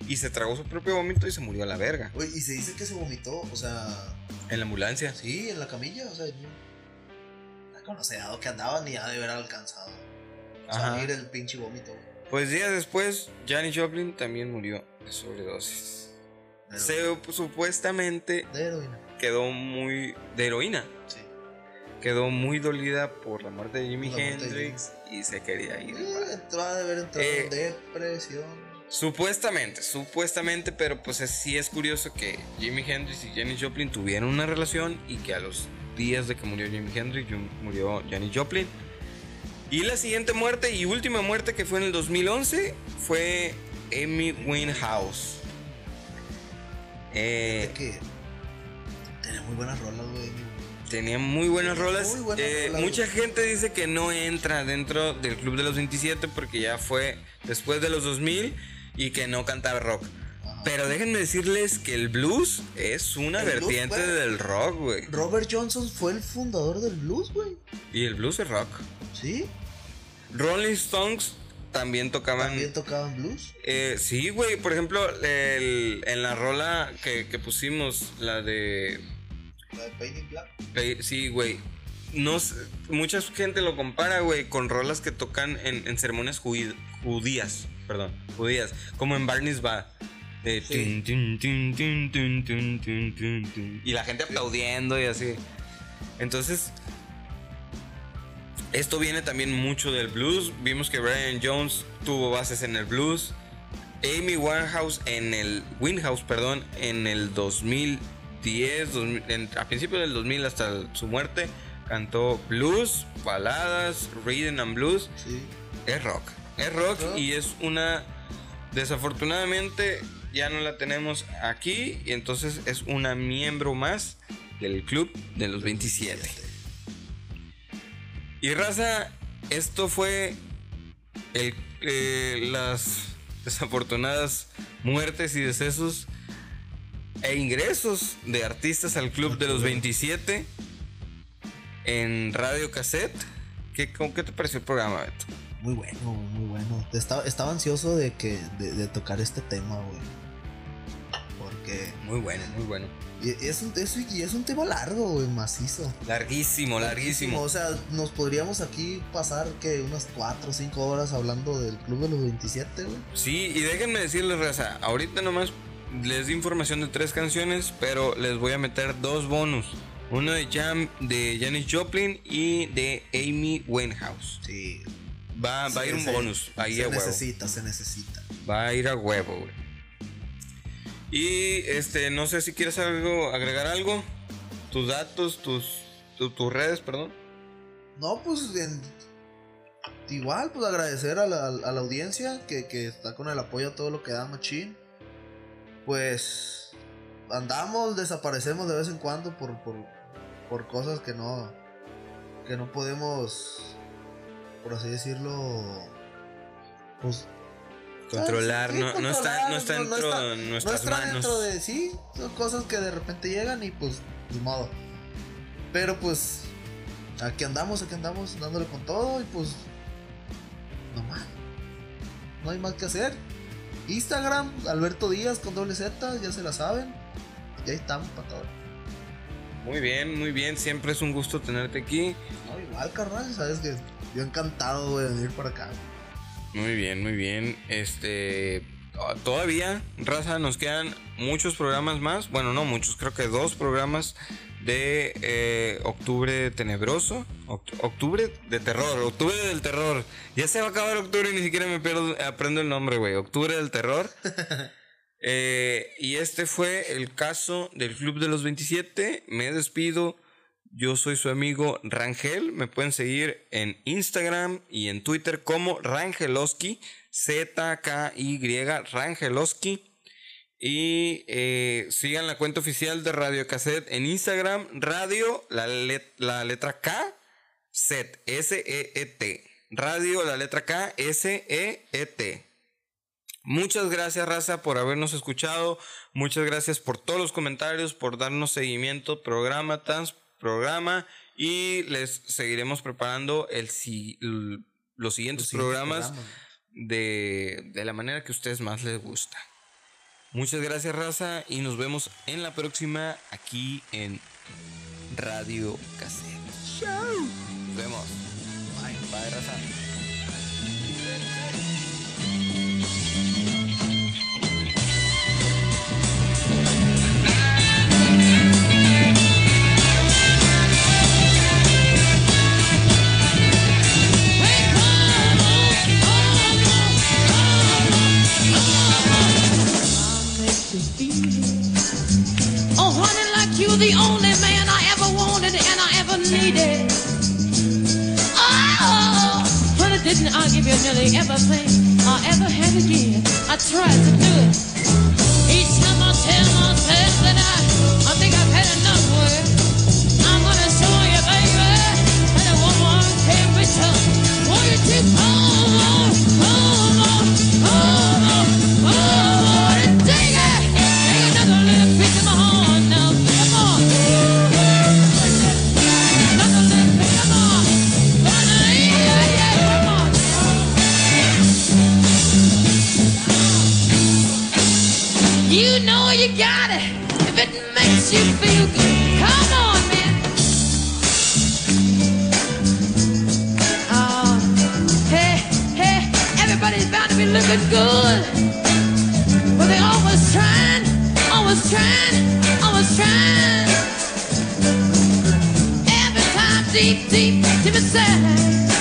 y se tragó su propio vómito y se murió a la verga. Güey, y se dice que se vomitó, o sea, En la ambulancia. sí, en la camilla, o sea, yo no a que andaba ni ha de haber alcanzado. Ajá. Salir el pinche vómito. Pues días después, Janis Joplin también murió de sobredosis. Se supuestamente De heroína. quedó muy. de heroína. Sí. Quedó muy dolida por la muerte de Jimi de Hendrix y se quería ir. Eh, entró a de haber entrado Eh, en depresión. Supuestamente, supuestamente, pero pues es- sí es curioso que Jimi Hendrix y Janis Joplin tuvieron una relación y que a los días de que murió Jimi Hendrix murió Janis Joplin. Y la siguiente muerte y última muerte que fue en el 2011 fue Amy Winehouse. Eh, que tenía muy buenas rolas, güey. tenía muy buenas rolas. muy buenas Eh, rolas, mucha güey. gente dice que no entra dentro del Club de los 27 porque ya fue después de los 2000 y que no cantaba rock. Ajá. Pero déjenme decirles que el blues es una El vertiente del rock, güey. Robert Johnson fue el fundador del blues, güey. Y el blues es rock. Sí, Rolling Stones también tocaban. también tocaban blues. Eh, sí, güey. Por ejemplo, el- en la rola que, que pusimos, la de. La de Painting Black. eh, Sí, güey. No, mucha gente lo compara, güey, con rolas que tocan en, en ceremonias judí- judías. Perdón, judías. Como en Barney's. De Sí. tun, tun, tun, tun. Y la gente aplaudiendo y así. Entonces, esto viene también mucho del blues. Vimos que Brian Jones tuvo bases en el blues. Amy Winehouse en el Winehouse, perdón, en el 2010, 2000 en- a principios del 2000 hasta el- su muerte, cantó blues, baladas, rhythm and blues. Sí. Es rock. Es rock y es una. Desafortunadamente ya no la tenemos aquí y entonces es una miembro más del club de los 27. Y raza, esto fue el, eh, las desafortunadas muertes y decesos e ingresos de artistas al club de los 27 en Radio Cassette. ¿Qué, cómo- qué te pareció el programa, Beto? Muy bueno, muy bueno. Estaba, estaba ansioso de que de, de tocar este tema, güey. Porque Muy bueno, muy bueno. y, y es un, es, y es un tema largo, güey, macizo. Larguísimo, larguísimo. O sea, nos podríamos aquí pasar que unas 4 o 5 horas hablando del Club de los 27, güey. Sí, y déjenme decirles, raza, ahorita nomás les di información de tres canciones, pero les voy a meter dos bonus. Uno de Jam de Janis Joplin y de Amy Winehouse. Sí. Va, va a ir un bonus, ahí se a huevo. necesita, se necesita. Va a ir a huevo, güey. Y este, no sé si quieres algo, agregar algo. Tus datos, tus, tu- tus redes, perdón. No, pues en- igual, pues agradecer a la, a la audiencia que, que está con el apoyo a todo lo que da Machín. Pues andamos, desaparecemos de vez en cuando por, por, por cosas que no, que no podemos, por así decirlo, pues Controlar, sí, no, no está, no está controlar, no- no dentro está- no nuestras está manos. dentro de sí, son cosas que de repente llegan y pues ni modo. Pero pues aquí andamos, aquí andamos dándole con todo y pues no más. No hay más que hacer. Instagram, Alberto Díaz con doble Z, ya se la saben. Y ahí estamos para todo. Muy bien, muy bien. Siempre es un gusto tenerte aquí. No, igual, carnal, sabes que yo encantado, de venir para acá. Muy bien, muy bien. Este. ah, Todavía, raza, nos quedan muchos programas más. Bueno, no muchos, creo que dos programas de eh, Octubre Tenebroso. Oct- octubre de Terror, Octubre del Terror. Ya se va a acabar octubre y ni siquiera me pierdo, aprendo el nombre, güey. Octubre del Terror. Eh, y este fue el caso del Club de los 27. Me despido. Yo soy su amigo Rangel. Me pueden seguir en Instagram y en Twitter como Rangeloski. Z-K-Y Rangeloski. Y eh, sigan la cuenta oficial de Radio Cassette en Instagram. Radio, la, let- la letra K, set, S-E-E-T. Radio, la letra K, S-E-E-T. Muchas gracias, Raza, por habernos escuchado. Muchas gracias por todos los comentarios, por darnos seguimiento programa tras programa. Y les seguiremos preparando el, los siguientes Los programas. de, de la manera que a ustedes más les gusta. Muchas gracias, Raza, y nos vemos en la próxima aquí en Radio Cassette. Nos vemos. Bye, bye, Raza. Honey, like you, the only man I ever wanted and I ever needed. Oh, honey, didn't I give you nearly everything I ever had to give? I tried to do it. Each time I tell myself that I, I think I've had enough work. I'm gonna show you, baby, that a woman can return. Won't you looking good. But they always trying, always trying, always trying. Every time deep, deep, deep inside.